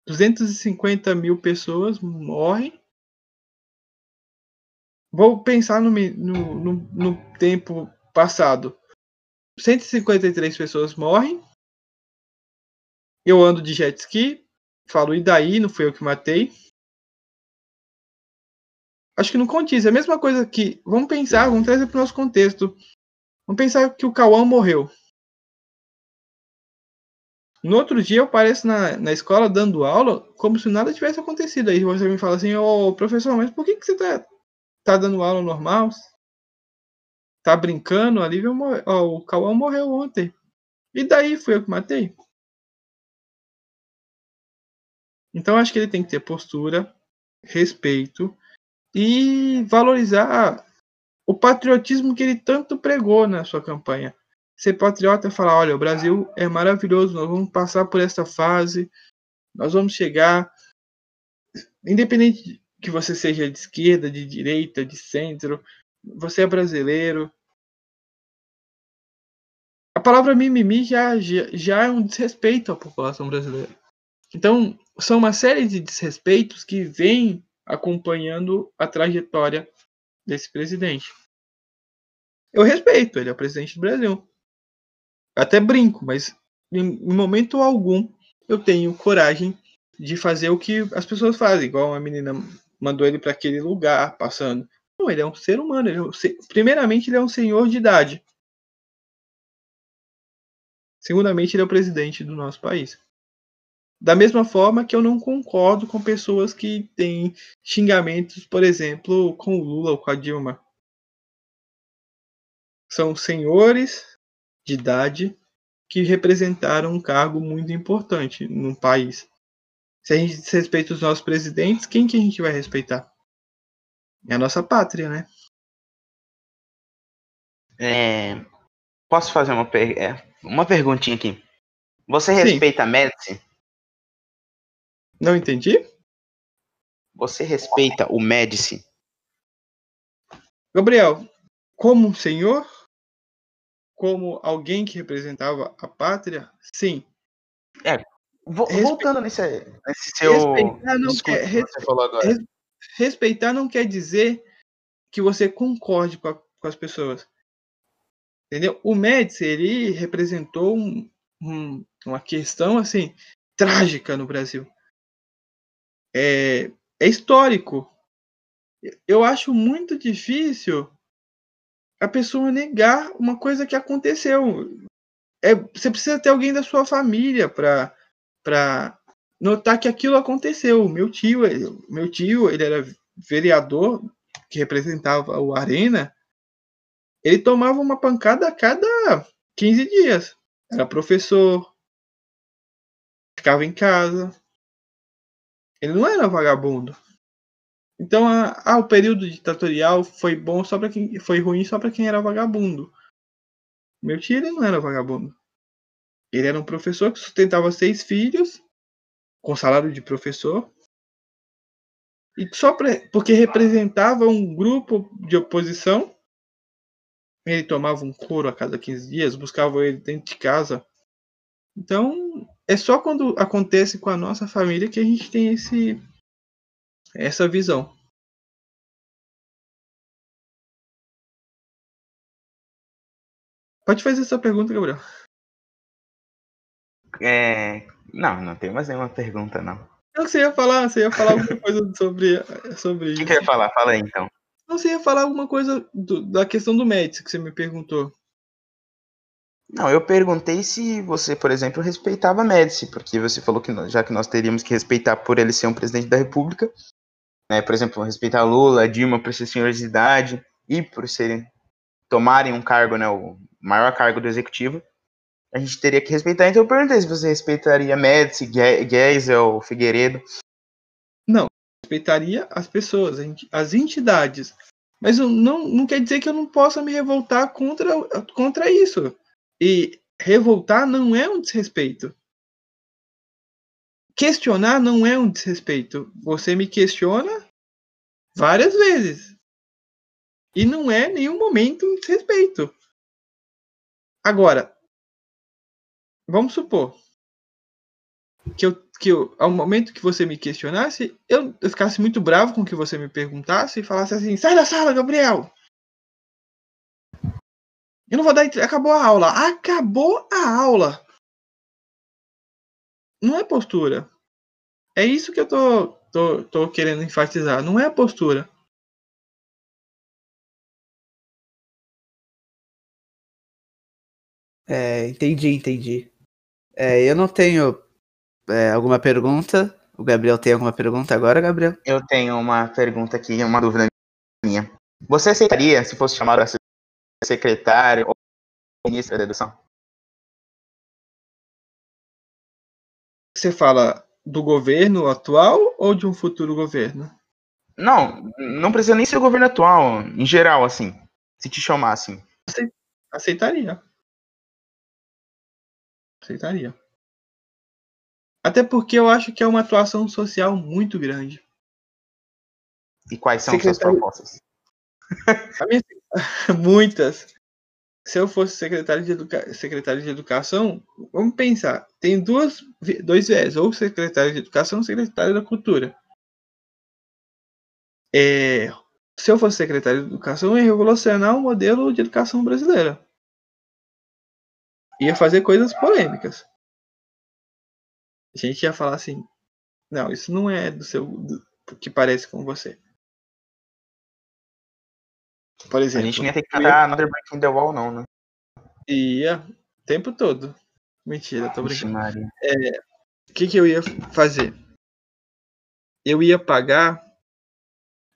250 mil pessoas morrem. Vou pensar no, no, no, no tempo passado. 153 pessoas morrem. Eu ando de jet ski. Falo, e daí? Não fui eu que matei acho que não condiz. É a mesma coisa que. Vamos pensar, vamos trazer para o nosso contexto. Vamos pensar que o Cauã morreu. No outro dia eu apareço na, na escola dando aula como se nada tivesse acontecido. Aí você me fala assim, ô oh, professor, mas por que, que você tá, tá dando aula normal? Tá brincando? Ali oh, o Cauã morreu ontem. E daí foi eu que matei? Então acho que ele tem que ter postura, respeito e valorizar o patriotismo que ele tanto pregou na sua campanha. Ser patriota é falar: olha, o Brasil é maravilhoso, nós vamos passar por essa fase, nós vamos chegar. Independente que você seja de esquerda, de direita, de centro, você é brasileiro. A palavra mimimi já, já, é um desrespeito à população brasileira. Então, são uma série de desrespeitos que vêm acompanhando a trajetória desse presidente. Eu respeito, ele é o presidente do Brasil. Até brinco, mas em, momento algum eu tenho coragem de fazer o que as pessoas fazem, igual a menina mandou ele para aquele lugar passando. Não, ele é um ser humano. É um, primeiramente, ele é um senhor de idade. Segundamente, ele é o presidente do nosso país. Da mesma forma que eu não concordo com pessoas que têm xingamentos, por exemplo, com o Lula ou com a Dilma. São senhores de idade que representaram um cargo muito importante no país. Se a gente desrespeita os nossos presidentes, quem que a gente vai respeitar? É a nossa pátria, né? É, posso fazer uma, per... É, uma perguntinha aqui? Você respeita a Médici? Não entendi? Você respeita o Médici? Gabriel, como um senhor? Como alguém que representava a pátria? Sim. É, voltando nesse, nesse seu respeitar não, quer, agora. respeitar não quer dizer que você concorde com, a, com as pessoas. Entendeu? O Médici, ele representou um, um, uma questão assim trágica no Brasil. É, é histórico. Eu acho muito difícil a pessoa negar uma coisa que aconteceu. É, você precisa ter alguém da sua família para para notar que aquilo aconteceu. Meu tio, meu tio, ele era vereador que representava o Arena ele tomava uma pancada a cada 15 dias. Era professor, ficava em casa. Ele não era vagabundo. Então, ah, o período ditatorial foi bom só para quem foi ruim só para quem era vagabundo. Meu tio ele não era vagabundo. Ele era um professor que sustentava seis filhos com salário de professor. E só pra, porque representava um grupo de oposição ele tomava um couro a cada 15 dias, buscava ele dentro de casa. Então, é só quando acontece com a nossa família que a gente tem esse essa visão. Pode fazer essa pergunta, Gabriel. É... Não, não tem mais nenhuma pergunta, não. Eu você ia falar, você ia falar alguma coisa sobre, sobre isso. O que, eu ia falar? Fala aí, então. Você ia falar alguma coisa do, da questão do Médici que você me perguntou. Não, eu perguntei se você, por exemplo, respeitava Médici, porque você falou que já que nós teríamos que respeitar por ele ser um presidente da República, né, por exemplo, respeitar Lula, Dilma por ser senhores de idade e por serem tomarem um cargo, né, o maior cargo do executivo, a gente teria que respeitar. Então eu perguntei se você respeitaria Médici, Geisel, Figueiredo. Não, respeitaria as pessoas, as entidades. Mas não, não quer dizer que eu não possa me revoltar contra, contra isso. E revoltar não é um desrespeito. Questionar não é um desrespeito. Você me questiona várias vezes. E não é nenhum momento um desrespeito. Agora, vamos supor que eu que eu, ao momento que você me questionasse, eu, eu ficasse muito bravo com o que você me perguntasse e falasse assim: sai da sala, Gabriel! Eu não vou dar. Acabou a aula. Acabou a aula. Não é postura. É isso que eu tô, tô, tô querendo enfatizar. Não é postura. É, entendi, entendi. É, eu não tenho é, alguma pergunta? O Gabriel tem alguma pergunta agora, Gabriel? Eu tenho uma pergunta aqui, uma dúvida minha. Você aceitaria se fosse chamado para secretário ou ministro da Educação? Você fala do governo atual ou de um futuro governo? Não, não precisa nem ser o governo atual, em geral, assim. Se te chamassem. Aceitaria. Aceitaria. Até porque eu acho que é uma atuação social muito grande. E quais são Secretário... suas propostas? Minha... Muitas. Se eu fosse secretário de, educa... secretário de Educação, vamos pensar, tem duas, dois viés, ou secretário de Educação ou secretário da Cultura. é, se eu fosse secretário de educação, eu ia revolucionar o modelo de educação brasileira. Ia fazer coisas polêmicas. A gente ia falar assim: não, isso não é do seu. Do, que parece com você. Por exemplo. A gente nem ia ter que cantar Another Breaking the Wall, não, né? Ia, o tempo todo. Mentira, tô brincando. Maria. O que, que eu ia fazer? Eu ia pagar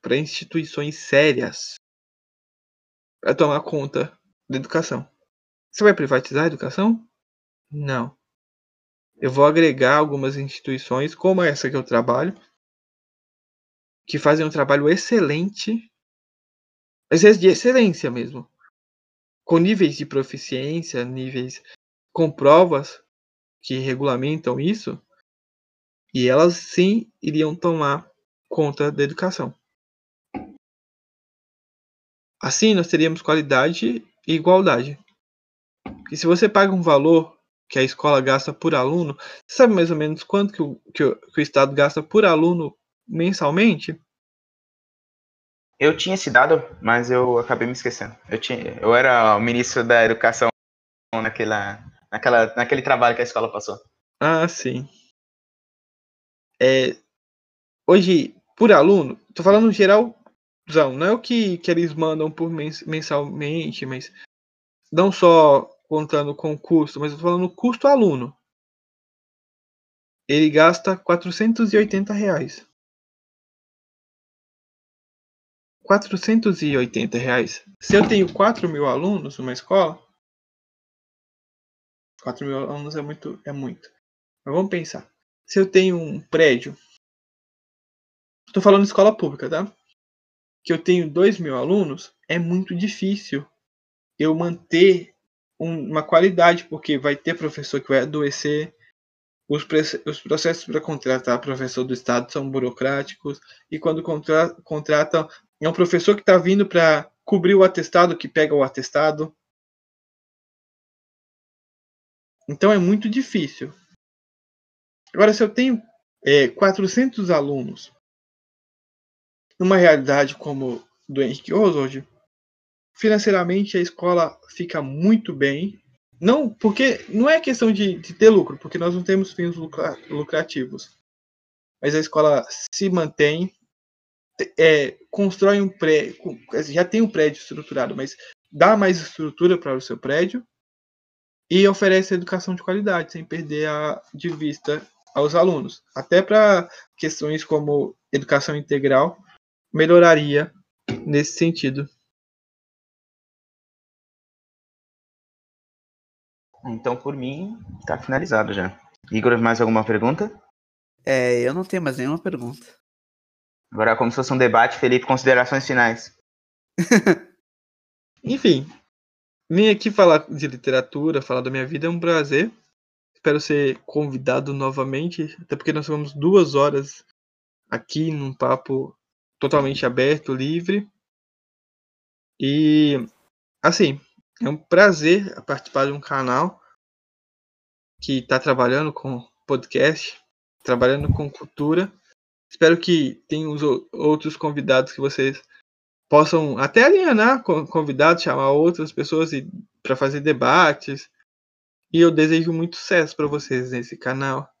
para instituições sérias para tomar conta da educação. Você vai privatizar a educação? Não. Eu vou agregar algumas instituições, como essa que eu trabalho, que fazem um trabalho excelente, mas é de excelência mesmo, com níveis de proficiência, níveis com provas que regulamentam isso, e elas sim iriam tomar conta da educação. Assim, nós teríamos qualidade e igualdade. E se você paga um valor que a escola gasta por aluno, você sabe mais ou menos quanto que o, que o, que o Estado gasta por aluno mensalmente? Eu tinha esse dado, mas eu acabei me esquecendo. Eu, tinha, eu era o ministro da educação naquela, naquela, naquele trabalho que a escola passou. Ah, sim. É, hoje, por aluno, tô falando geral, não é o que, que eles mandam por mens- mensalmente, mas não só contando com o custo, mas eu tô falando custo aluno. Ele gasta 480 reais. 480 reais. Se eu tenho 4 mil alunos numa escola, 4 mil alunos é muito, é muito. Mas vamos pensar. Se eu tenho um prédio, estou falando escola pública, tá? Que eu tenho 2 mil alunos, é muito difícil eu manter um- uma qualidade, porque vai ter professor que vai adoecer, os, os processos para contratar professor do Estado são burocráticos, e quando contra- contratam, é um professor que está vindo para cobrir o atestado, que pega o atestado. Então é muito difícil. Agora, se eu tenho é, 400 alunos, numa realidade como do Henrique Oswald, financeiramente a escola fica muito bem. Não, porque não é questão de, de ter lucro, porque nós não temos fins lucra- lucrativos. Mas a escola se mantém, é, constrói um prédio, já tem um prédio estruturado, mas dá mais estrutura para o seu prédio e oferece educação de qualidade, sem perder a, de vista aos alunos. Até para questões como educação integral, melhoraria nesse sentido. Então, por mim, tá finalizado já. Igor, mais alguma pergunta? É, eu não tenho mais nenhuma pergunta. Agora, é como se fosse um debate, Felipe, considerações finais. Enfim, vim aqui falar de literatura, falar da minha vida, é um prazer. Espero ser convidado novamente, até porque nós ficamos duas horas aqui num papo totalmente aberto, livre. E, assim, é um prazer participar de um canal que está trabalhando com podcast, trabalhando com cultura. Espero que tenham os ou- outros convidados que vocês possam até alinhar com convidados, chamar outras pessoas para fazer debates. E eu desejo muito sucesso para vocês nesse canal.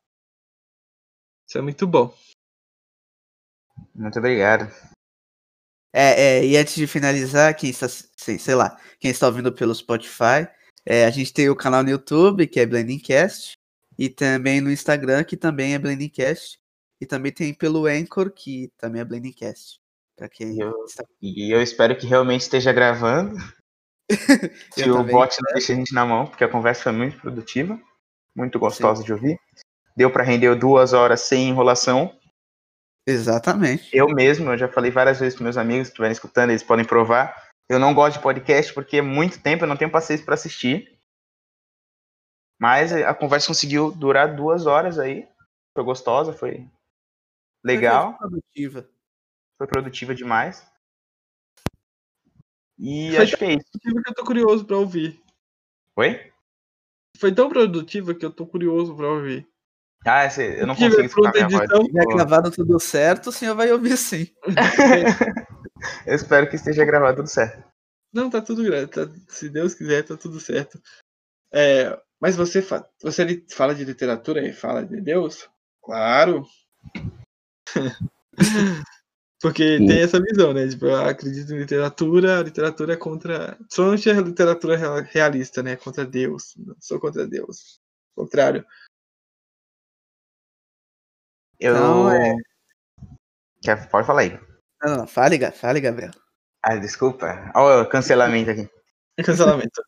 Isso é muito bom. Muito obrigado. É, é, e antes de finalizar, quem está, sei, sei lá, quem está ouvindo pelo Spotify, é, a gente tem o canal no YouTube, que é Blendingcast, e também no Instagram, que também é Blendingcast, e também tem pelo Anchor, que também é Blendingcast. Pra quem Eu- está... E eu espero que realmente esteja gravando. Se Eu o bot não deixa a gente na mão, porque a conversa foi muito produtiva, muito gostosa de ouvir. Deu para render duas horas sem enrolação. Exatamente. Eu mesmo, eu já falei várias vezes para meus amigos que estiverem escutando, eles podem provar. Eu não gosto de podcast porque é muito tempo, eu não tenho paciência para assistir. Mas a conversa conseguiu durar duas horas aí. Foi gostosa, foi legal, Foi produtiva. foi produtiva demais. E Foi acho que é isso. Produtiva que eu tô curioso para ouvir. Oi? Foi tão produtiva que eu tô curioso para ouvir. Ah, esse, eu não consigo escutar minha edição, voz. Se tiver gravado tudo certo, o senhor vai ouvir sim. Eu espero que esteja gravado tudo certo. Não, tá tudo tá- se Deus quiser, tá tudo certo. É, mas você, fa- você fala de literatura e fala de Deus? Claro. Porque Sim. tem essa visão, né? Tipo, eu acredito em literatura, a literatura é contra. Somente a literatura real- realista, né? Contra Deus. Não sou contra Deus. Ao contrário. Eu. Então, é- Quer- Pode falar aí. Não, não, não. Fale, fale, Gabriel. Ah, desculpa. Olha o cancelamento aqui. Cancelamento.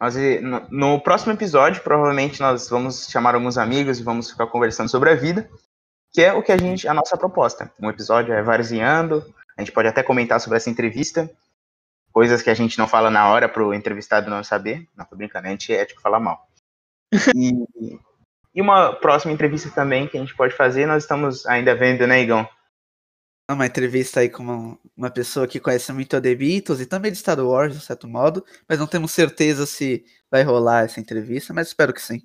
Nós, no, no próximo episódio, provavelmente nós vamos chamar alguns amigos e vamos ficar conversando sobre a vida, que é o que a gente, a nossa proposta. Um episódio é varzeando, a gente pode até comentar sobre essa entrevista, coisas que a gente não fala na hora para o entrevistado não saber. Não, tô brincando, a gente é ético falar mal. E, e uma próxima entrevista também que a gente pode fazer, nós estamos ainda vendo, né, Igão? Uma entrevista aí com uma, uma pessoa que conhece muito a The Beatles e também de Star Wars, de certo modo, mas não temos certeza se vai rolar essa entrevista, mas espero que sim.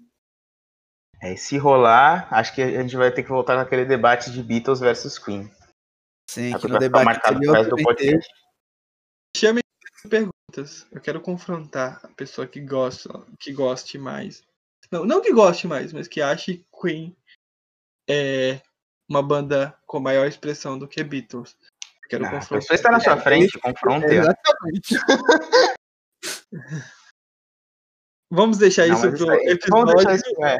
É, se rolar, acho que a gente vai ter que voltar naquele debate de Beatles versus Queen. Sim, que porque no debate anterior do podcast. Chame perguntas. Eu quero confrontar a pessoa que gosta, que goste mais. Não, não que goste mais, mas que ache Queen é uma banda com maior expressão do que Beatles. Quero Ah, a confrontar. pessoa está na sua frente, confronte. ó. Exatamente. Vamos deixar Não, isso aí- vamos episódio. deixar isso, é.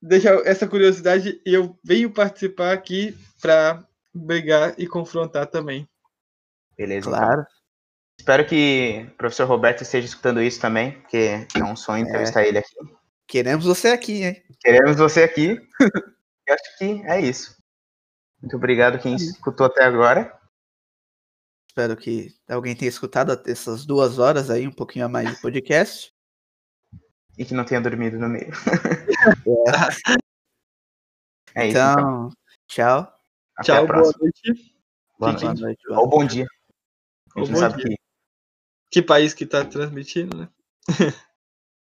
Deixar essa curiosidade e eu venho participar aqui pra brigar e confrontar também. Beleza. então. Claro. Espero que o professor Roberto esteja escutando isso também, porque é um sonho entrevistar ele aqui. Queremos você aqui, hein? Queremos você aqui. Eu acho que é isso. Muito obrigado quem escutou até agora. Espero que alguém tenha escutado essas duas horas aí, um pouquinho a mais de podcast. E que não tenha dormido no meio. É isso, então. Então, tchau. Até Tchau, boa noite. Boa noite. Boa noite. boa Ou bom dia. A Ou sabe dia. que Que país que tá transmitindo, né?